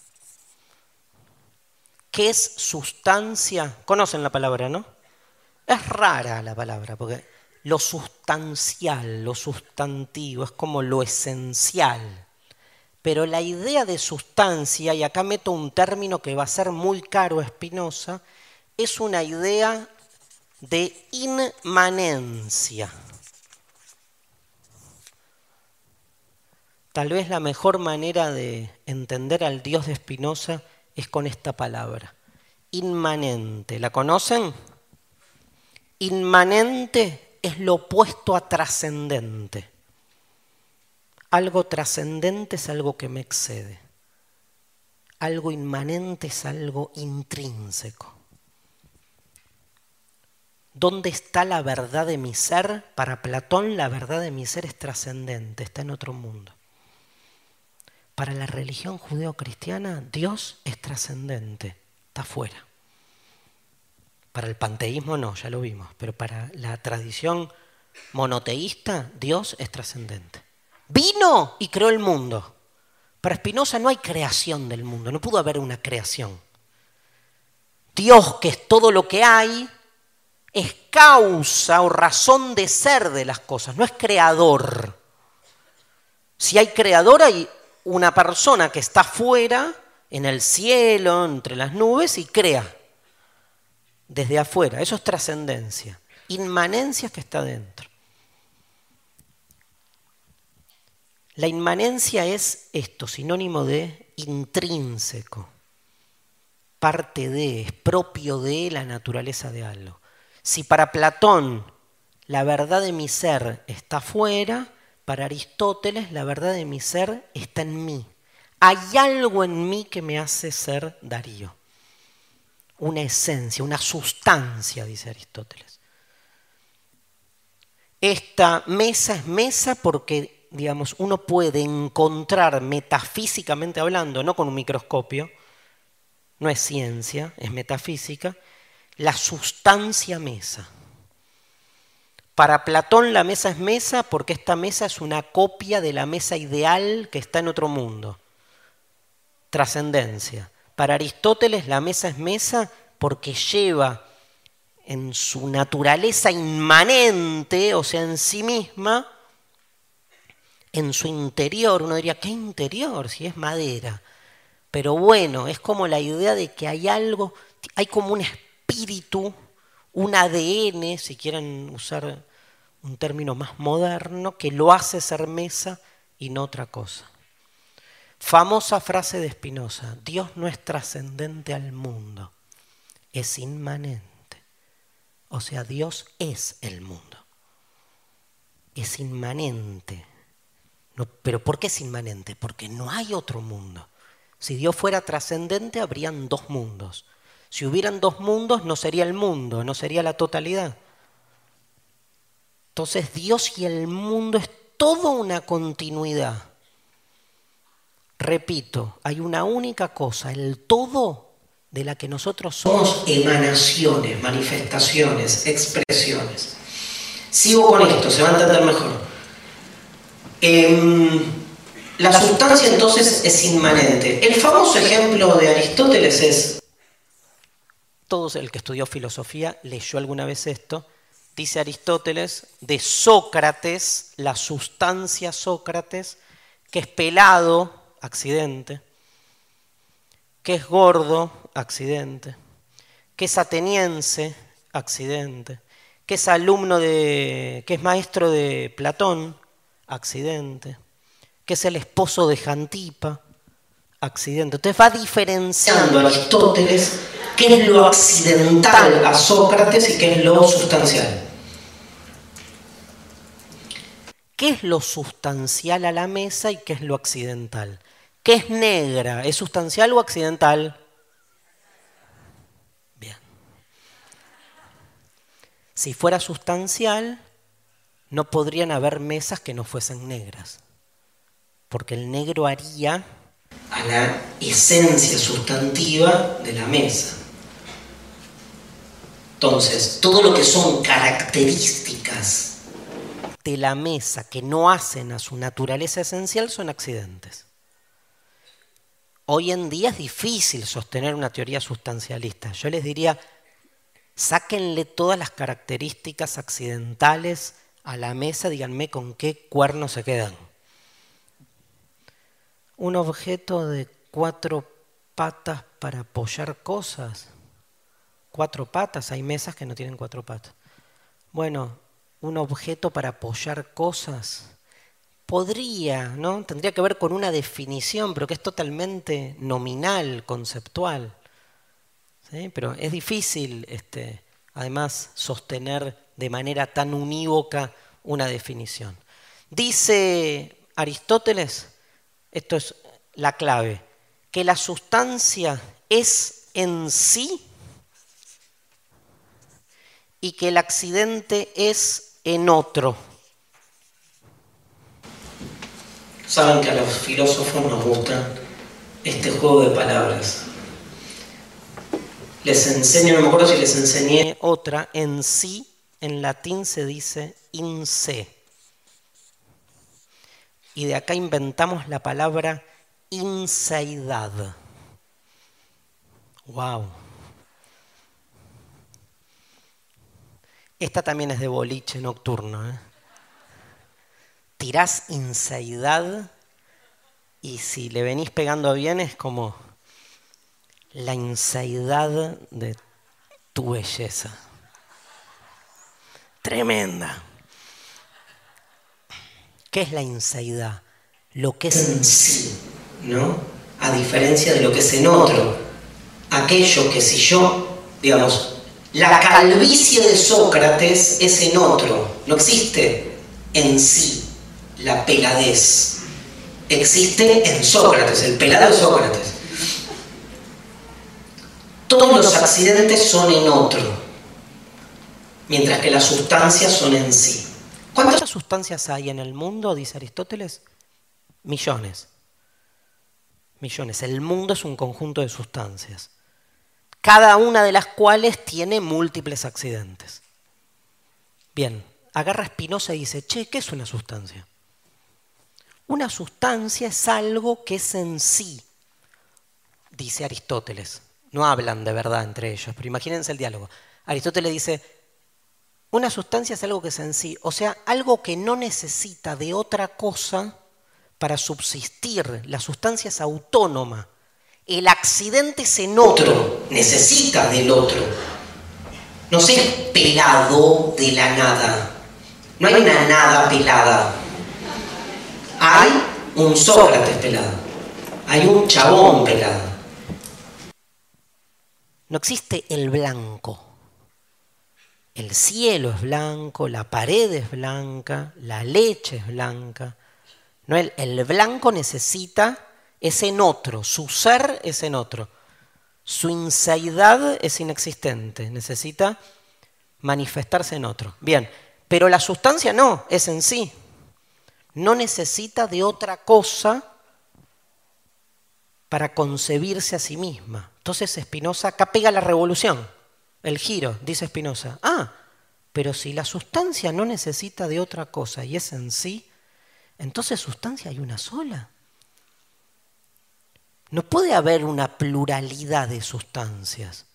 ¿Qué es sustancia? Conocen la palabra, ¿no? Es rara la palabra, porque lo sustancial, lo sustantivo, es como lo esencial. Pero la idea de sustancia, y acá meto un término que va a ser muy caro a Spinoza, es una idea de inmanencia. Tal vez la mejor manera de entender al Dios de Spinoza es con esta palabra, inmanente. ¿La conocen? Inmanente es lo opuesto a trascendente. Algo trascendente es algo que me excede. Algo inmanente es algo intrínseco. ¿Dónde está la verdad de mi ser? Para Platón la verdad de mi ser es trascendente, está en otro mundo. Para la religión judeocristiana, Dios es trascendente, está fuera. Para el panteísmo no, ya lo vimos, pero para la tradición monoteísta, Dios es trascendente. Vino y creó el mundo. Para Spinoza no hay creación del mundo, no pudo haber una creación. Dios, que es todo lo que hay, es causa o razón de ser de las cosas, no es creador. Si hay creador, hay una persona que está fuera, en el cielo, entre las nubes, y crea desde afuera. Eso es trascendencia. Inmanencia que está dentro. La inmanencia es esto, sinónimo de intrínseco, parte de, es propio de la naturaleza de algo. Si para Platón la verdad de mi ser está fuera, para Aristóteles la verdad de mi ser está en mí. Hay algo en mí que me hace ser Darío. Una esencia, una sustancia, dice Aristóteles. Esta mesa es mesa porque, digamos, uno puede encontrar metafísicamente hablando, no con un microscopio, no es ciencia, es metafísica, la sustancia mesa. Para Platón la mesa es mesa porque esta mesa es una copia de la mesa ideal que está en otro mundo. Trascendencia. Para Aristóteles la mesa es mesa porque lleva en su naturaleza inmanente, o sea, en sí misma, en su interior, uno diría, ¿qué interior? Si es madera. Pero bueno, es como la idea de que hay algo, hay como un espíritu un ADN, si quieren usar un término más moderno, que lo hace ser mesa y no otra cosa. Famosa frase de Spinoza, Dios no es trascendente al mundo, es inmanente. O sea, Dios es el mundo. Es inmanente. Pero ¿por qué es inmanente? Porque no hay otro mundo. Si Dios fuera trascendente, habrían dos mundos. Si hubieran dos mundos, no sería el mundo, no sería la totalidad. Entonces Dios y el mundo es toda una continuidad. Repito, hay una única cosa, el todo de la que nosotros somos emanaciones, manifestaciones, expresiones. Sigo con esto, se va a entender mejor. Em, la sustancia entonces es inmanente. El famoso ejemplo de Aristóteles es todos, el que estudió filosofía leyó alguna vez esto, dice Aristóteles, de Sócrates, la sustancia Sócrates, que es pelado, accidente, que es gordo, accidente, que es ateniense, accidente, que es alumno de, que es maestro de Platón, accidente, que es el esposo de Jantipa, accidente. Entonces va diferenciando Aristóteles qué es lo accidental a Sócrates y qué es lo sustancial. ¿Qué es lo sustancial a la mesa y qué es lo accidental? ¿Qué es negra? ¿Es sustancial o accidental? Bien. Si fuera sustancial, no podrían haber mesas que no fuesen negras, porque el negro haría a la esencia sustantiva de la mesa. Entonces, todo lo que son características de la mesa que no hacen a su naturaleza esencial son accidentes. Hoy en día es difícil sostener una teoría sustancialista. Yo les diría, sáquenle todas las características accidentales a la mesa, díganme con qué cuernos se quedan. Un objeto de cuatro patas para apoyar cosas. Cuatro patas, hay mesas que no tienen cuatro patas. Bueno, un objeto para apoyar cosas. Podría, ¿no? Tendría que ver con una definición, pero que es totalmente nominal, conceptual. Pero es difícil, este, además, sostener de manera tan unívoca una definición. Dice Aristóteles, esto es la clave, que la sustancia es en sí y que el accidente es en otro. Saben que a los filósofos nos gusta este juego de palabras. Les enseño, no me acuerdo si les enseñé otra, en sí, en latín se dice in se. Y de acá inventamos la palabra insaidad. Wow. Esta también es de boliche nocturno. ¿eh? Tirás insaidad y si le venís pegando bien es como la insaidad de tu belleza. Tremenda. ¿Qué es la insaidad? Lo que es en sí, ¿no? A diferencia de lo que es en otro. Aquello que si yo, digamos, la calvicie de Sócrates es en otro, no existe en sí la peladez. Existe en Sócrates, el pelado de Sócrates. Todos los accidentes son en otro, mientras que las sustancias son en sí. ¿Cuántas sustancias hay en el mundo? Dice Aristóteles. Millones. Millones. El mundo es un conjunto de sustancias cada una de las cuales tiene múltiples accidentes. Bien, agarra Spinoza y dice, che, ¿qué es una sustancia? Una sustancia es algo que es en sí, dice Aristóteles. No hablan de verdad entre ellos, pero imagínense el diálogo. Aristóteles dice, una sustancia es algo que es en sí, o sea, algo que no necesita de otra cosa para subsistir. La sustancia es autónoma. El accidente es en otro, necesita del otro. No se es pelado de la nada. No hay una nada pelada. Hay un Sócrates pelado. Hay un chabón pelado. No existe el blanco. El cielo es blanco, la pared es blanca, la leche es blanca. No, el, el blanco necesita es en otro, su ser es en otro. Su insaidad es inexistente, necesita manifestarse en otro. Bien, pero la sustancia no, es en sí. No necesita de otra cosa para concebirse a sí misma. Entonces Spinoza acá pega la revolución, el giro, dice Spinoza. Ah, pero si la sustancia no necesita de otra cosa y es en sí, entonces sustancia hay una sola. No puede haber una pluralidad de sustancias,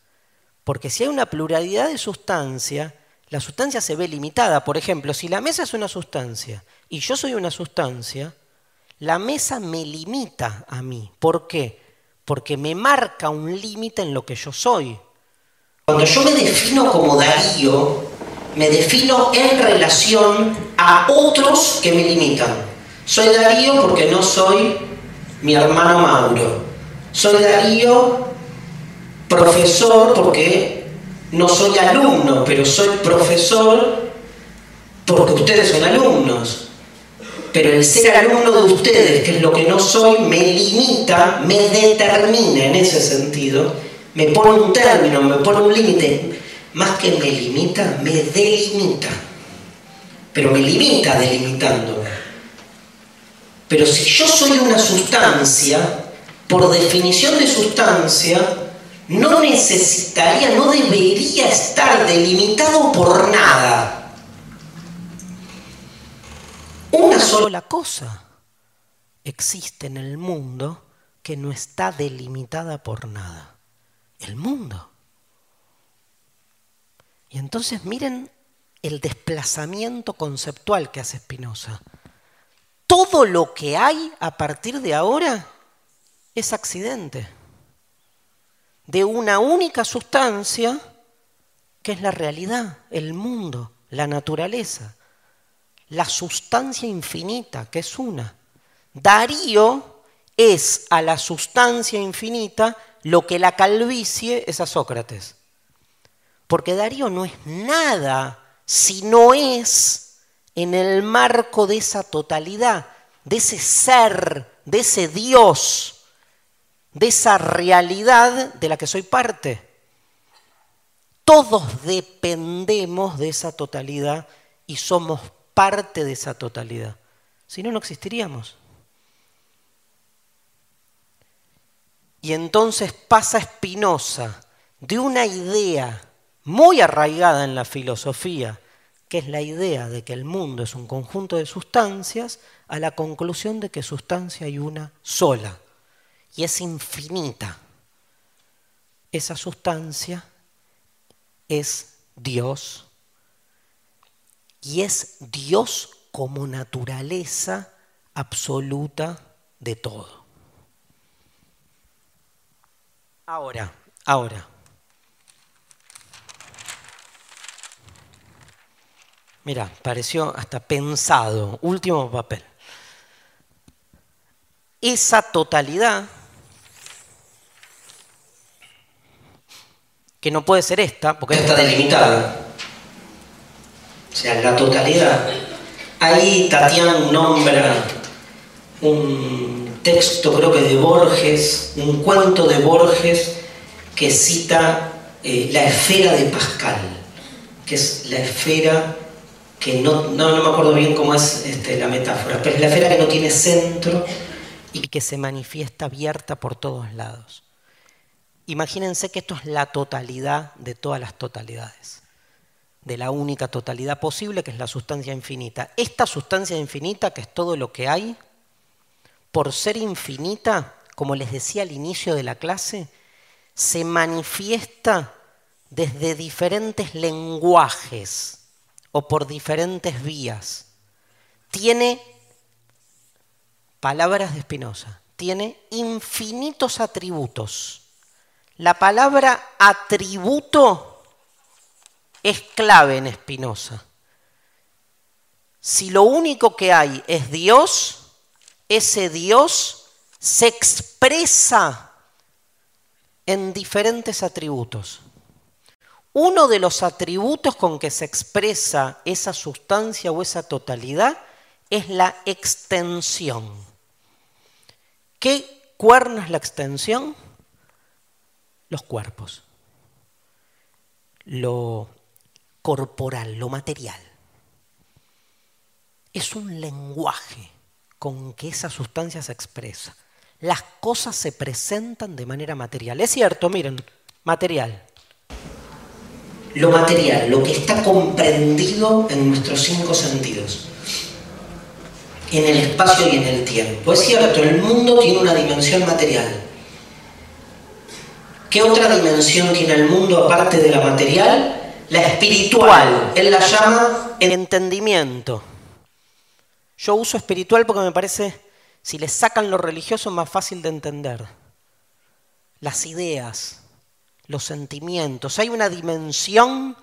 porque si hay una pluralidad de sustancias, la sustancia se ve limitada. Por ejemplo, si la mesa es una sustancia y yo soy una sustancia, la mesa me limita a mí. ¿Por qué? Porque me marca un límite en lo que yo soy. Cuando yo me defino como Darío, me defino en relación a otros que me limitan. Soy Darío porque no soy mi hermano Mauro. Soy Darío, profesor, porque no soy alumno, pero soy profesor porque ustedes son alumnos. Pero el ser alumno de ustedes, que es lo que no soy, me limita, me determina en ese sentido, me pone un término, me pone un límite. Más que me limita, me delimita. Pero me limita delimitándome. Pero si yo soy una sustancia, por definición de sustancia, no necesitaría, no debería estar delimitado por nada. Una sola cosa existe en el mundo que no está delimitada por nada. El mundo. Y entonces miren el desplazamiento conceptual que hace Spinoza. Todo lo que hay a partir de ahora es accidente de una única sustancia que es la realidad, el mundo, la naturaleza, la sustancia infinita, que es una. Darío es a la sustancia infinita lo que la calvicie es a Sócrates. Porque Darío no es nada si no es en el marco de esa totalidad, de ese ser, de ese Dios de esa realidad de la que soy parte. Todos dependemos de esa totalidad y somos parte de esa totalidad. Si no, no existiríamos. Y entonces pasa Spinoza de una idea muy arraigada en la filosofía, que es la idea de que el mundo es un conjunto de sustancias, a la conclusión de que sustancia hay una sola y es infinita. Esa sustancia es Dios y es Dios como naturaleza absoluta de todo. Ahora, ahora. Mira, pareció hasta pensado, último papel. Esa totalidad que no puede ser esta, porque esta está delimitada. O sea, la totalidad. Ahí Tatiana nombra un texto, creo que de Borges, un cuento de Borges que cita eh, la esfera de Pascal, que es la esfera que no, no, me acuerdo bien cómo es este, la metáfora, pero es la esfera que no tiene centro y que se manifiesta abierta por todos lados. Imagínense que esto es la totalidad de todas las totalidades, de la única totalidad posible que es la sustancia infinita. Esta sustancia infinita, que es todo lo que hay, por ser infinita, como les decía al inicio de la clase, se manifiesta desde diferentes lenguajes o por diferentes vías. Tiene, palabras de Spinoza, tiene infinitos atributos la palabra atributo es clave en Espinosa. Si lo único que hay es Dios, ese Dios se expresa en diferentes atributos. Uno de los atributos con que se expresa esa sustancia o esa totalidad es la extensión. ¿Qué cuerno es la extensión? los cuerpos, lo corporal, lo material. Es un lenguaje con que esa sustancia se expresa. Las cosas se presentan de manera material. Es cierto, miren, material. Lo material, lo que está comprendido en nuestros cinco sentidos, en el espacio y en el tiempo. Es cierto, el mundo tiene una dimensión material ¿Qué otra dimensión tiene el mundo aparte de la material? La espiritual. Él la llama el entendimiento. Yo uso espiritual porque me parece, si le sacan lo religioso, es más fácil de entender. Las ideas, los sentimientos. Hay una dimensión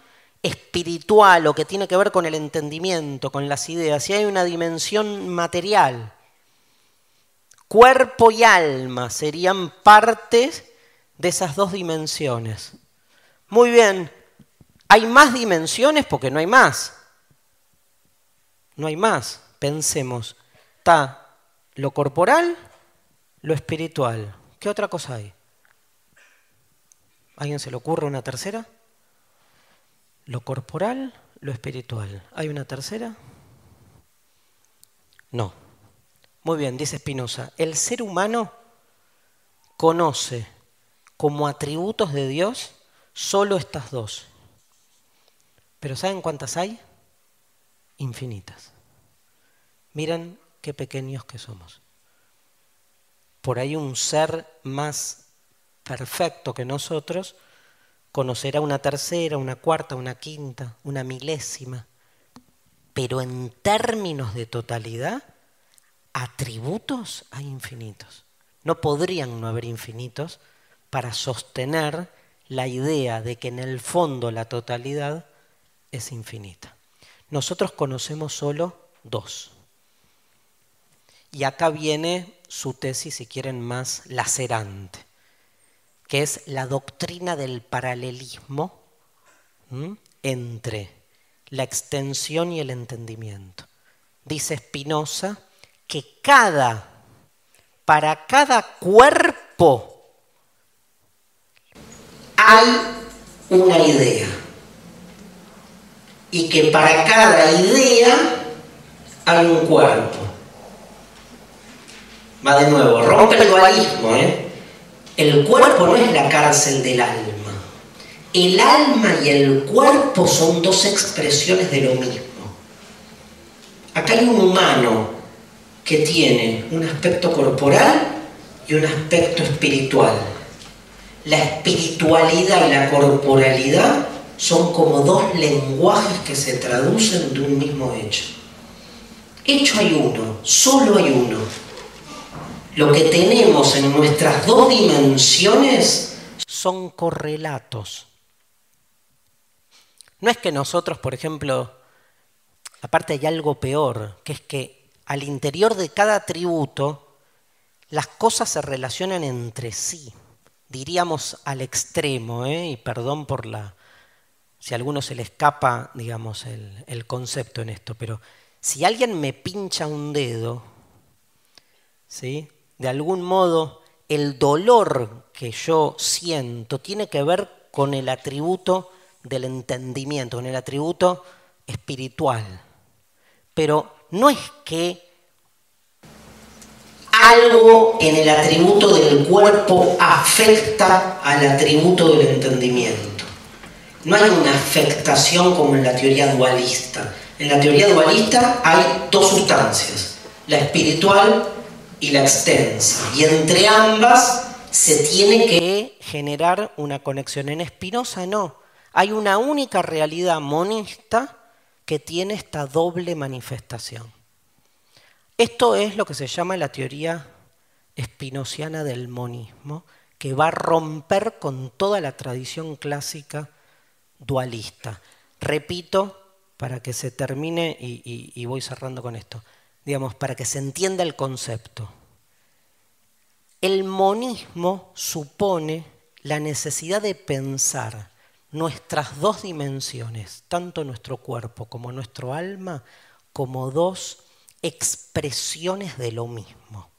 espiritual o que tiene que ver con el entendimiento, con las ideas. Y hay una dimensión material. Cuerpo y alma serían partes de esas dos dimensiones. Muy bien, ¿hay más dimensiones? Porque no hay más. No hay más. Pensemos, está lo corporal, lo espiritual. ¿Qué otra cosa hay? ¿Alguien se le ocurre una tercera? Lo corporal, lo espiritual. ¿Hay una tercera? No. Muy bien, dice Spinoza, el ser humano conoce como atributos de Dios solo estas dos. Pero ¿saben cuántas hay? Infinitas. Miren qué pequeños que somos. Por ahí un ser más perfecto que nosotros conocerá una tercera, una cuarta, una quinta, una milésima. Pero en términos de totalidad, atributos hay infinitos. No podrían no haber infinitos para sostener la idea de que en el fondo la totalidad es infinita. Nosotros conocemos solo dos. Y acá viene su tesis, si quieren, más lacerante, que es la doctrina del paralelismo entre la extensión y el entendimiento. Dice Spinoza que cada, para cada cuerpo, hay una idea. Y que para cada idea hay un cuerpo. Va de nuevo, rompe el dualismo. ¿eh? El cuerpo no es la cárcel del alma. El alma y el cuerpo son dos expresiones de lo mismo. Acá hay un humano que tiene un aspecto corporal y un aspecto espiritual la espiritualidad y la corporalidad son como dos lenguajes que se traducen de un mismo hecho. Hecho hay uno, solo hay uno. Lo que tenemos en nuestras dos dimensiones son correlatos. No es que nosotros, por ejemplo, aparte hay algo peor, que es que al interior de cada atributo las cosas se relacionan entre sí diríamos al extremo, ¿eh? y perdón por la, si a alguno se le escapa, digamos, el, el concepto en esto, pero si alguien me pincha un dedo, ¿sí? De algún modo el dolor que yo siento tiene que ver con el atributo del entendimiento, con el atributo espiritual. Pero no es que algo en el atributo del cuerpo afecta al atributo del entendimiento. No hay una afectación como en la teoría dualista. En la teoría dualista hay dos sustancias, la espiritual y la extensa. Y entre ambas se tiene que generar una conexión. En Spinoza no. Hay una única realidad monista que tiene esta doble manifestación. Esto es lo que se llama la teoría espinociana del monismo, que va a romper con toda la tradición clásica dualista. Repito, para que se termine, y, voy cerrando con esto, digamos, para que se entienda el concepto. El monismo supone la necesidad de pensar nuestras dos dimensiones, tanto nuestro cuerpo como nuestro alma, como dos expresiones de lo mismo.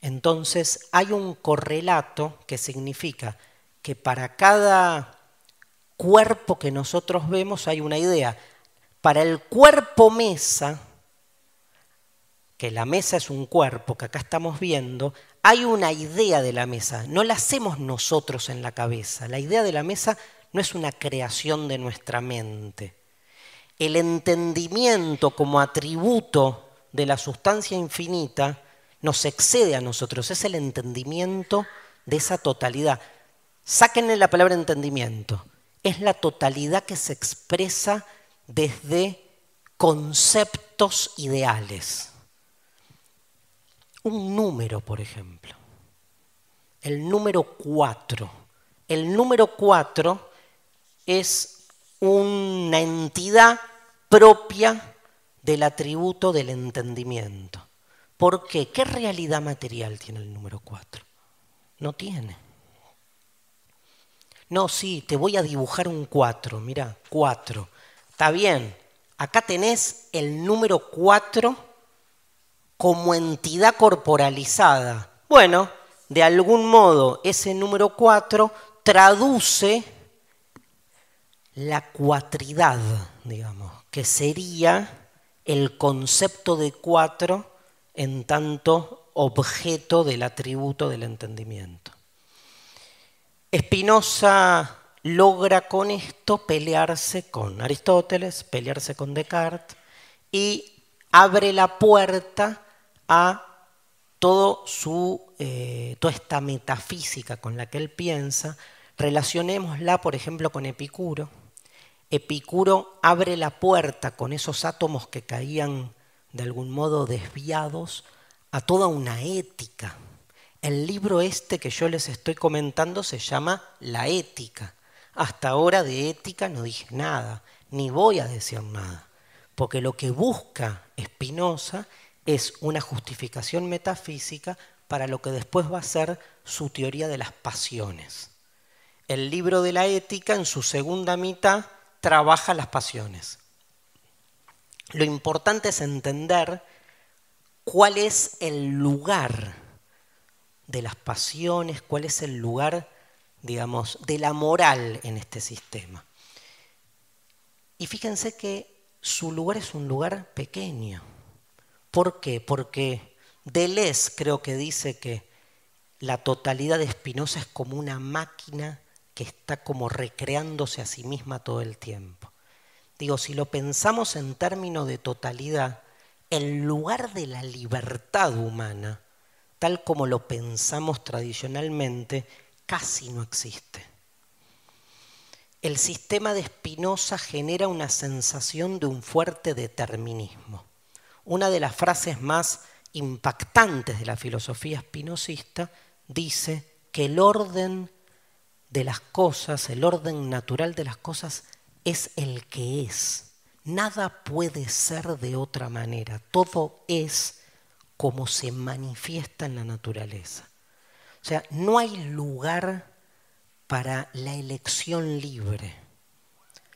Entonces hay un correlato que significa que para cada cuerpo que nosotros vemos hay una idea. Para el cuerpo mesa, que la mesa es un cuerpo que acá estamos viendo, hay una idea de la mesa. No la hacemos nosotros en la cabeza. La idea de la mesa no es una creación de nuestra mente el entendimiento como atributo de la sustancia infinita nos excede a nosotros, es el entendimiento de esa totalidad. Sáquenle la palabra entendimiento, es la totalidad que se expresa desde conceptos ideales. Un número, por ejemplo, el número 4. El número 4 es una entidad propia del atributo del entendimiento. ¿Por qué? ¿Qué realidad material tiene el número 4? No tiene. No, sí, te voy a dibujar un 4, mira, 4. Está bien, acá tenés el número 4 como entidad corporalizada. Bueno, de algún modo ese número 4 traduce la cuatridad, digamos, que sería el concepto de cuatro en tanto objeto del atributo del entendimiento. Spinoza logra con esto pelearse con Aristóteles, pelearse con Descartes y abre la puerta a todo su, eh, toda esta metafísica con la que él piensa, Relacionémosla, por ejemplo, con Epicuro. Epicuro abre la puerta con esos átomos que caían de algún modo desviados a toda una ética. El libro este que yo les estoy comentando se llama La ética. Hasta ahora de ética no dije nada, ni voy a decir nada, porque lo que busca Spinoza es una justificación metafísica para lo que después va a ser su teoría de las pasiones. El libro de la ética en su segunda mitad trabaja las pasiones. Lo importante es entender cuál es el lugar de las pasiones, cuál es el lugar, digamos, de la moral en este sistema. Y fíjense que su lugar es un lugar pequeño. ¿Por qué? Porque Deleuze creo que dice que la totalidad de Spinoza es como una máquina que está como recreándose a sí misma todo el tiempo. Digo, si lo pensamos en términos de totalidad, el lugar de la libertad humana, tal como lo pensamos tradicionalmente, casi no existe. El sistema de Spinoza genera una sensación de un fuerte determinismo. Una de las frases más impactantes de la filosofía espinosista dice que el orden de las cosas, el orden natural de las cosas es el que es. Nada puede ser de otra manera. Todo es como se manifiesta en la naturaleza. O sea, no hay lugar para la elección libre.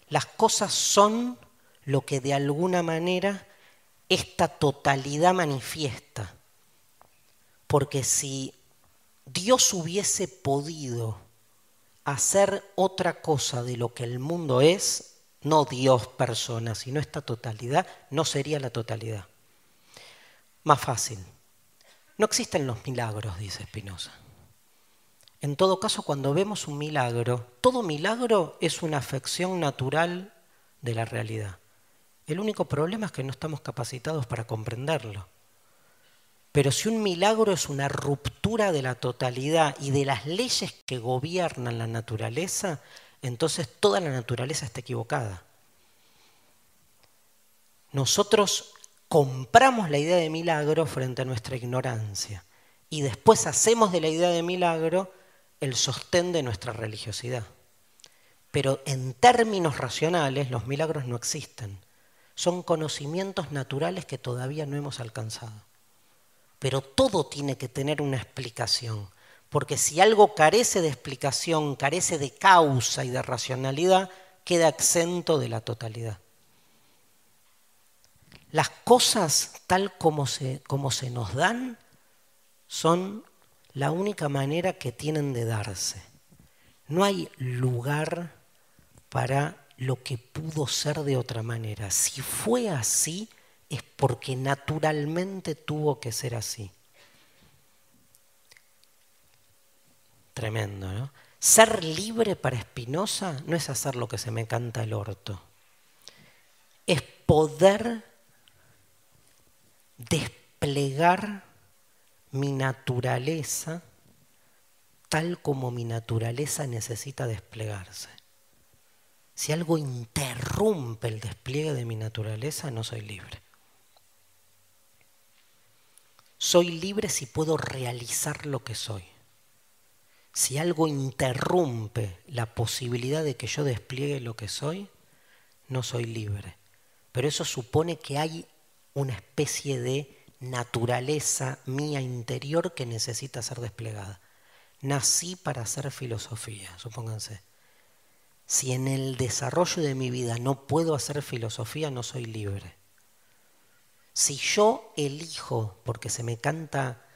Las cosas son lo que de alguna manera esta totalidad manifiesta. Porque si Dios hubiese podido hacer otra cosa de lo que el mundo es, no Dios persona, sino esta totalidad, no sería la totalidad. Más fácil. No existen los milagros, dice Spinoza. En todo caso, cuando vemos un milagro, todo milagro es una afección natural de la realidad. El único problema es que no estamos capacitados para comprenderlo. Pero si un milagro es una ruptura de la totalidad y de las leyes que gobiernan la naturaleza, entonces toda la naturaleza está equivocada. Nosotros compramos la idea de milagro frente a nuestra ignorancia y después hacemos de la idea de milagro el sostén de nuestra religiosidad. Pero en términos racionales los milagros no existen. Son conocimientos naturales que todavía no hemos alcanzado. Pero todo tiene que tener una explicación, porque si algo carece de explicación, carece de causa y de racionalidad, queda exento de la totalidad. Las cosas tal como se, como se nos dan son la única manera que tienen de darse. No hay lugar para lo que pudo ser de otra manera. Si fue así, es porque naturalmente tuvo que ser así. Tremendo, ¿no? Ser libre para Espinosa no es hacer lo que se me canta el orto. Es poder desplegar mi naturaleza tal como mi naturaleza necesita desplegarse. Si algo interrumpe el despliegue de mi naturaleza, no soy libre. Soy libre si puedo realizar lo que soy. Si algo interrumpe la posibilidad de que yo despliegue lo que soy, no soy libre. Pero eso supone que hay una especie de naturaleza mía interior que necesita ser desplegada. Nací para hacer filosofía, supónganse. Si en el desarrollo de mi vida no puedo hacer filosofía, no soy libre. Si yo elijo, porque se me canta,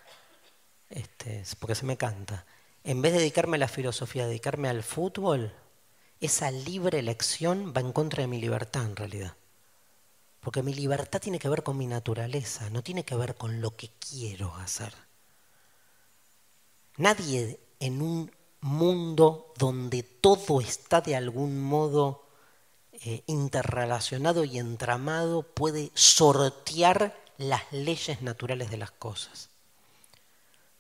este, porque se me canta, en vez de dedicarme a la filosofía, dedicarme al fútbol, esa libre elección va en contra de mi libertad en realidad. Porque mi libertad tiene que ver con mi naturaleza, no tiene que ver con lo que quiero hacer. Nadie en un mundo donde todo está de algún modo eh, interrelacionado y entramado puede sortear las leyes naturales de las cosas.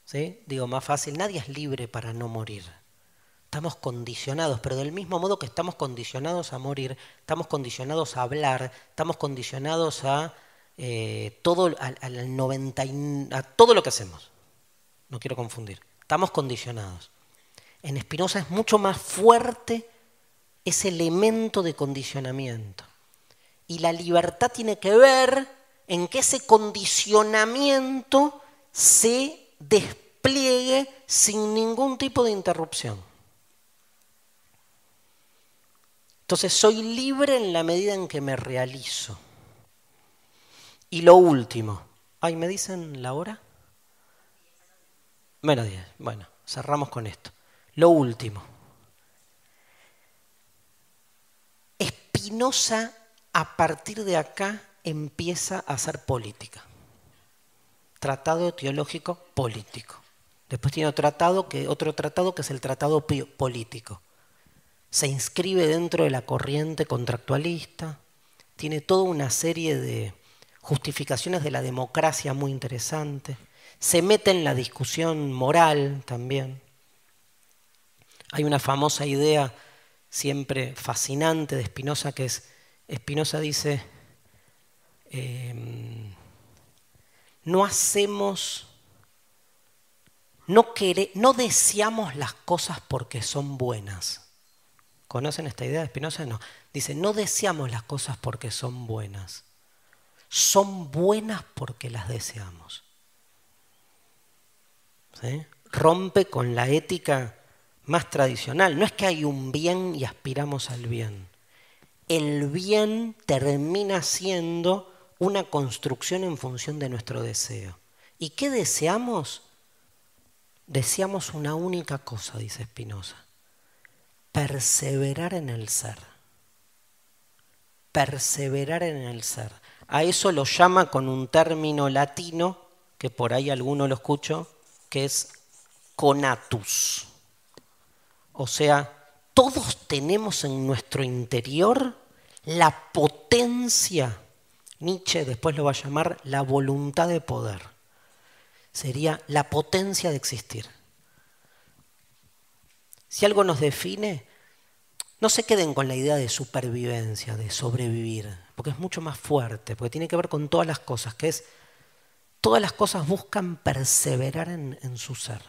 ¿Sí? Digo, más fácil, nadie es libre para no morir. Estamos condicionados, pero del mismo modo que estamos condicionados a morir, estamos condicionados a hablar, estamos condicionados a eh, todo, al 90 a todo lo que hacemos. No quiero confundir. Estamos condicionados. En Spinoza es mucho más fuerte ese elemento de condicionamiento. Y la libertad tiene que ver en que ese condicionamiento se despliegue sin ningún tipo de interrupción. Entonces soy libre en la medida en que me realizo. Y lo último, ay, ¿me dicen la hora? Menos 10. Bueno, cerramos con esto. Lo último. Espinosa a partir de acá empieza a hacer política. Tratado teológico político. Después tiene otro tratado que, otro tratado que es el tratado político. Se inscribe dentro de la corriente contractualista. Tiene toda una serie de justificaciones de la democracia muy interesantes. Se mete en la discusión moral también. Hay una famosa idea siempre fascinante de Spinoza que es, Spinoza dice, em, no hacemos, no, no deseamos las cosas porque son buenas. ¿Conocen esta idea de Spinoza? No. Dice, no deseamos las cosas porque son buenas. Son buenas porque las deseamos. Rompe con la ética más tradicional. No es que hay un bien y aspiramos al bien. El bien termina siendo una construcción en función de nuestro deseo. ¿Y qué deseamos? Deseamos una única cosa, dice Spinoza. Perseverar en el ser. Perseverar en el ser. A eso lo llama con un término latino, que por ahí alguno lo escucho, que es conatus. O sea, todos tenemos en nuestro interior la potencia, Nietzsche después lo va a llamar la voluntad de poder. Sería la potencia de existir. Si algo nos define, no se queden con la idea de supervivencia, de sobrevivir, porque es mucho más fuerte, porque tiene que ver con todas las cosas, que es, todas las cosas buscan perseverar en, su ser.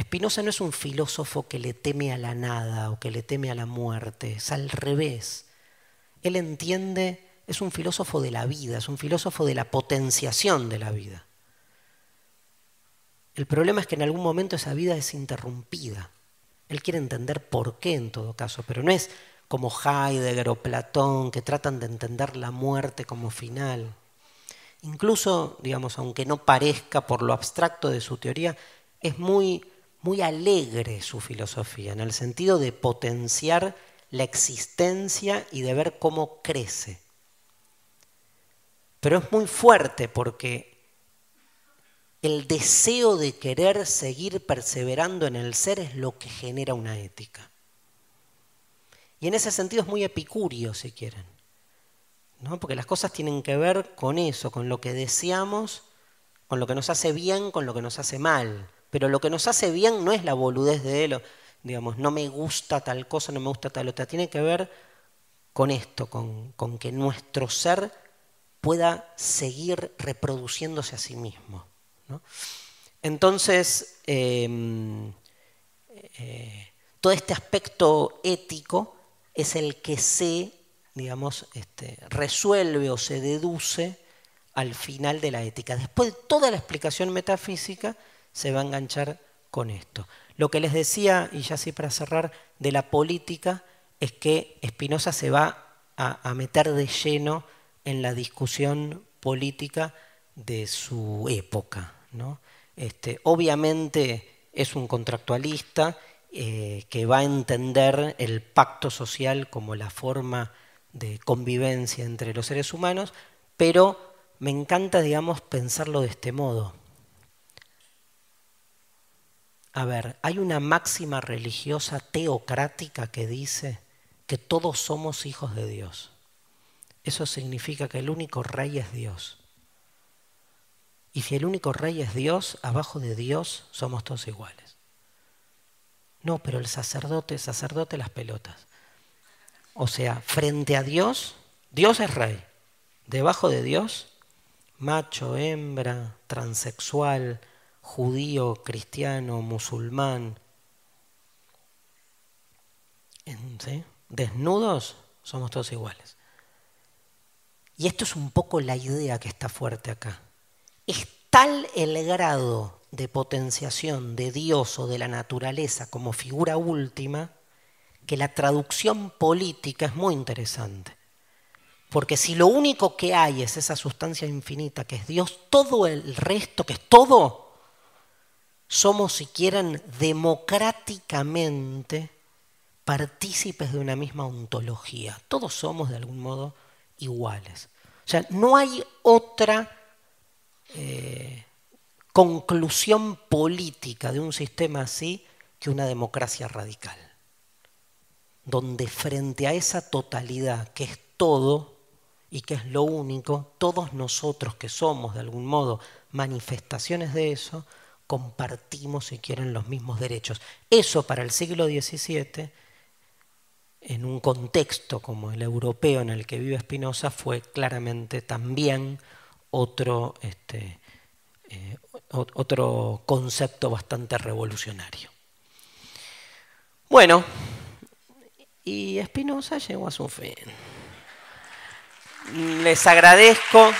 Spinoza no es un filósofo que le teme a la nada o que le teme a la muerte, es al revés. Él entiende, es un filósofo de la vida, es un filósofo de la potenciación de la vida. El problema es que en algún momento esa vida es interrumpida. Él quiere entender por qué en todo caso, pero no es como Heidegger o Platón que tratan de entender la muerte como final. Incluso, digamos, aunque no parezca por lo abstracto de su teoría, es muy muy alegre su filosofía, en el sentido de potenciar la existencia y de ver cómo crece. Pero es muy fuerte porque el deseo de querer seguir perseverando en el ser es lo que genera una ética. Y en ese sentido es muy epicurio, si quieren. ¿no? Porque las cosas tienen que ver con eso, con lo que deseamos, con lo que nos hace bien, con lo que nos hace mal. Pero lo que nos hace bien no es la boludez de él, digamos, no me gusta tal cosa, no me gusta tal otra. Tiene que ver con esto, con, que nuestro ser pueda seguir reproduciéndose a sí mismo. Entonces, em, eh, todo este aspecto ético es el que se, digamos, este, resuelve o se deduce al final de la ética. Después de toda la explicación metafísica, se va a enganchar con esto. Lo que les decía, y ya sí para cerrar, de la política, es que Spinoza se va a, meter de lleno en la discusión política de su época. Este, obviamente es un contractualista eh, que va a entender el pacto social como la forma de convivencia entre los seres humanos, pero me encanta, digamos, pensarlo de este modo. A ver, hay una máxima religiosa teocrática que dice que todos somos hijos de Dios. Eso significa que el único rey es Dios. Y si el único rey es Dios, abajo de Dios somos todos iguales. No, pero el sacerdote, sacerdote las pelotas. O sea, frente a Dios, Dios es rey. Debajo de Dios, macho, hembra, transexual, judío, cristiano, musulmán. Desnudos somos todos iguales. Y esto es un poco la idea que está fuerte acá. Es tal el grado de potenciación de Dios o de la naturaleza como figura última que la traducción política es muy interesante. Porque si lo único que hay es esa sustancia infinita que es Dios, todo el resto, que es todo, somos, si quieren, democráticamente partícipes de una misma ontología. Todos somos de algún modo iguales. O sea, no hay otra eh, conclusión política de un sistema así que una democracia radical, donde frente a esa totalidad que es todo y que es lo único, todos nosotros que somos de algún modo manifestaciones de eso, compartimos, si quieren, los mismos derechos. Eso para el siglo XVII en un contexto como el europeo en el que vive Spinoza fue claramente también otro, este, eh, otro concepto bastante revolucionario. Bueno, y Spinoza llegó a su fin. Les agradezco